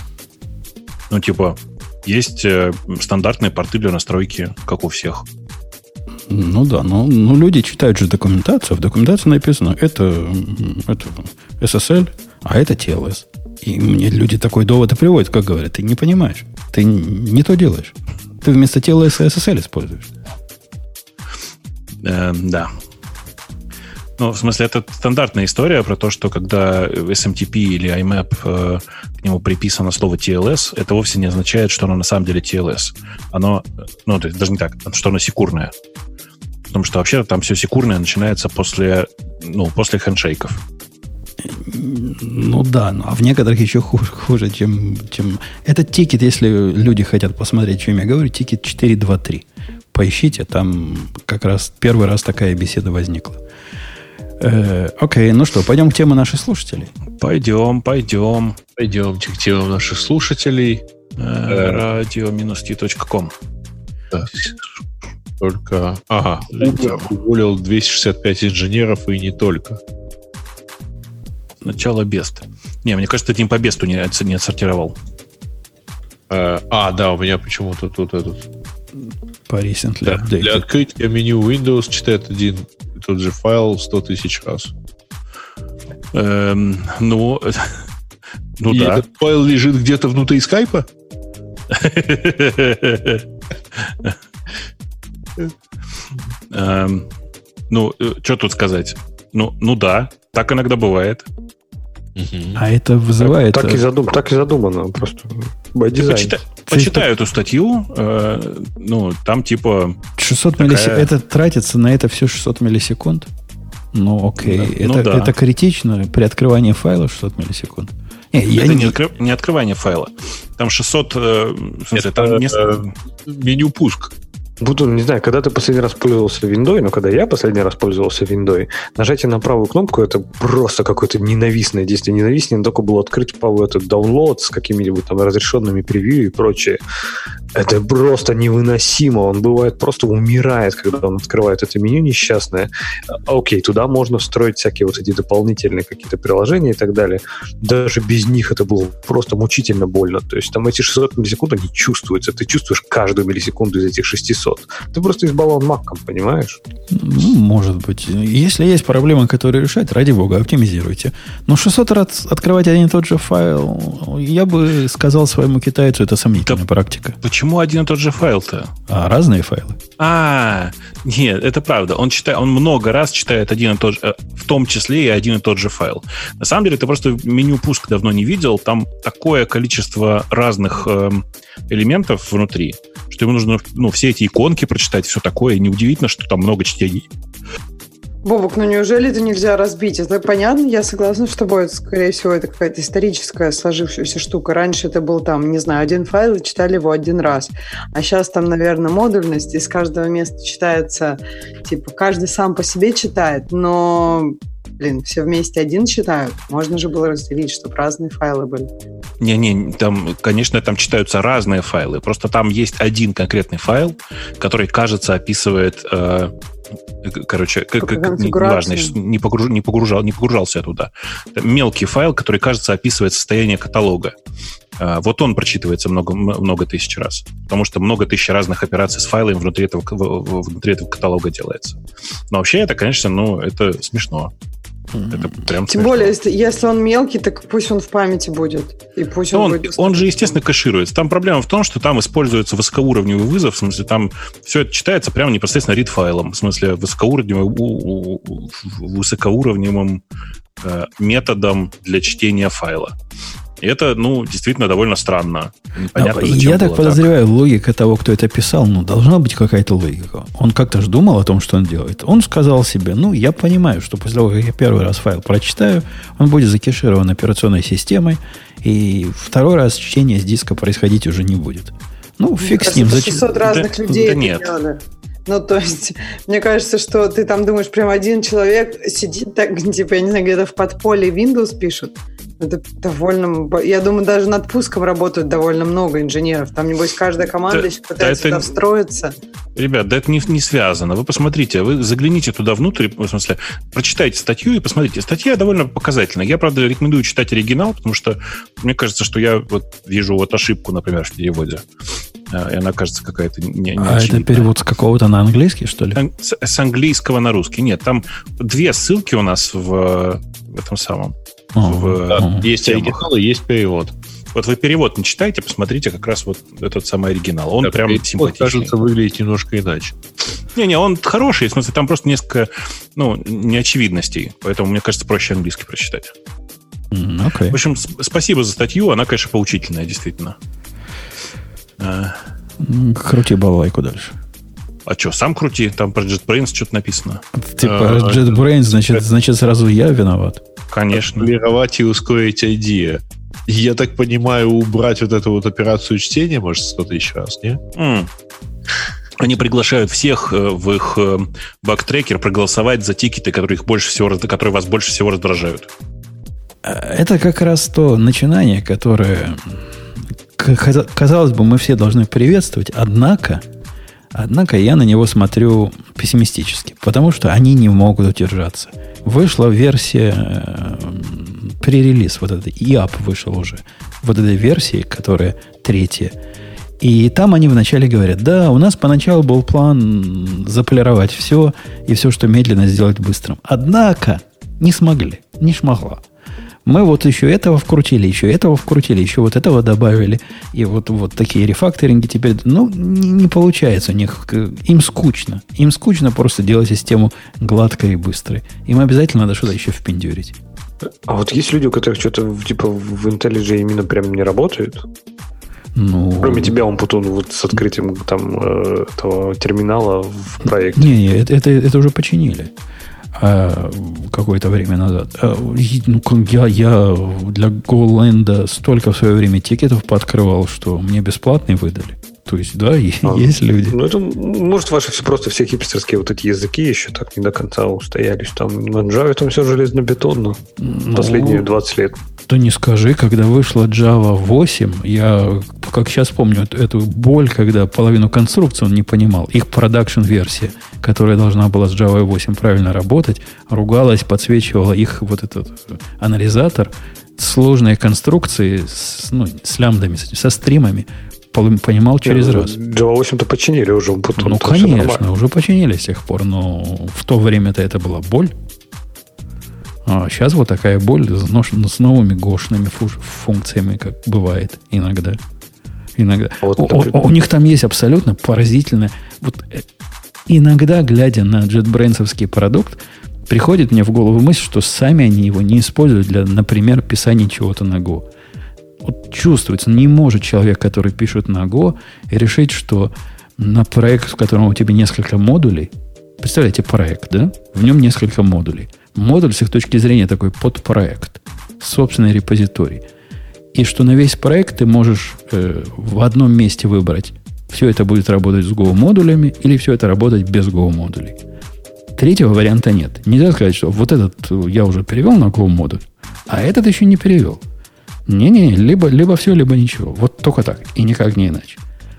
ну, типа, есть э, стандартные порты для настройки, как у всех. Ну да, но, но люди читают же документацию. В документации написано, это, это SSL, а это TLS. И мне люди такой довод и приводят, как говорят, ты не понимаешь, ты не то делаешь. Ты вместо TLS SSL используешь. Э, да. Ну, в смысле, это стандартная история про то, что когда SMTP или IMAP э, к нему приписано слово TLS, это вовсе не означает, что оно на самом деле TLS. Оно, ну, то есть даже не так, что оно секурное. Потому что вообще там все секурное начинается после, ну, после хендшейков. Ну да, ну, а в некоторых еще хуже, хуже чем, чем... Этот тикет, если люди хотят посмотреть, о чем я говорю, тикет 423. Поищите, там как раз первый раз такая беседа возникла. Э, окей, ну что, пойдем к теме наших слушателей? Пойдем, пойдем. Пойдемте к темам наших слушателей. Э, Radio-t.com Да. Только... Ага, уволил 265 инженеров и не только. Начало бест. Не, мне кажется, ты не по бесту не, отс- не отсортировал. Э, А, да, у меня почему-то тут этот... По recently Для, updated. для открытия меню Windows читает один и тот же файл 100 тысяч раз. Эм, ну, ну и да. этот файл лежит где-то внутри скайпа? Эм, Ну, что тут сказать? Ну, ну да, так иногда бывает. А это вызывает... Так и, э, задум, так и задумано. Просто by design. Почитай, почитай эту статью. э, ну, там типа... 600 миллисекунд. Такая- Это тратится на это все 600 миллисекунд? Ну, окей. Да, это, ну да. это критично при открывании файла 600 миллисекунд. Не, я это не- не, откры- не открывание файла. Там 600... э, в смысле, Это, там не- э, меню пуск. Буду, не знаю, когда ты последний раз пользовался виндой, но когда я последний раз пользовался виндой, нажатие на правую кнопку это просто какое-то ненавистное действие. Ненавистнее только было открыть правый этот download с какими-нибудь там разрешенными превью и прочее. Это просто невыносимо. Он бывает просто умирает, когда он открывает это меню несчастное. Окей, туда можно встроить всякие вот эти дополнительные какие-то приложения и так далее. Даже без них это было просто мучительно больно. То есть там эти 600 миллисекунд, они чувствуются. Ты чувствуешь каждую миллисекунду из этих 600. Ты просто избалован маком, понимаешь? Ну, может быть. Если есть проблемы, которые решать, ради бога, оптимизируйте. Но 600 раз открывать один и тот же файл, я бы сказал своему китайцу, это сомнительная практика. Почему один и тот же файл-то? А разные файлы? А, нет, это правда. Он читает, он много раз читает один и тот же, э, в том числе и один и тот же файл. На самом деле, ты просто меню пуск давно не видел. Там такое количество разных эм, элементов внутри, что ему нужно ну, все эти иконки прочитать, все такое. И неудивительно, что там много чтений. Бобок, ну неужели это нельзя разбить? Это понятно, я согласна, что будет, скорее всего, это какая-то историческая сложившаяся штука. Раньше это был там, не знаю, один файл, и читали его один раз. А сейчас там, наверное, модульность, из каждого места читается, типа, каждый сам по себе читает, но, блин, все вместе один читают. Можно же было разделить, чтобы разные файлы были. Не-не, там, конечно, там читаются разные файлы. Просто там есть один конкретный файл, который, кажется, описывает, э, короче, как, как, неважно, не, погруж- не, погружал, не погружался я туда. Мелкий файл, который, кажется, описывает состояние каталога. Э, вот он прочитывается много, много тысяч раз. Потому что много тысяч разных операций с файлами внутри этого, внутри этого каталога делается. Но вообще это, конечно, ну, это смешно. Это прям Тем смешно. более, если, если он мелкий, так пусть он в памяти будет. И пусть он, он, будет он же, естественно, кэшируется. Там проблема в том, что там используется высокоуровневый вызов, в смысле, там все это читается прямо непосредственно read-файлом, в смысле, высокоуровневым, высокоуровневым э, методом для чтения файла. И это, ну, действительно довольно странно. Непонятно, Ну, зачем я так подозреваю, логика того, кто это писал, ну, должна быть какая-то логика. Он как-то же думал о том, что он делает. Он сказал себе, ну, я понимаю, что после того, как я первый раз файл прочитаю, он будет закеширован операционной системой, и второй раз чтение с диска происходить уже не будет. Ну, Мне фиг с ним. это Зачем? 600 разных Да- людей да это нет. делали. Ну, то есть, мне кажется, что ты там думаешь, прям один человек сидит так, типа, я не знаю, где-то в подполье Windows пишут. Это довольно... Я думаю, даже над пуском работают довольно много инженеров. Там, небось, каждая команда Да- еще да пытается это- туда встроиться. Ребят, да это не, не связано. Вы посмотрите, вы загляните туда внутрь, в смысле, прочитайте статью и посмотрите. Статья довольно показательная. Я, правда, рекомендую читать оригинал, потому что мне кажется, что я вот вижу вот ошибку, например, в переводе. А, и она кажется какая-то не, не А это перевод с какого-то на английский, что ли? С, с английского на русский. Нет, там две ссылки у нас в, в этом самом. А, в, да, есть оригинал и есть перевод. Вот вы перевод не читайте, посмотрите как раз вот этот самый оригинал. Он да, прям симпатичный. кажется, выглядит немножко иначе. Не-не, он хороший, в смысле, там просто несколько, ну, неочевидностей. Поэтому, мне кажется, проще английский прочитать. Okay. В общем, спасибо за статью. Она, конечно, поучительная, действительно. А. Крути балалайку дальше. А что, сам крути? Там про JetBrains что-то написано. Типа а, JetBrains, значит, значит, сразу я виноват. Конечно. Полировать и ускорить идею. Я так понимаю, убрать вот эту вот операцию чтения, может, что-то еще раз, не? Mm. Они приглашают всех э, в их э, бактрекер проголосовать за тикеты, которые, их больше всего, которые вас больше всего раздражают. Э, это как раз то начинание, которое, казалось бы, мы все должны приветствовать, однако, однако я на него смотрю пессимистически, потому что они не могут удержаться. Вышла версия пререлиз, вот этот ИАП вышел уже, вот этой версии, которая третья. И там они вначале говорят, да, у нас поначалу был план заполировать все и все, что медленно сделать быстрым. Однако не смогли, не смогла. Мы вот еще этого вкрутили, еще этого вкрутили, еще вот этого добавили. И вот, вот такие рефакторинги теперь, ну, не, не получается у них. Им скучно. Им скучно просто делать систему гладкой и быстрой. Им обязательно надо что-то еще впендюрить. А вот есть люди, у которых что-то типа в IntelliJ именно прям не работает? Ну, Кроме тебя, он потом вот с открытием там э, этого терминала в проекте. Не, не, это, это, это уже починили а, какое-то время назад. А, ну, я, я для GoLand столько в свое время тикетов пооткрывал, что мне бесплатные выдали. То есть, да, а, есть люди. Ну, это, может, ваши все просто все хипстерские вот эти языки еще так не до конца устоялись. Там на Java там все железно-бетонно ну, последние 20 лет. То не скажи, когда вышла Java 8, я, как сейчас помню, эту, боль, когда половину конструкции он не понимал. Их продакшн-версия, которая должна была с Java 8 правильно работать, ругалась, подсвечивала их вот этот анализатор, сложные конструкции с, ну, с лямбдами, со стримами понимал через раз. Java 8-то починили уже. Потом ну, конечно, уже починили с тех пор, но в то время-то это была боль. А сейчас вот такая боль с, с новыми гошными функциями, как бывает иногда. Иногда. Вот, у, у, у них там есть абсолютно поразительное... Вот, э, иногда, глядя на JetBrains продукт, приходит мне в голову мысль, что сами они его не используют для, например, писания чего-то на Go вот чувствуется, не может человек, который пишет на Go, решить, что на проект, в котором у тебя несколько модулей, представляете, проект, да? В нем несколько модулей. Модуль с их точки зрения такой подпроект, собственный репозиторий. И что на весь проект ты можешь э, в одном месте выбрать, все это будет работать с Go модулями или все это работать без Go модулей. Третьего варианта нет. Нельзя сказать, что вот этот я уже перевел на Go модуль, а этот еще не перевел. Не-не, либо, либо все, либо ничего. Вот только так. И никак не иначе.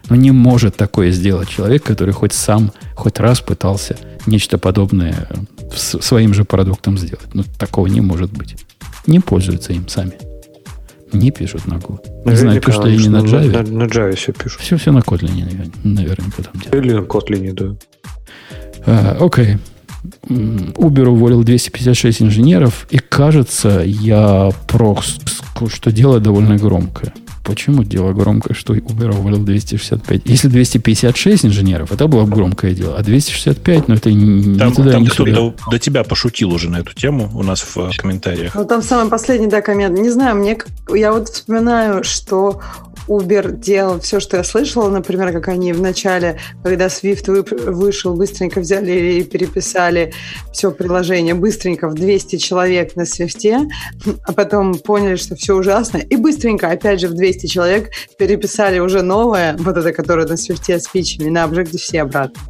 Но не может такое сделать человек, который хоть сам, хоть раз пытался нечто подобное своим же продуктом сделать. Ну, такого не может быть. Не пользуются им сами. Не пишут на Go. Не знаю, пишут ли они на Java. На, на Java все пишут. Все, все на Kotlin, наверняка там делают. Или на Kotlin, да. А, окей. Uber уволил 256 инженеров, и кажется, я просто что дело довольно громкое. Почему дело громкое, что Uber уволил 265? Если 256 инженеров, это было бы громкое дело. А 265, ну это не там, туда, там не кто-то до, до тебя пошутил уже на эту тему у нас в комментариях. Ну там самый последний, да, коммент. Не знаю, мне я вот вспоминаю, что Uber делал все, что я слышала, например, как они в начале, когда Swift вышел, быстренько взяли и переписали все приложение быстренько в 200 человек на Swift, а потом поняли, что все ужасно, и быстренько, опять же, в 200 человек переписали уже новое, вот это, которое на Swift с на Objective-C обратно.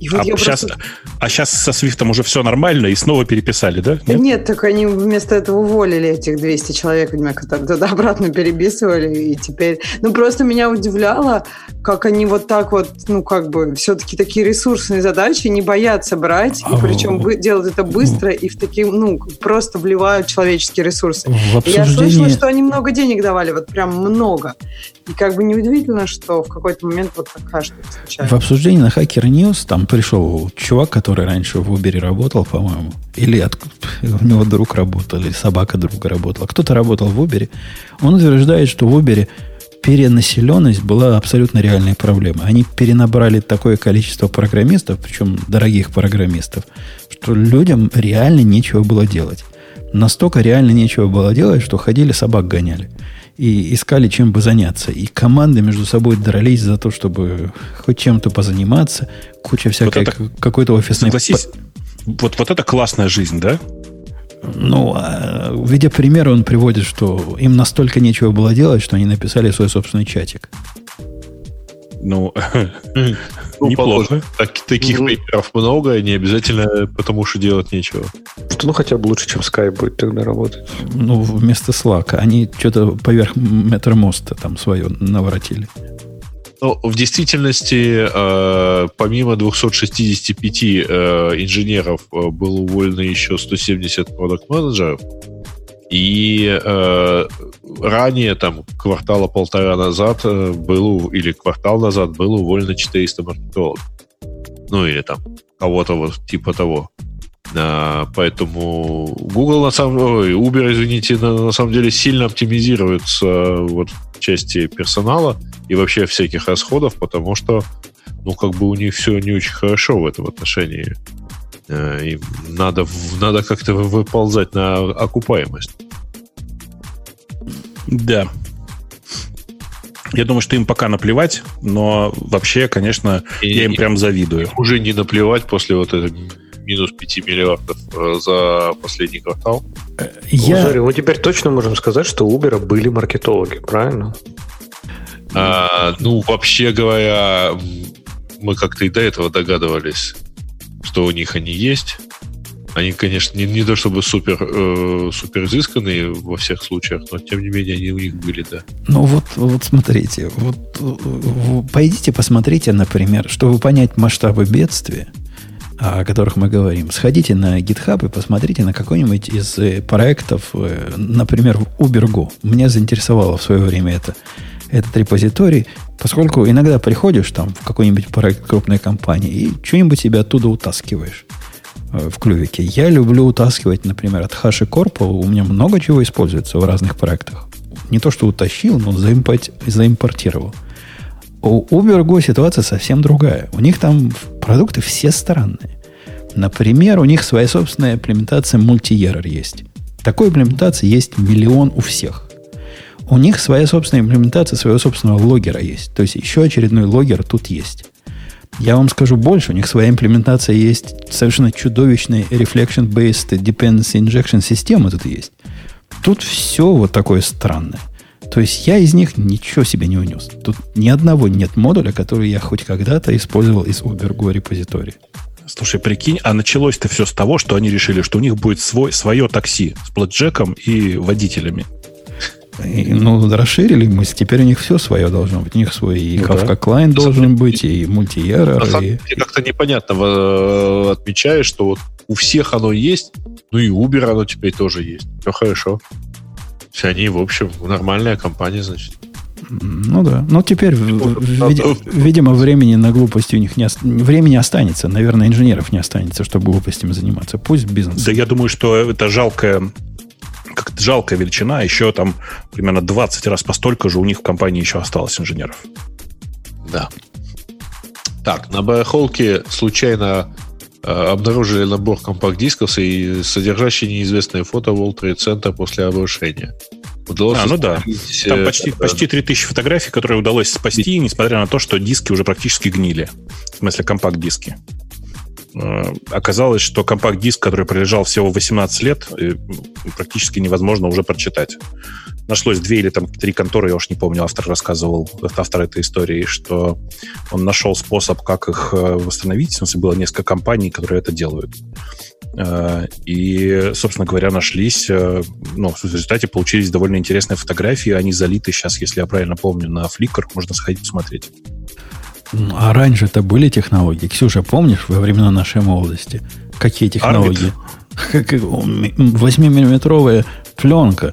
И вот а, я сейчас, просто- а сейчас со Свифтом уже все нормально и снова переписали, да? Нет? Нет, так они вместо этого уволили этих 200 человек, которые туда обратно переписывали, и теперь... Ну, просто меня удивляло, как они вот так вот, ну, как бы, все-таки такие ресурсные задачи не боятся брать, и А, причем делают это быстро, и в такие, ну, просто вливают человеческие ресурсы. В И Я слышала, обсуждении... что они много денег давали, вот прям много. И как бы неудивительно, что в какой-то момент вот такая штука В случается. обсуждении на Hacker News там пришел чувак, который раньше в Uber работал, по-моему. Или от- у него друг работал, или собака друга работала. Кто-то работал в Uber. Он утверждает, что в Uber перенаселенность была абсолютно реальной проблемой. Они перенабрали такое количество программистов, причем дорогих программистов, что людям реально нечего было делать. Настолько реально нечего было делать, что ходили собак гоняли. И искали, чем бы заняться. И команды между собой дрались за то, чтобы хоть чем-то позаниматься. Куча всякой это- к- какой-то офисной... Согласись, вот, вот это классная жизнь, да? Ну, а в виде примера он приводит, что им настолько нечего было делать, что они написали свой собственный чатик. Ну, Ну, неплохо. Так- таких Ну. примеров много, не обязательно потому, что делать нечего. Что, ну, хотя бы лучше, чем Skype будет тогда работать. Ну, вместо Slack. Они что-то поверх метромоста там свое наворотили. Но в действительности, э, помимо 265 э, инженеров, э, было уволено еще 170 продакт-менеджеров. И э, ранее, там, квартала полтора назад э, было, или квартал назад было уволено 400 маркетологов. Ну, или там кого-то вот типа того. А, поэтому Google на самом ой, Uber, извините, на, на самом деле сильно оптимизируется вот в части персонала и вообще всяких расходов, потому что, ну, как бы у них все не очень хорошо в этом отношении. Э, Им надо, надо как-то вы- выползать на окупаемость. Да. Я думаю, что им пока наплевать, но вообще, конечно, И- я им и прям завидую. уже не наплевать после вот этого минус 5 миллиардов э, за последний квартал. Я, Смотри, мы теперь точно можем сказать, что у Uber были маркетологи, правильно? А, ну, вообще говоря, мы как-то и до этого догадывались, что у них они есть. Они, конечно, не, не то чтобы супер, э, супер изысканные во всех случаях, но тем не менее они у них были, да. Ну вот, вот смотрите, вот э, в- пойдите посмотрите, например, чтобы понять масштабы бедствия, о которых мы говорим, сходите на GitHub и посмотрите на какой-нибудь из э, проектов, э, например, UberGo. Меня заинтересовало в свое время это, этот репозиторий, поскольку иногда приходишь там в какой-нибудь проект крупной компании и что-нибудь себе оттуда утаскиваешь э, в клювике. Я люблю утаскивать, например, от HashiCorp. У меня много чего используется в разных проектах. Не то, что утащил, но заимпорт- заимпортировал. У UberGo ситуация совсем другая. У них там продукты все странные. Например, у них своя собственная имплементация мультиерор есть. Такой имплементации есть миллион у всех. У них своя собственная имплементация своего собственного логера есть. То есть еще очередной логер тут есть. Я вам скажу больше, у них своя имплементация есть, совершенно чудовищная reflection-based dependency injection система тут есть. Тут все вот такое странное. То есть я из них ничего себе не унес. Тут ни одного нет модуля, который я хоть когда-то использовал из UberGo репозитория. Слушай, прикинь, а началось-то все с того, что они решили, что у них будет свой, свое такси с платджеком и водителями. И, ну, расширили мы, теперь у них все свое должно быть. У них свой и Ну Kafka да. Client должен быть, и мультиерор, На самом и... деле как-то непонятно э, отмечаешь, что вот у всех оно есть, ну и Uber оно теперь тоже есть. Все хорошо. Все они, в общем, нормальная компания, значит. Ну да. Но теперь, в- Вот, в- надо- види- видимо, времени на глупости у них не, ос- времени останется. Наверное, инженеров не останется, чтобы глупостями заниматься. Пусть бизнес. Да я думаю, что это жалкая, как это жалкая величина. Еще там примерно 20 раз постолько же у них в компании еще осталось инженеров. Да. Так, на барахолке случайно э, обнаружили набор компакт-дисков и содержащий неизвестное фото World Trade Center после обрушения. Удалось А, ну да. Там э, почти, э, почти 3000 фотографий, которые удалось спасти, несмотря на то, что диски уже практически гнили. В смысле, компакт-диски. Э, Оказалось, что компакт-диск, который пролежал всего 18 лет, э, практически невозможно уже прочитать. нашлось две или там три конторы, я уж не помню, автор рассказывал, автор этой истории, что он нашел способ, как их э, восстановить. В смысле, было несколько компаний, которые это делают. Э, и, собственно говоря, нашлись, э, ну, в результате получились довольно интересные фотографии. Они залиты сейчас, если я правильно помню, на Flickr. Можно сходить посмотреть. А раньше это были технологии. Ксюша, помнишь, во времена нашей молодости? Какие технологии? 8-миллиметровая пленка,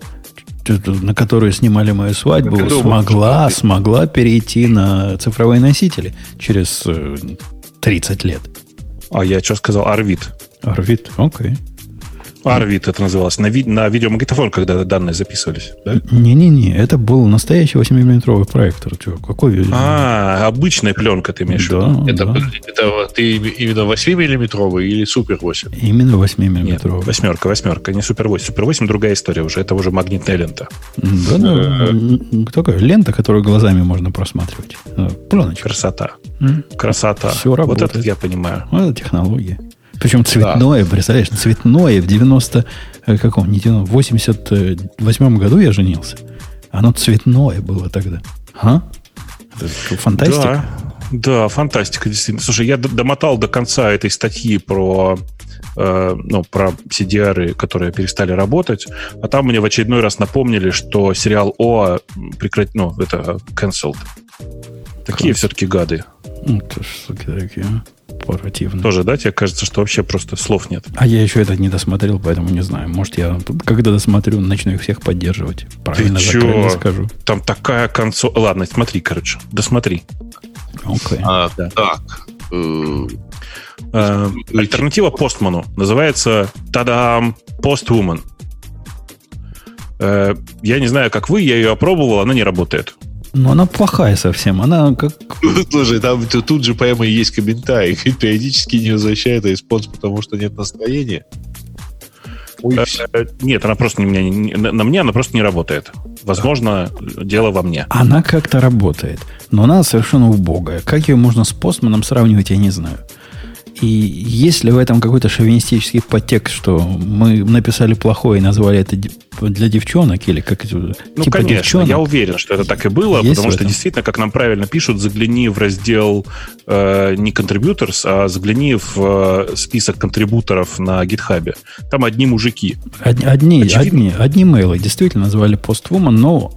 на которую снимали мою свадьбу, смогла, смогла перейти на цифровые носители через 30 лет. А я что сказал? Арвид. Арвид, окей. Арвид это называлось. На, ви- на видеомагнитофон, когда данные записывались, да? Не-не-не, это был настоящий 8-миллиметровый проектор. Чё, какой видео? А, обычная пленка ты имеешь в да, виду? Это, да. это ты именно 8-миллиметровый или супер 8? Именно Нет, 8-миллиметровый. восьмерка, восьмерка, не Супер 8. Супер 8 другая история уже, это уже магнитная лента. Да, да. Такая лента, которую глазами можно просматривать. Э, Пленочка. Красота. М. Красота. Вот работает. это я понимаю. Это технология. Причем цветное, представляешь, цветное в 90, э, каком, не 90, в 88 году я женился. Оно цветное было тогда. А? Это фантастика. Да, да, фантастика, действительно. Слушай, я домотал до конца этой статьи про э, ну, про CDR, которые перестали работать, а там мне в очередной раз напомнили, что сериал О прекрат... ну, это cancelled. Такие Cancelled. все-таки гады. Ну, ты ж, суки такие, а. Противно. Тоже, да, тебе кажется, что вообще просто слов нет? А я еще этот не досмотрел, поэтому не знаю. Может, я, когда досмотрю, начну их всех поддерживать. Правильно, Ты чё? скажу. Там такая концовка... Ладно, смотри, короче, досмотри. Окей. А, так. Э, Э, альтернатива Постману называется Тадам Postwoman. Э, я не знаю, как вы, я ее опробовал, она не работает. Но она плохая совсем. Она как... Слушай, там тут же прямо и есть комментарий. Периодически не возвращает response, потому что нет настроения. Ой, Э, Нет, она просто не меня, не- на на мне она просто не работает. Возможно, дело во мне. Она как-то работает. Но она совершенно убогая. Как ее можно с постманом сравнивать, я не знаю. И есть ли в этом какой-то шовинистический подтекст, что мы написали плохое и назвали это для девчонок, или как это, Ну, типа конечно, девчонок? я уверен, что это так и было, Есть потому что действительно, как нам правильно пишут, загляни в раздел э, не contributors, а загляни в э, список контрибуторов на гитхабе. Там одни мужики. Одни, одни, Очевидно. одни, одни мейлы действительно назвали поствумен, но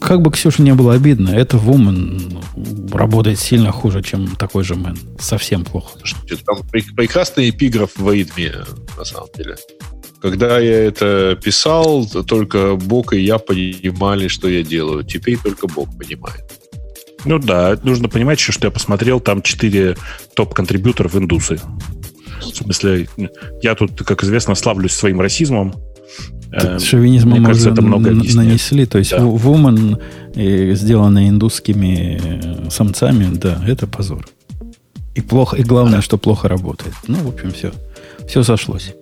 как бы Ксюше не было обидно, это вумен работает сильно хуже, чем такой же мен. Совсем плохо. Слушайте, Там пре- прекрасный эпиграф в Эйдме, на самом деле. Когда я это писал, то только Бог и я понимали, что я делаю. Теперь только Бог понимает. Ну да, нужно понимать еще, что я посмотрел, там 4 топ-контрибьюторов индусы. В смысле, я тут, как известно, славлюсь своим расизмом. Э, Шовинизма мне мы кажется, уже это много объясняет. нанесли. То есть Да. э, сделанный индусскими самцами, да, это позор. И плохо, и главное, что плохо работает. Ну, в общем, все. Все сошлось.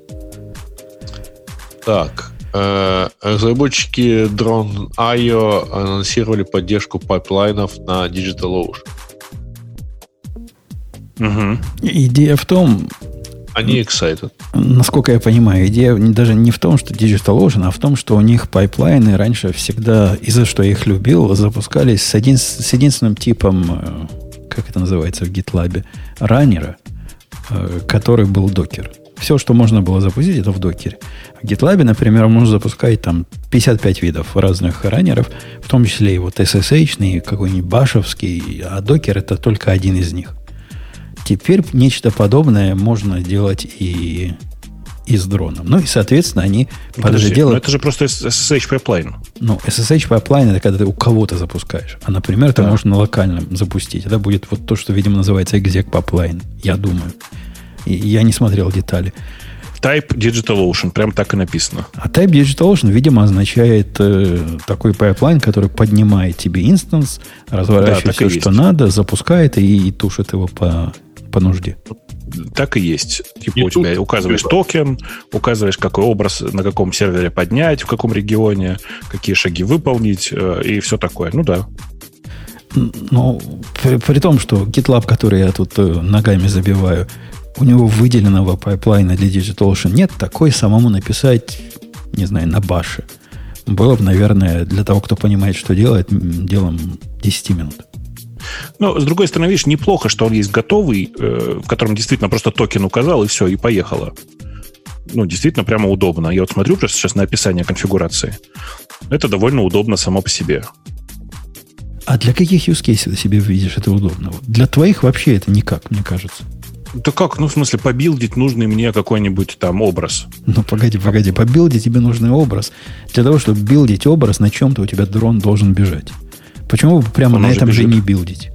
Так, э, разработчики Drone.io анонсировали поддержку пайплайнов на DigitalOcean. мгм. Идея в том, Они excited. насколько я понимаю, идея даже не в том, что DigitalOcean, а в том, что у них пайплайны раньше всегда, из-за что я их любил, запускались с, един- с единственным типом, э, как это называется в GitLab, раннера, э, который был докер. Все, что можно было запустить, это в докере. В GitLab, например, можно запускать там 55 видов разных раннеров, в том числе и вот SSH, какой-нибудь башевский, а докер это только один из них. Теперь нечто подобное можно делать и, и с дроном. Ну и, соответственно, они под это дело... это же просто SSH pipeline. Ну, SSH pipeline это когда ты у кого-то запускаешь. А, например, ты Да. можешь на локальном запустить. Это будет вот то, что, видимо, называется exec pipeline. Я думаю. И я не смотрел детали. Type DigitalOcean, прям так и написано. А Type DigitalOcean, видимо, означает э, такой пайплайн, который поднимает тебе инстанс, разворачивает и все, что надо, запускает и, и тушит его по, по нужде. Так и есть. Типа И у тебя указываешь токен, указываешь, какой образ на каком сервере поднять, в каком регионе, какие шаги выполнить э, и все такое. Ну да. Ну, при, при том, что GitLab, который я тут э, ногами забиваю, у него выделенного пайплайна для DigitalOcean нет, такой самому написать, не знаю, на баше. было бы, наверное, для того, кто понимает, что делает, делом 10 минут. Но, с другой стороны, видишь, неплохо, что он есть готовый, э, в котором действительно просто токен указал, и все, и поехало. Ну, действительно, прямо удобно. Я вот смотрю просто сейчас на описание конфигурации. Это довольно удобно само по себе. А для каких use cases ты себе видишь это удобно? Для твоих вообще это никак, мне кажется. Да как? Ну, в смысле, побилдить нужный мне какой-нибудь там образ. Ну, погоди, погоди. Побилдить тебе нужный образ. Для того, чтобы билдить образ, на чем-то у тебя дрон должен бежать. Почему бы прямо Он на этом же бежит. не билдить?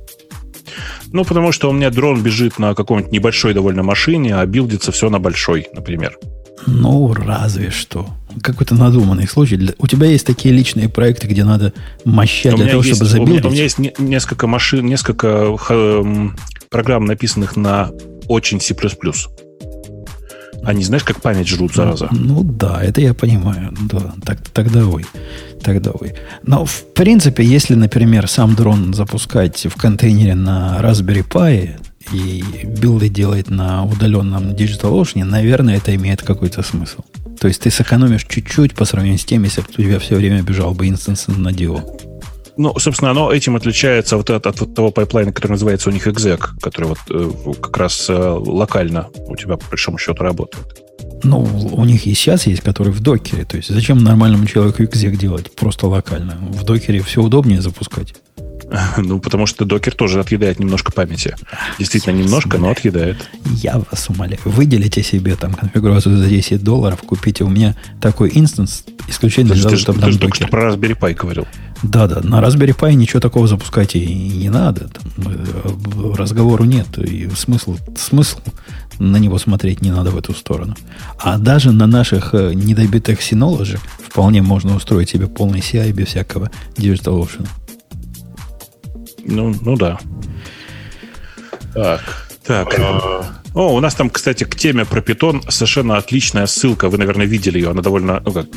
Ну, потому что у меня дрон бежит на какой-нибудь небольшой довольно машине, а билдится все на большой, например. Ну, разве что. Какой-то надуманный случай. У тебя есть такие личные проекты, где надо мощать У для того, есть, чтобы у, меня, забилдить. у меня есть не- несколько машин, несколько х- программ, написанных на очень C++. Они, знаешь, как память жрут, зараза. Ну да, это я понимаю. Да, так, тогда ой. Тогда ой. Но в принципе, если, например, сам дрон запускать в контейнере на Raspberry Pi и билды делать на удаленном DigitalOcean, наверное, это имеет какой-то смысл. То есть ты сэкономишь чуть-чуть по сравнению с тем, если бы у тебя все время бежал бы инстанс на DO. Ну, собственно, оно этим отличается вот от, от вот того пайплайна, который называется у них exec, который вот э, как раз э, локально у тебя по большому счету работает. Ну, у них и сейчас есть, которые в докере. То есть зачем нормальному человеку exec делать просто локально? В докере все удобнее запускать. Ну, потому что докер тоже отъедает немножко памяти. Действительно, немножко, но отъедает. Я вас умоляю. Выделите себе там конфигурацию за 10 долларов, купите у меня такой инстанс исключительно для того, чтобы там только что про Raspberry Pi говорил. Да, да, на Raspberry Pi ничего такого запускать и не надо. Там, э, разговору нет. И смысл, смысл на него смотреть не надо в эту сторону. А даже на наших э, недобитых Synology вполне можно устроить себе полный CI без всякого DigitalOcean. Ну, ну да. Так. Так. а, О, у нас там, кстати, к теме про питон совершенно отличная ссылка. Вы, наверное, видели ее. Она довольно, ну как,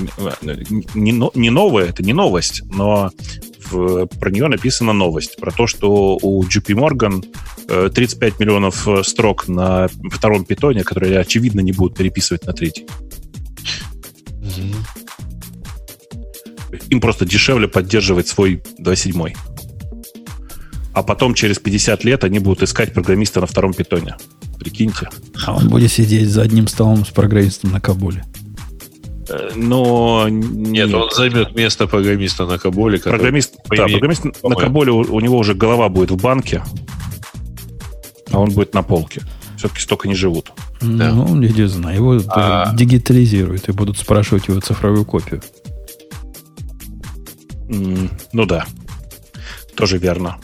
не, не новая, это не новость, но в- про нее написана новость. Про то, что у JP Morgan э, 35 миллионов э, строк на втором питоне, которые, очевидно, не будут переписывать на третий. Им просто дешевле поддерживать свой 2.7. А потом, через 50 лет, они будут искать программиста на втором питоне. Прикиньте. А он будет сидеть за одним столом с программистом на Кабуле. Э, Но Нет, он займет место программиста на Каболе. который- Программист, да, программист на. Каболе, у, у него уже голова будет в банке, а он будет на полке. Все-таки столько не живут. Да. Ну, я не знаю. Его А- дигитализируют и будут спрашивать его цифровую копию. Ну да, тоже верно.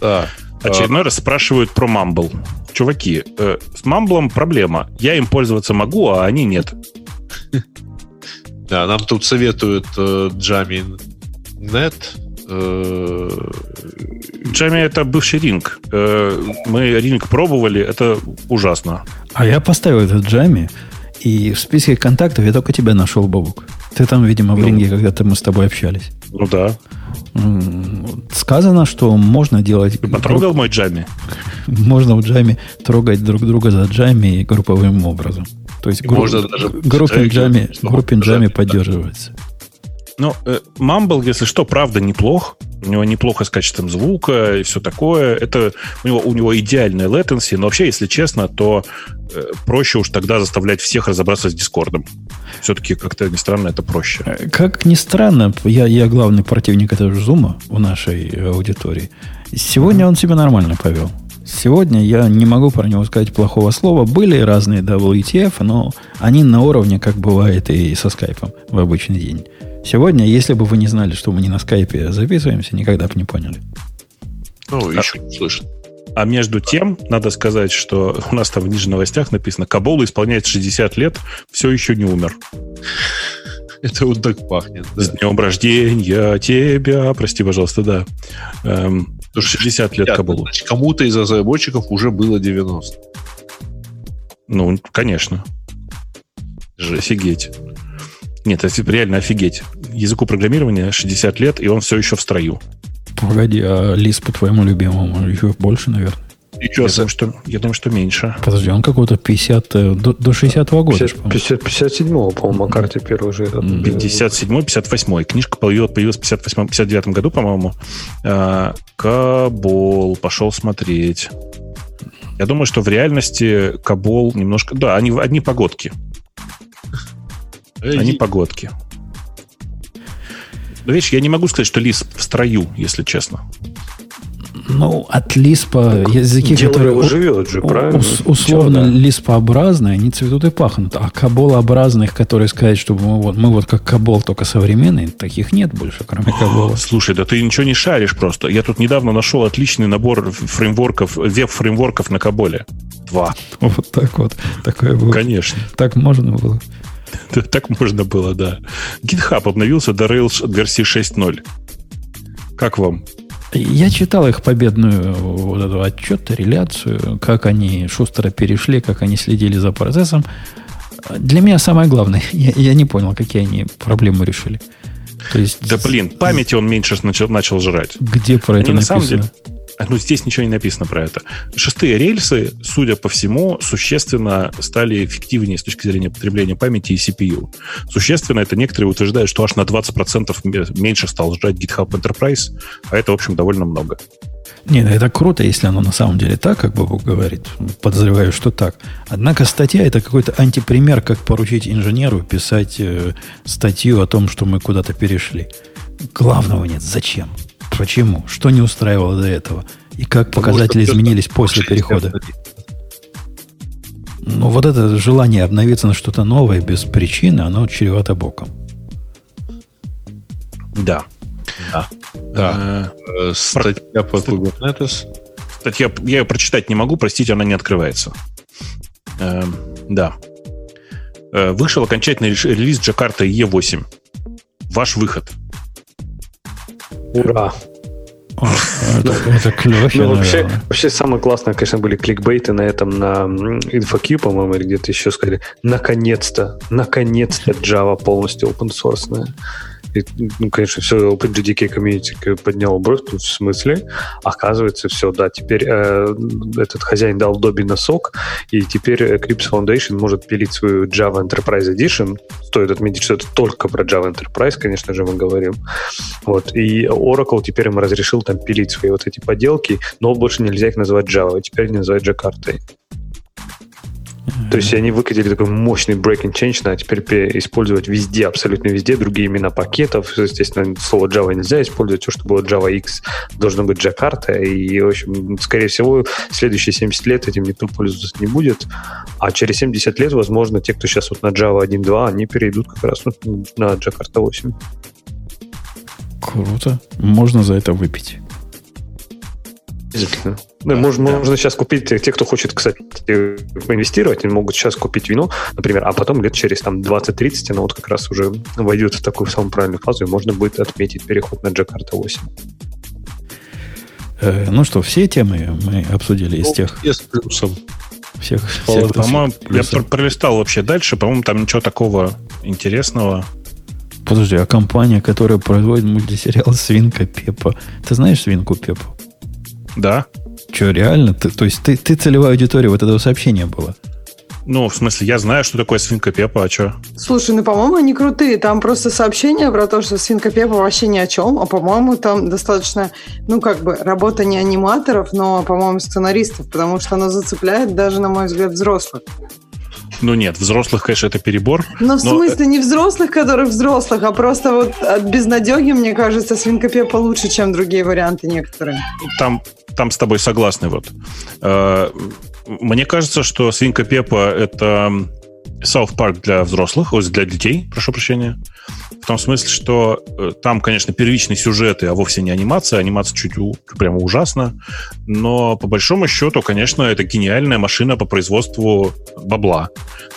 Так. Очередной раз спрашивают про Mumble. Чуваки, э, с Mumble проблема. Я им пользоваться могу, а они нет. Да, нам тут советуют э, Net. э, Джами это бывший ринг. Э, Мы ринг пробовали, это ужасно. А я поставил этот джами, и в списке контактов я только тебя нашел, Бобук. Ты там, видимо, в Ну. ринге, когда-то мы с тобой общались. Ну да. Сказано, что можно делать... Ты потрогал мой Джами? Можно в джаме трогать друг друга за джами групповым образом. То есть И можно даже группин джами, группин джами поддерживается. Ну, э, Mumble, если что, правда неплох. У него неплохо с качеством звука и все такое. Это у него, у него идеальная latency, но вообще, если честно, то э, проще уж тогда заставлять всех разобраться с Дискордом. Все-таки, как-то ни странно, это проще. Э, Как ни странно, я, я главный противник этого зума в нашей э, аудитории. Сегодня он себя нормально повел. Сегодня я не могу про него сказать плохого слова. Были разные WTF, но они на уровне, как бывает и со скайпом в обычный день. Сегодня, если бы вы не знали, что мы не на скайпе записываемся, никогда бы не поняли. Ну, еще не слышно. А между тем, надо сказать, что у нас там ниже в новостях написано, Каболу исполняется 60 лет, все еще не умер. Это вот так пахнет. да. С днем рождения тебя, прости, пожалуйста, да. Эм, 60 лет Кабулу. значит, кому-то из разработчиков уже было 90. Ну, конечно. Же, офигеть. Нет, это реально офигеть. Языку программирования 60 лет, и он все еще в строю. Погоди, а лист по твоему любимому еще больше, наверное? Я думаю, что, я думаю, что меньше. Подожди, он какого-то 50, э, до, до 60-го года. 50, 50, 57-го, по-моему, Маккарти первый же. Этот, 57 58 Книжка появилась, появилась в 58 59 году, по-моему. А, Кабол. Пошел смотреть. Я думаю, что в реальности Кабол немножко... Да, они одни погодки. Они погодки. Но видишь, я не могу сказать, что лис в строю, если честно. Ну, от лиспа языки, дело которые его у- живет же, правильно? ус- условно Ничего, да. лиспообразные, они цветут и пахнут. А каболообразных, которые сказать, что мы вот, мы вот как кабол, только современный, таких нет больше, кроме кабола. Слушай, да ты ничего не шаришь просто. Я тут недавно нашел отличный набор фреймворков, веб-фреймворков на Каболе. Два. Вот так вот. Такое было. Конечно. Так можно было. Так можно было, да. GitHub обновился до Rails версии 6.0. Как вам? Я читал их победную вот эту отчет, реляцию, как они шустро перешли, как они следили за процессом. Для меня самое главное, я, я не понял, какие они проблемы решили. То есть, Да блин, памяти он меньше начал, начал жрать. где про Они это на самом написано? деле... А, Ну, здесь ничего не написано про это. Шестые рельсы, судя по всему, существенно стали эффективнее с точки зрения потребления памяти и CPU. Существенно это некоторые утверждают, что аж на 20% м- меньше стал жрать GitHub Enterprise, а это, в общем, довольно много. Не, ну это круто, если оно на самом деле так, как Бобу говорит. Подозреваю, что так. Однако статья это какой-то антипример, как поручить инженеру писать э, статью о том, что мы куда-то перешли. Главного нет. Зачем? Почему? Что не устраивало до этого? И как показатели изменились после перехода? Ну, вот это желание обновиться на что-то новое без причины, оно чревато боком. Да. Да. Э, Э, Статья по Kubernetes. Статья, я ее прочитать не могу, простите, она не открывается. Э, да. Э, вышел окончательный релиз Джакарта E8. Ваш выход. Ура! О, Это, это клевохи, Ну, вообще, вообще самое классное, конечно, были кликбейты на этом, на InfoQ, по-моему, или где-то еще сказали, наконец-то, наконец-то Java полностью open source. И, ну, конечно, все OpenJDK комьюнити поднял бровь, в смысле? Оказывается, все, да, теперь э, этот хозяин дал Добби носок, и теперь Eclipse Foundation может пилить свою Java Enterprise Edition. Стоит отметить, что это только про Java Enterprise, конечно же, мы говорим. Вот. И Oracle теперь им разрешил там пилить свои вот эти поделки, но больше нельзя их называть Java, теперь они называют Джакартой. То есть они выкатили такой мощный breaking change, а теперь пе- использовать везде, абсолютно везде, другие имена пакетов. Естественно, слово Java нельзя использовать. Все, что было Java X, должно быть Джакарта. И, в общем, скорее всего, следующие 70 лет этим никто пользоваться не будет. А через 70 лет, возможно, те, кто сейчас вот на Java 1.2, они перейдут как раз вот на Джакарта 8. Круто. Можно за это выпить. Действительно. Ну, можно, можно сейчас купить, те, те, кто хочет, кстати, инвестировать, они могут сейчас купить вино, например, а потом лет через там 20-30 оно вот как раз уже войдет в такую самую правильную фазу, и можно будет отметить переход на Джакарта 8. Э, ну что, все темы мы обсудили из тех И с плюсом. всех. Всех По-моему, я пр- пролистал вообще дальше. По-моему, там ничего такого интересного. Подожди, а компания, которая производит мультисериал Свинка Пеппа, ты знаешь Свинку Пеппу? Да. Че, реально? Ты- то есть ты, ты целевая аудитория вот этого сообщения была? Ну, в смысле, я знаю, что такое свинка Пепа, а что? Слушай, ну, по-моему, они крутые. Там просто сообщение про то, что свинка Пеппа вообще ни о чем. А, по-моему, там достаточно, ну, как бы, работа не аниматоров, но, по-моему, сценаристов, потому что оно зацепляет даже, на мой взгляд, взрослых. Ну нет, взрослых, конечно, это перебор. Но в Но, смысле не взрослых, которых взрослых, а просто вот от безнадеги, мне кажется, свинка Пеппа лучше, чем другие варианты некоторые. Там, там с тобой согласны. Вот. Э, Мне кажется, что свинка Пепа это South Park для взрослых, ой, для детей, прошу прощения. В том смысле, что э, там, конечно, первичные сюжеты, а вовсе не анимация. Анимация чуть у- прямо ужасно. Но по большому счету, конечно, это гениальная машина по производству бабла.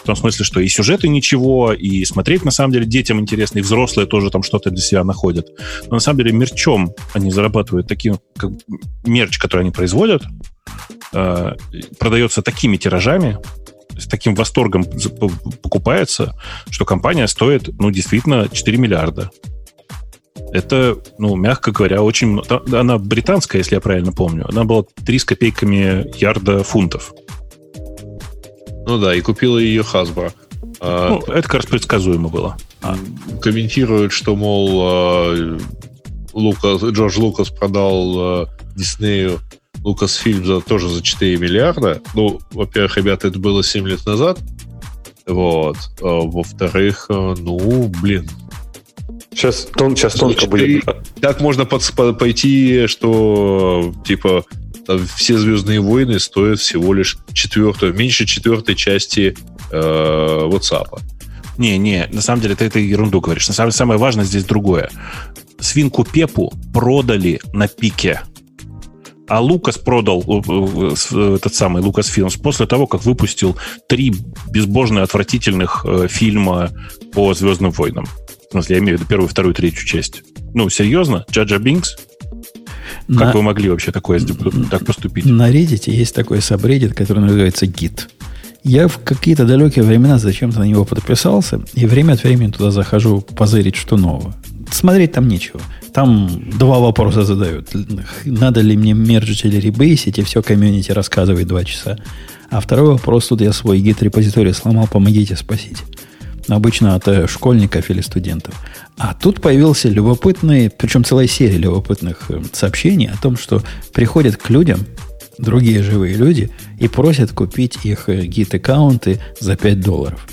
В том смысле, что и сюжеты ничего, и смотреть, на самом деле, детям интересно, и взрослые тоже там что-то для себя находят. Но на самом деле мерчом они зарабатывают таким, как мерч, который они производят, э, продается такими тиражами, с таким восторгом покупается, что компания стоит, ну, действительно, 4 миллиарда. Это, ну, мягко говоря, очень... Она британская, если я правильно помню. Она была 3 с копейками ярда фунтов. Ну да, и купила ее. А, ну, это как раз предсказуемо было. А. Комментируют, что, мол, а, Лукас, Джордж Лукас продал Диснею Лукасфильм за, тоже за 4 миллиарда. Ну, во-первых, ребята, это было 7 лет назад. Вот. А, во-вторых, ну, блин, Сейчас, тон, сейчас тонко будет. Так можно под, пойти, что типа все Звездные войны стоят всего лишь четвертую, меньше четвертой части э, WhatsApp. Не, не, на самом деле ты это ерунду говоришь. На самом деле самое важное здесь другое. Свинку Пепу продали на пике. А Лукас продал э, э, этот самый Лукас Фильмс после того, как выпустил три безбожно отвратительных э, фильма по Звездным войнам. В смысле, я имею в виду первую, вторую, третью часть. Ну, серьезно? Джаджа Бинкс? Как на... вы могли вообще такое так поступить? На Reddit есть такой сабреддит, который называется Git. Я в какие-то далекие времена зачем-то на него подписался, и время от времени туда захожу позырить, что нового. Смотреть там нечего. Там два вопроса задают. Надо ли мне мерджить или ребейсить, и все комьюнити рассказывает два часа. А второй вопрос, тут я свой гид-репозиторий сломал, помогите, спасите. Обычно от э, школьников или студентов. А тут появился любопытный, причем целая серия любопытных э, сообщений о том, что приходят к людям, другие живые люди, и просят купить их э, гид-аккаунты за 5 долларов.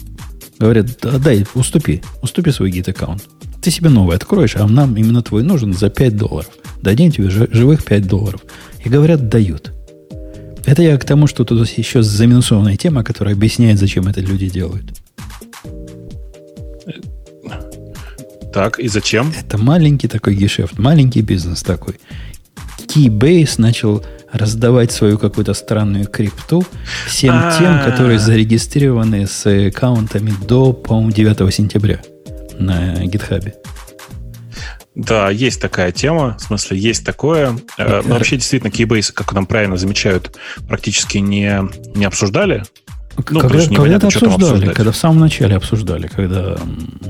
Говорят, да, дай, уступи, уступи свой гид-аккаунт. Ты себе новый откроешь, а нам именно твой нужен за 5 долларов. Дадим тебе живых 5 долларов. И говорят, дают. Это я к тому, что тут еще заминусованная тема, которая объясняет, зачем это люди делают. Так, и зачем? Это маленький такой гешефт, маленький бизнес такой. Keybase начал раздавать свою какую-то странную крипту всем А-а-а. тем, которые зарегистрированы с аккаунтами до, по-моему, 9 сентября на гитхабе. Да, есть такая тема, в смысле, есть такое. Э, но вообще, действительно, Keybase, как нам правильно замечают, практически не, не обсуждали. Ну, когда, когда-то обсуждали, когда в самом начале обсуждали, когда...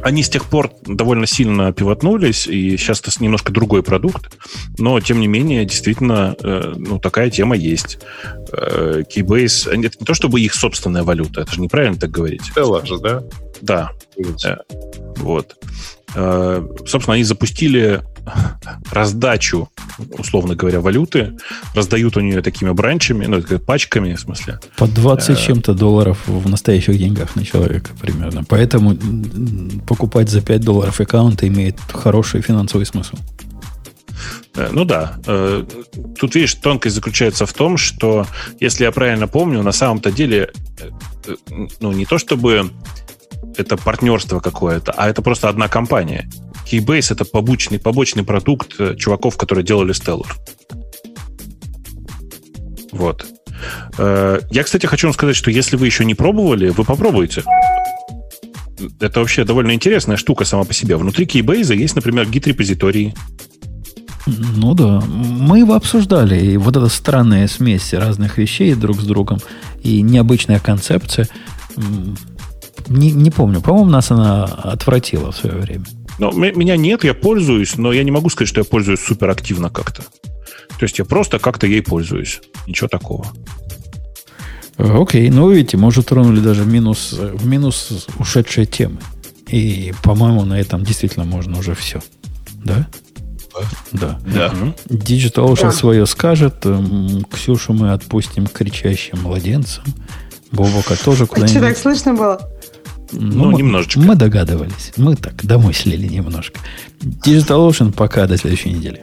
Они с тех пор довольно сильно пивотнулись, и сейчас это немножко другой продукт, но, тем не менее, действительно, э, ну, такая тема есть. Э, Keybase, это не то чтобы их собственная валюта, это же неправильно так говорить. Это же, да? Да. Э, вот. Э, собственно, они запустили раздачу, условно говоря, валюты, раздают у нее такими бранчами, ну, пачками, в смысле. По 20 э, чем-то долларов в настоящих деньгах на человека примерно. Поэтому покупать за 5 долларов аккаунт имеет хороший финансовый смысл. Ну да. Тут, видишь, тонкость заключается в том, что, если я правильно помню, на самом-то деле, ну, не то чтобы это партнерство какое-то, а это просто одна компания. Keybase — это побочный, побочный продукт э, чуваков, которые делали Stellar. Вот. Э, я, кстати, хочу вам сказать, что если вы еще не пробовали, вы попробуйте. Это вообще довольно интересная штука сама по себе. Внутри Keybase есть, например, гид-репозитории. Ну да, мы его обсуждали. И вот эта странная смесь разных вещей друг с другом и необычная концепция не, не помню. По-моему, нас она отвратила в свое время. Но меня нет, я пользуюсь, но я не могу сказать, что я пользуюсь супер активно как-то. То есть я просто как-то ей пользуюсь. Ничего такого. Окей, ну видите, мы уже тронули даже минус, в минус ушедшие темы. И, по-моему, на этом действительно можно уже все. Да? Да. Да. Digital Ocean да. свое скажет. Ксюшу мы отпустим кричащим младенцам. Бобока тоже куда-нибудь. А что, так слышно было? Ну, ну немножечко. Мы догадывались. Мы так домыслили немножко. DigitalOcean пока до следующей недели.